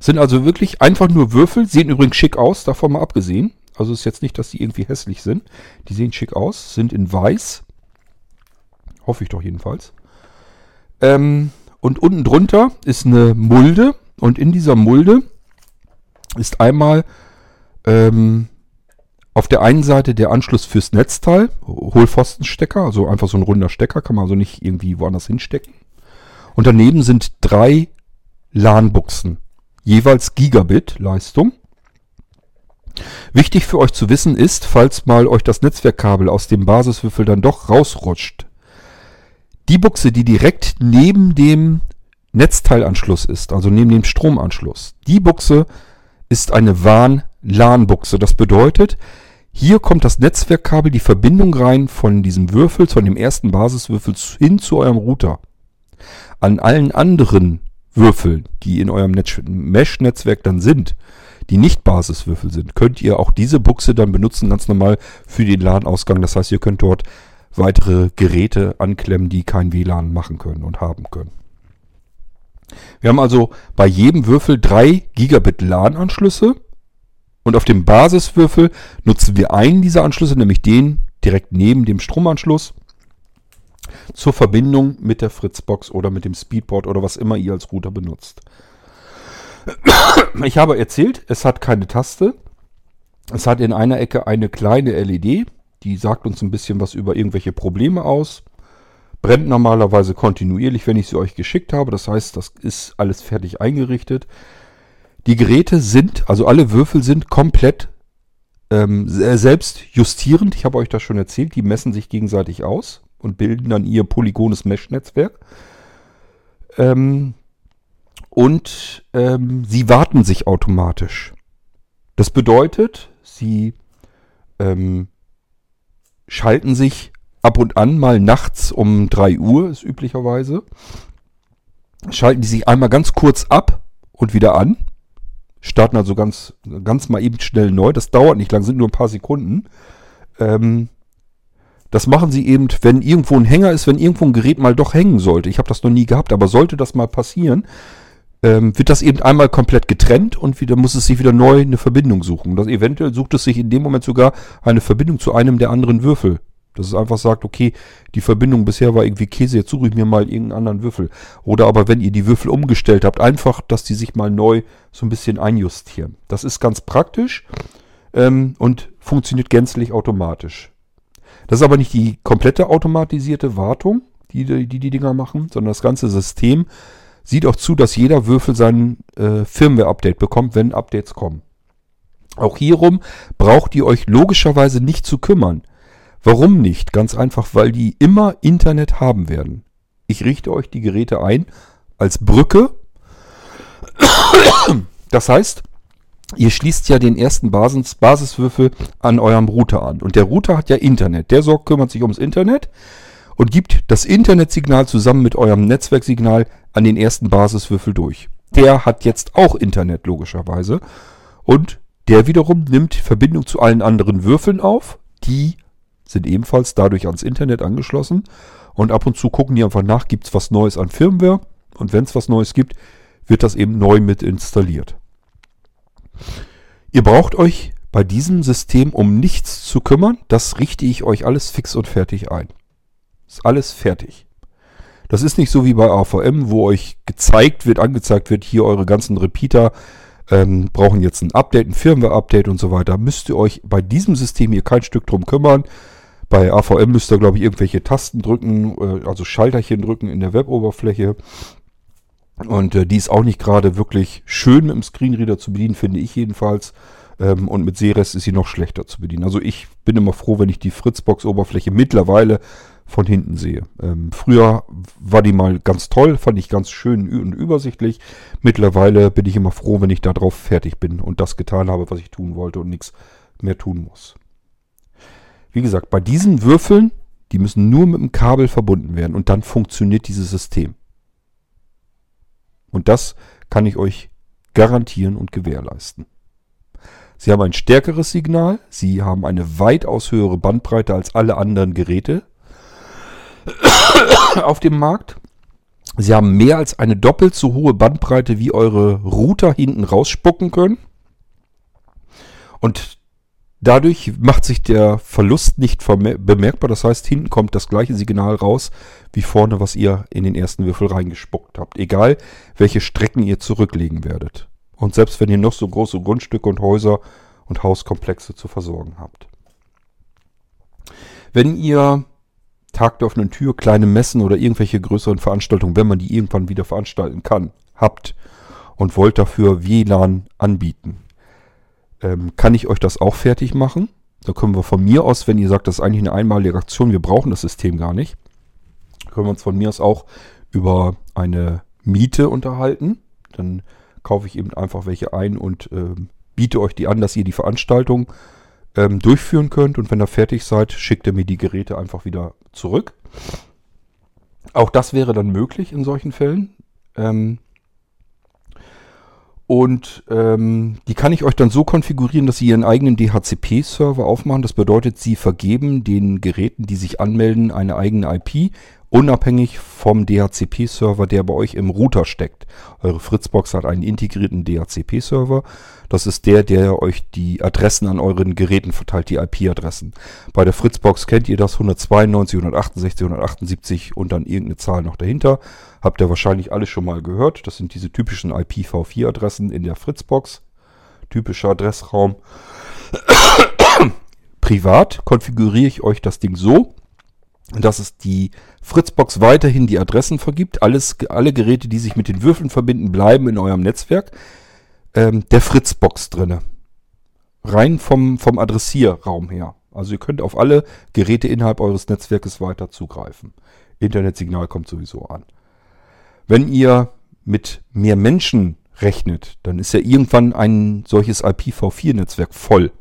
Sind also wirklich einfach nur Würfel, sehen übrigens schick aus, davon mal abgesehen. Also ist jetzt nicht, dass die irgendwie hässlich sind. Die sehen schick aus, sind in weiß. Hoffe ich doch jedenfalls. Ähm, und unten drunter ist eine Mulde. Und in dieser Mulde ist einmal ähm, auf der einen Seite der Anschluss fürs Netzteil, Hohlpfostenstecker, also einfach so ein runder Stecker, kann man also nicht irgendwie woanders hinstecken. Und daneben sind drei LAN-Buchsen, jeweils Gigabit Leistung. Wichtig für euch zu wissen ist, falls mal euch das Netzwerkkabel aus dem Basiswürfel dann doch rausrutscht, die Buchse, die direkt neben dem Netzteilanschluss ist, also neben dem Stromanschluss, die Buchse ist eine WAN LAN-Buchse. Das bedeutet, hier kommt das Netzwerkkabel, die Verbindung rein von diesem Würfel, von dem ersten Basiswürfel hin zu eurem Router. An allen anderen Würfeln, die in eurem Mesh-Netzwerk dann sind, die nicht Basiswürfel sind, könnt ihr auch diese Buchse dann benutzen, ganz normal für den LAN-Ausgang. Das heißt, ihr könnt dort weitere Geräte anklemmen, die kein WLAN machen können und haben können. Wir haben also bei jedem Würfel drei Gigabit LAN-Anschlüsse und auf dem Basiswürfel nutzen wir einen dieser Anschlüsse, nämlich den direkt neben dem Stromanschluss, zur Verbindung mit der Fritzbox oder mit dem Speedport oder was immer ihr als Router benutzt. Ich habe erzählt, es hat keine Taste. Es hat in einer Ecke eine kleine LED, Die sagt uns ein bisschen was über irgendwelche Probleme aus. Brennt normalerweise kontinuierlich, wenn ich sie euch geschickt habe. Das heißt, das ist alles fertig eingerichtet. Die Geräte sind, also alle Würfel sind komplett ähm, selbst justierend. Ich habe euch das schon erzählt. Die messen sich gegenseitig aus und bilden dann ihr polygones Mesh-Netzwerk. Ähm, und ähm, sie warten sich automatisch. Das bedeutet, sie ähm, schalten sich ab und an mal nachts um 3 Uhr, ist üblicherweise, schalten die sich einmal ganz kurz ab und wieder an. Starten also ganz, ganz mal eben schnell neu. Das dauert nicht lang, sind nur ein paar Sekunden. Ähm, das machen sie eben, wenn irgendwo ein Hänger ist, wenn irgendwo ein Gerät mal doch hängen sollte. Ich habe das noch nie gehabt, aber sollte das mal passieren, ähm, wird das eben einmal komplett getrennt und wieder muss es sich wieder neu eine Verbindung suchen. Das eventuell sucht es sich in dem Moment sogar eine Verbindung zu einem der anderen Würfel. Dass es einfach sagt, okay, die Verbindung bisher war irgendwie Käse, jetzt suche ich mir mal irgendeinen anderen Würfel. Oder aber wenn ihr die Würfel umgestellt habt, einfach, dass die sich mal neu so ein bisschen einjustieren. Das ist ganz praktisch ähm, und funktioniert gänzlich automatisch. Das ist aber nicht die komplette automatisierte Wartung, die die, die, Dinger machen, sondern das ganze System sieht auch zu, dass jeder Würfel sein äh, Firmware-Update bekommt, wenn Updates kommen. Auch hierum braucht ihr euch logischerweise nicht zu kümmern. Warum nicht? Ganz einfach, weil die immer Internet haben werden. Ich richte euch die Geräte ein als Brücke. Das heißt, ihr schließt ja den ersten Basis Basiswürfel an eurem Router an. Und der Router hat ja Internet. Der sorgt, kümmert sich ums Internet und gibt das Internetsignal zusammen mit eurem Netzwerksignal an den ersten Basiswürfel durch. Der hat jetzt auch Internet logischerweise und der wiederum nimmt Verbindung zu allen anderen Würfeln auf. Die sind ebenfalls dadurch ans Internet angeschlossen und ab und zu gucken die einfach nach, gibt es was Neues an Firmware und wenn es was Neues gibt, wird das eben neu mit installiert. Ihr braucht euch bei diesem System um nichts zu kümmern, das richte ich euch alles fix und fertig ein. Ist alles fertig. Das ist nicht so wie bei AVM, wo euch gezeigt wird, angezeigt wird, hier eure ganzen Repeater ähm, brauchen jetzt ein Update, ein Firmware-Update und so weiter. Müsst ihr euch bei diesem System hier kein Stück drum kümmern. Bei AVM müsst ihr, glaube ich, irgendwelche Tasten drücken, äh, also Schalterchen drücken in der Weboberfläche. Und äh, die ist auch nicht gerade wirklich schön mit dem Screenreader zu bedienen, finde ich jedenfalls. Ähm, und mit Seres ist sie noch schlechter zu bedienen. Also ich bin immer froh, wenn ich die Fritzbox-Oberfläche mittlerweile von hinten sehe. Ähm, früher war die mal ganz toll, fand ich ganz schön und übersichtlich. Mittlerweile bin ich immer froh, wenn ich darauf fertig bin und das getan habe, was ich tun wollte und nichts mehr tun muss. Wie gesagt, bei diesen Würfeln, die müssen nur mit dem Kabel verbunden werden und dann funktioniert dieses System. Und das kann ich euch garantieren und gewährleisten. Sie haben ein stärkeres Signal, Sie haben eine weitaus höhere Bandbreite als alle anderen Geräte auf dem Markt. Sie haben mehr als eine doppelt so hohe Bandbreite, wie eure Router hinten rausspucken können. Und dadurch macht sich der Verlust nicht bemerkbar. Das heißt, hinten kommt das gleiche Signal raus, wie vorne, was ihr in den ersten Würfel reingespuckt habt. Egal, welche Strecken ihr zurücklegen werdet. Und selbst wenn ihr noch so große Grundstücke und Häuser und Hauskomplexe zu versorgen habt. Wenn ihr Tag der offenen Tür, kleine Messen oder irgendwelche größeren Veranstaltungen, wenn man die irgendwann wieder veranstalten kann, habt und wollt dafür WLAN anbieten, ähm, kann ich euch das auch fertig machen. Da können wir von mir aus, wenn ihr sagt, das ist eigentlich eine einmalige Aktion, wir brauchen das System gar nicht, können wir uns von mir aus auch über eine Miete unterhalten. Dann kaufe ich eben einfach welche ein und äh, biete euch die an, dass ihr die Veranstaltung ähm, durchführen könnt. Und wenn ihr fertig seid, schickt ihr mir die Geräte einfach wieder zurück. Auch das wäre dann möglich in solchen Fällen. Ähm, und ähm, die kann ich euch dann so konfigurieren, dass sie ihren eigenen DHCP-Server aufmachen. Das bedeutet, sie vergeben den Geräten, die sich anmelden, eine eigene IP unabhängig vom DHCP-Server, der bei euch im Router steckt. Eure Fritzbox hat einen integrierten DHCP-Server. Das ist der, der euch die Adressen an euren Geräten verteilt, die IP-Adressen. Bei der Fritzbox kennt ihr das 192, 168, 178 und dann irgendeine Zahl noch dahinter. Habt ihr wahrscheinlich alle schon mal gehört. Das sind diese typischen IPv4-Adressen in der Fritzbox. Typischer Adressraum. Privat konfiguriere ich euch das Ding so, dass es die Fritzbox weiterhin die Adressen vergibt. Alles, alle Geräte, die sich mit den Würfeln verbinden, bleiben in eurem Netzwerk ähm, der Fritzbox drinne. Rein vom, vom Adressierraum her. Also ihr könnt auf alle Geräte innerhalb eures Netzwerkes weiter zugreifen. Internetsignal kommt sowieso an. Wenn ihr mit mehr Menschen rechnet, dann ist ja irgendwann ein solches IPv4-Netzwerk voll.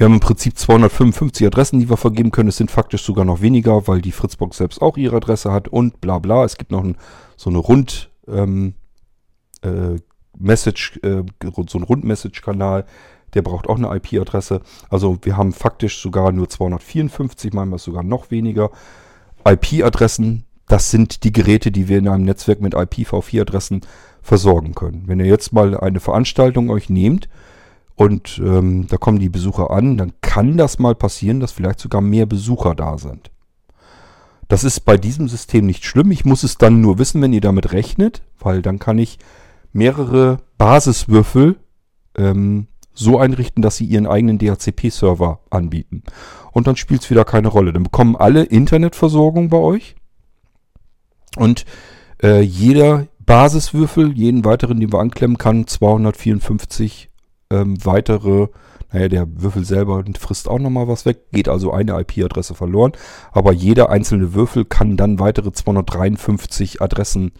Wir haben im Prinzip 255 Adressen, die wir vergeben können. Es sind faktisch sogar noch weniger, weil die Fritzbox selbst auch ihre Adresse hat und bla bla. Es gibt noch ein, so eine Rund ähm, äh, Message, äh, so ein Rund-Message-Kanal, der braucht auch eine IP-Adresse. Also wir haben faktisch sogar nur 254, manchmal sogar noch weniger IP-Adressen. Das sind die Geräte, die wir in einem Netzwerk mit IPv4-Adressen versorgen können. Wenn ihr jetzt mal eine Veranstaltung euch nehmt und ähm, da kommen die Besucher an, dann kann das mal passieren, dass vielleicht sogar mehr Besucher da sind. Das ist bei diesem System nicht schlimm. Ich muss es dann nur wissen, wenn ihr damit rechnet, weil dann kann ich mehrere Basiswürfel ähm, so einrichten, dass sie ihren eigenen DHCP-Server anbieten. Und dann spielt es wieder keine Rolle. Dann bekommen alle Internetversorgung bei euch. Und äh, jeder Basiswürfel, jeden weiteren, den wir anklemmen, kann 254 ähm, weitere, naja, der Würfel selber frisst auch nochmal was weg, geht also eine IP-Adresse verloren. Aber jeder einzelne Würfel kann dann weitere 253 Adressen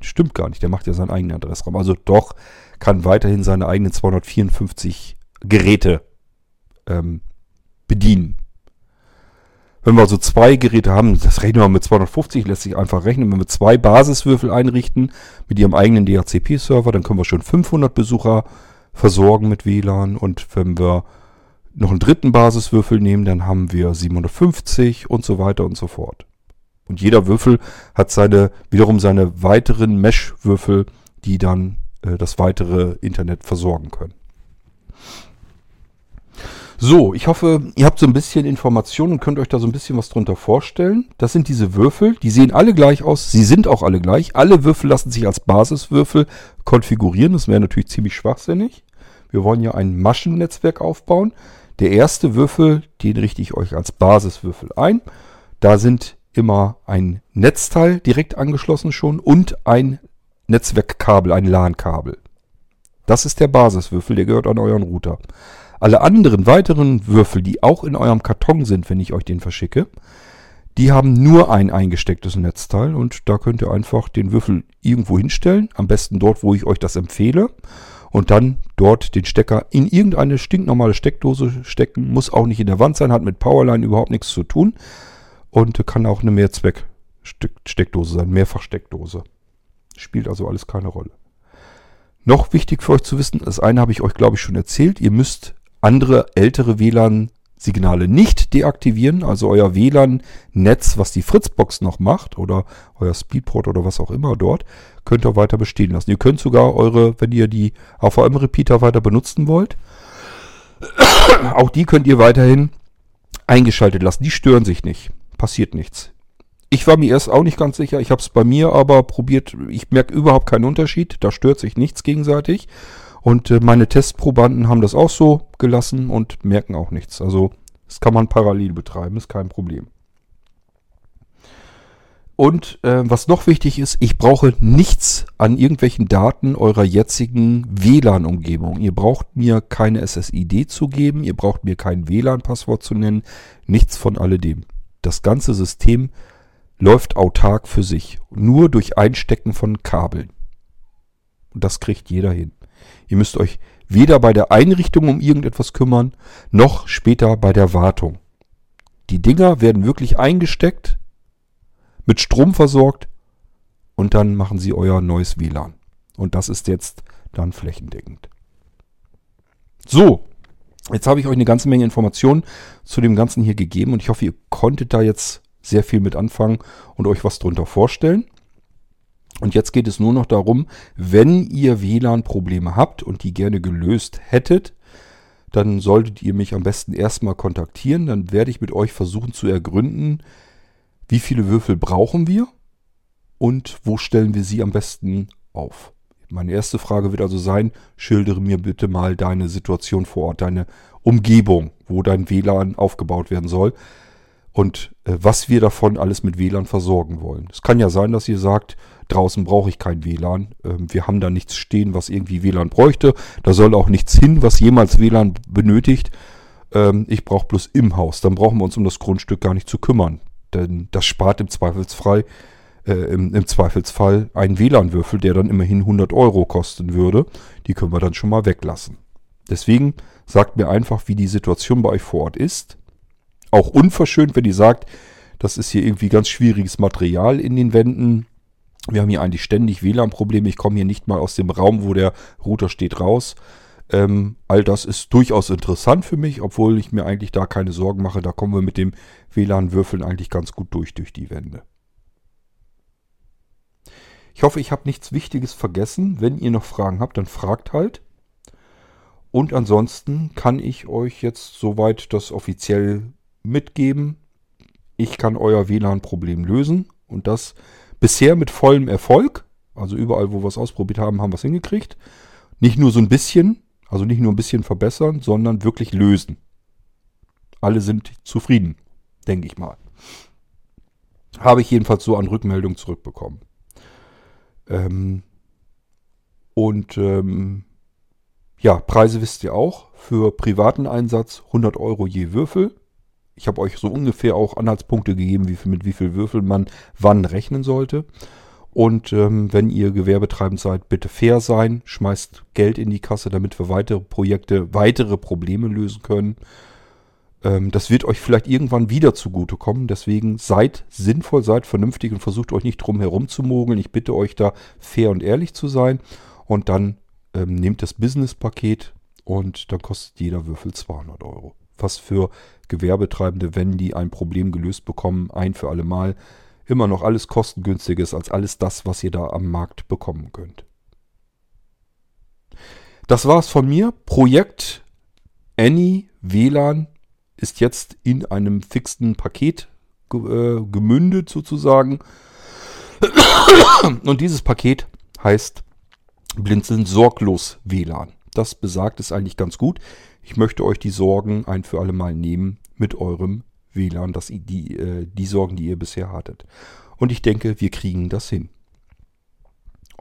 Stimmt gar nicht, der macht ja seinen eigenen Adressraum. Also doch kann weiterhin seine eigenen 254 Geräte ähm, bedienen. Wenn wir also zwei Geräte haben, das rechnen wir mit 250, lässt sich einfach rechnen. Wenn wir zwei Basiswürfel einrichten mit ihrem eigenen DHCP-Server, dann können wir schon 500 Besucher versorgen mit WLAN. Und wenn wir noch einen dritten Basiswürfel nehmen, dann haben wir 750 und so weiter und so fort. Und jeder Würfel hat seine, wiederum seine weiteren Mesh-Würfel, die dann äh, das weitere Internet versorgen können. So, ich hoffe, ihr habt so ein bisschen Informationen und könnt euch da so ein bisschen was drunter vorstellen. Das sind diese Würfel, die sehen alle gleich aus, sie sind auch alle gleich. Alle Würfel lassen sich als Basiswürfel konfigurieren, das wäre natürlich ziemlich schwachsinnig. Wir wollen ja ein Maschennetzwerk aufbauen. Der erste Würfel, den richte ich euch als Basiswürfel ein. Da sind immer ein Netzteil direkt angeschlossen schon und ein Netzwerkkabel, ein LAN-Kabel. Das ist der Basiswürfel, der gehört an euren Router. Alle anderen weiteren Würfel, die auch in eurem Karton sind, wenn ich euch den verschicke, die haben nur ein eingestecktes Netzteil und da könnt ihr einfach den Würfel irgendwo hinstellen, am besten dort, wo ich euch das empfehle und dann dort den Stecker in irgendeine stinknormale Steckdose stecken, muss auch nicht in der Wand sein, hat mit Powerline überhaupt nichts zu tun, und kann auch eine Mehrzweck-Steckdose sein, Mehrfachsteckdose. Spielt also alles keine Rolle. Noch wichtig für euch zu wissen, das eine habe ich euch, glaube ich, schon erzählt. Ihr müsst andere ältere WLAN-Signale nicht deaktivieren. Also euer WLAN-Netz, was die Fritzbox noch macht, oder euer Speedport oder was auch immer dort, könnt ihr weiter bestehen lassen. Ihr könnt sogar eure, wenn ihr die AVM-Repeater weiter benutzen wollt, auch die könnt ihr weiterhin eingeschaltet lassen. Die stören sich nicht passiert nichts. Ich war mir erst auch nicht ganz sicher. Ich habe es bei mir aber probiert. Ich merke überhaupt keinen Unterschied. Da stört sich nichts gegenseitig. Und äh, meine Testprobanden haben das auch so gelassen und merken auch nichts. Also das kann man parallel betreiben, ist kein Problem. Und äh, was noch wichtig ist, ich brauche nichts an irgendwelchen Daten eurer jetzigen WLAN-Umgebung. Ihr braucht mir keine SSID zu geben, ihr braucht mir kein WLAN-Passwort zu nennen, nichts von alledem das ganze System läuft autark für sich. Nur durch Einstecken von Kabeln. Und das kriegt jeder hin. Ihr müsst euch weder bei der Einrichtung um irgendetwas kümmern, noch später bei der Wartung. Die Dinger werden wirklich eingesteckt, mit Strom versorgt und dann machen sie euer neues WLAN. Und das ist jetzt dann flächendeckend. So, Jetzt habe ich euch eine ganze Menge Informationen zu dem Ganzen hier gegeben und ich hoffe, ihr konntet da jetzt sehr viel mit anfangen und euch was drunter vorstellen. Und jetzt geht es nur noch darum, wenn ihr WLAN-Probleme habt und die gerne gelöst hättet, dann solltet ihr mich am besten erstmal kontaktieren. Dann werde ich mit euch versuchen zu ergründen, wie viele Würfel brauchen wir und wo stellen wir sie am besten auf. Meine erste Frage wird also sein, schildere mir bitte mal deine Situation vor Ort, deine Umgebung, wo dein WLAN aufgebaut werden soll und äh, was wir davon alles mit WLAN versorgen wollen. Es kann ja sein, dass ihr sagt, draußen brauche ich kein WLAN. Ähm, wir haben da nichts stehen, was irgendwie WLAN bräuchte. Da soll auch nichts hin, was jemals WLAN benötigt. Ähm, ich brauche bloß im Haus. Dann brauchen wir uns um das Grundstück gar nicht zu kümmern. Denn das spart im Zweifelsfrei äh, im, im, Zweifelsfall einen WLAN-Würfel, der dann immerhin 100 Euro kosten würde. Die können wir dann schon mal weglassen. Deswegen sagt mir einfach, wie die Situation bei euch vor Ort ist. Auch unverschönt, wenn ihr sagt, das ist hier irgendwie ganz schwieriges Material in den Wänden. Wir haben hier eigentlich ständig WLAN-Probleme. Ich komme hier nicht mal aus dem Raum, wo der Router steht, raus. Ähm, all das ist durchaus interessant für mich, obwohl ich mir eigentlich da keine Sorgen mache. Da kommen wir mit dem WLAN-Würfeln eigentlich ganz gut durch, durch die Wände. Ich hoffe, ich habe nichts Wichtiges vergessen. Wenn ihr noch Fragen habt, dann fragt halt. Und ansonsten kann ich euch jetzt soweit das offiziell mitgeben. Ich kann euer WLAN-Problem lösen und das bisher mit vollem Erfolg. Also überall, wo wir es ausprobiert haben, haben wir es hingekriegt. Nicht nur so ein bisschen, also nicht nur ein bisschen verbessern, sondern wirklich lösen. Alle sind zufrieden, denke ich mal. Habe ich jedenfalls so an Rückmeldung zurückbekommen. Ähm und ähm ja, Preise wisst ihr auch. Für privaten Einsatz 100 Euro je Würfel. Ich habe euch so ungefähr auch Anhaltspunkte gegeben, wie viel, mit wie viel Würfel man wann rechnen sollte. Und ähm, wenn ihr gewerbetreibend seid, bitte fair sein. Schmeißt Geld in die Kasse, damit wir weitere Projekte, weitere Probleme lösen können. Ähm, das wird euch vielleicht irgendwann wieder zugutekommen. Deswegen seid sinnvoll, seid vernünftig und versucht euch nicht drum herum zu mogeln. Ich bitte euch da fair und ehrlich zu sein. Und dann ähm, nehmt das Business-Paket und dann kostet jeder Würfel 200 Euro. Was für Gewerbetreibende, wenn die ein Problem gelöst bekommen, ein für alle Mal, immer noch alles kostengünstiger ist als alles das, was ihr da am Markt bekommen könnt. Das war's von mir. Projekt Any WLAN ist jetzt in einem fixen Paket äh, gemündet sozusagen. Und dieses Paket heißt Blinzeln sorglos WLAN. Das besagt es eigentlich ganz gut. Ich möchte euch die Sorgen ein für alle Mal nehmen mit eurem WLAN, das, die, äh, die Sorgen, die ihr bisher hattet. Und ich denke, wir kriegen das hin.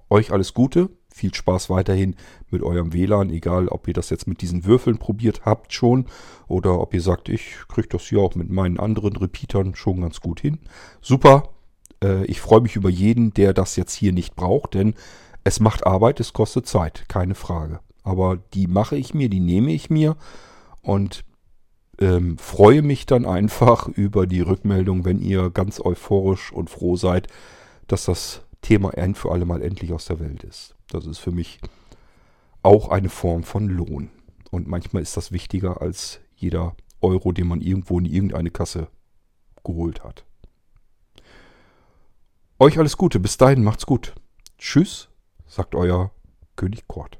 Euch alles Gute, viel Spaß weiterhin mit eurem WLAN, egal ob ihr das jetzt mit diesen Würfeln probiert habt schon oder ob ihr sagt, ich kriege das hier auch mit meinen anderen Repeatern schon ganz gut hin. Super, äh, ich freue mich über jeden, der das jetzt hier nicht braucht, denn es macht Arbeit, es kostet Zeit, keine Frage. Aber die mache ich mir, die nehme ich mir und ähm, freue mich dann einfach über die Rückmeldung, wenn ihr ganz euphorisch und froh seid, dass das Thema ein für alle Mal endlich aus der Welt ist. Das ist für mich auch eine Form von Lohn. Und manchmal ist das wichtiger als jeder Euro, den man irgendwo in irgendeine Kasse geholt hat. Euch alles Gute, bis dahin macht's gut. Tschüss, sagt euer König Kort.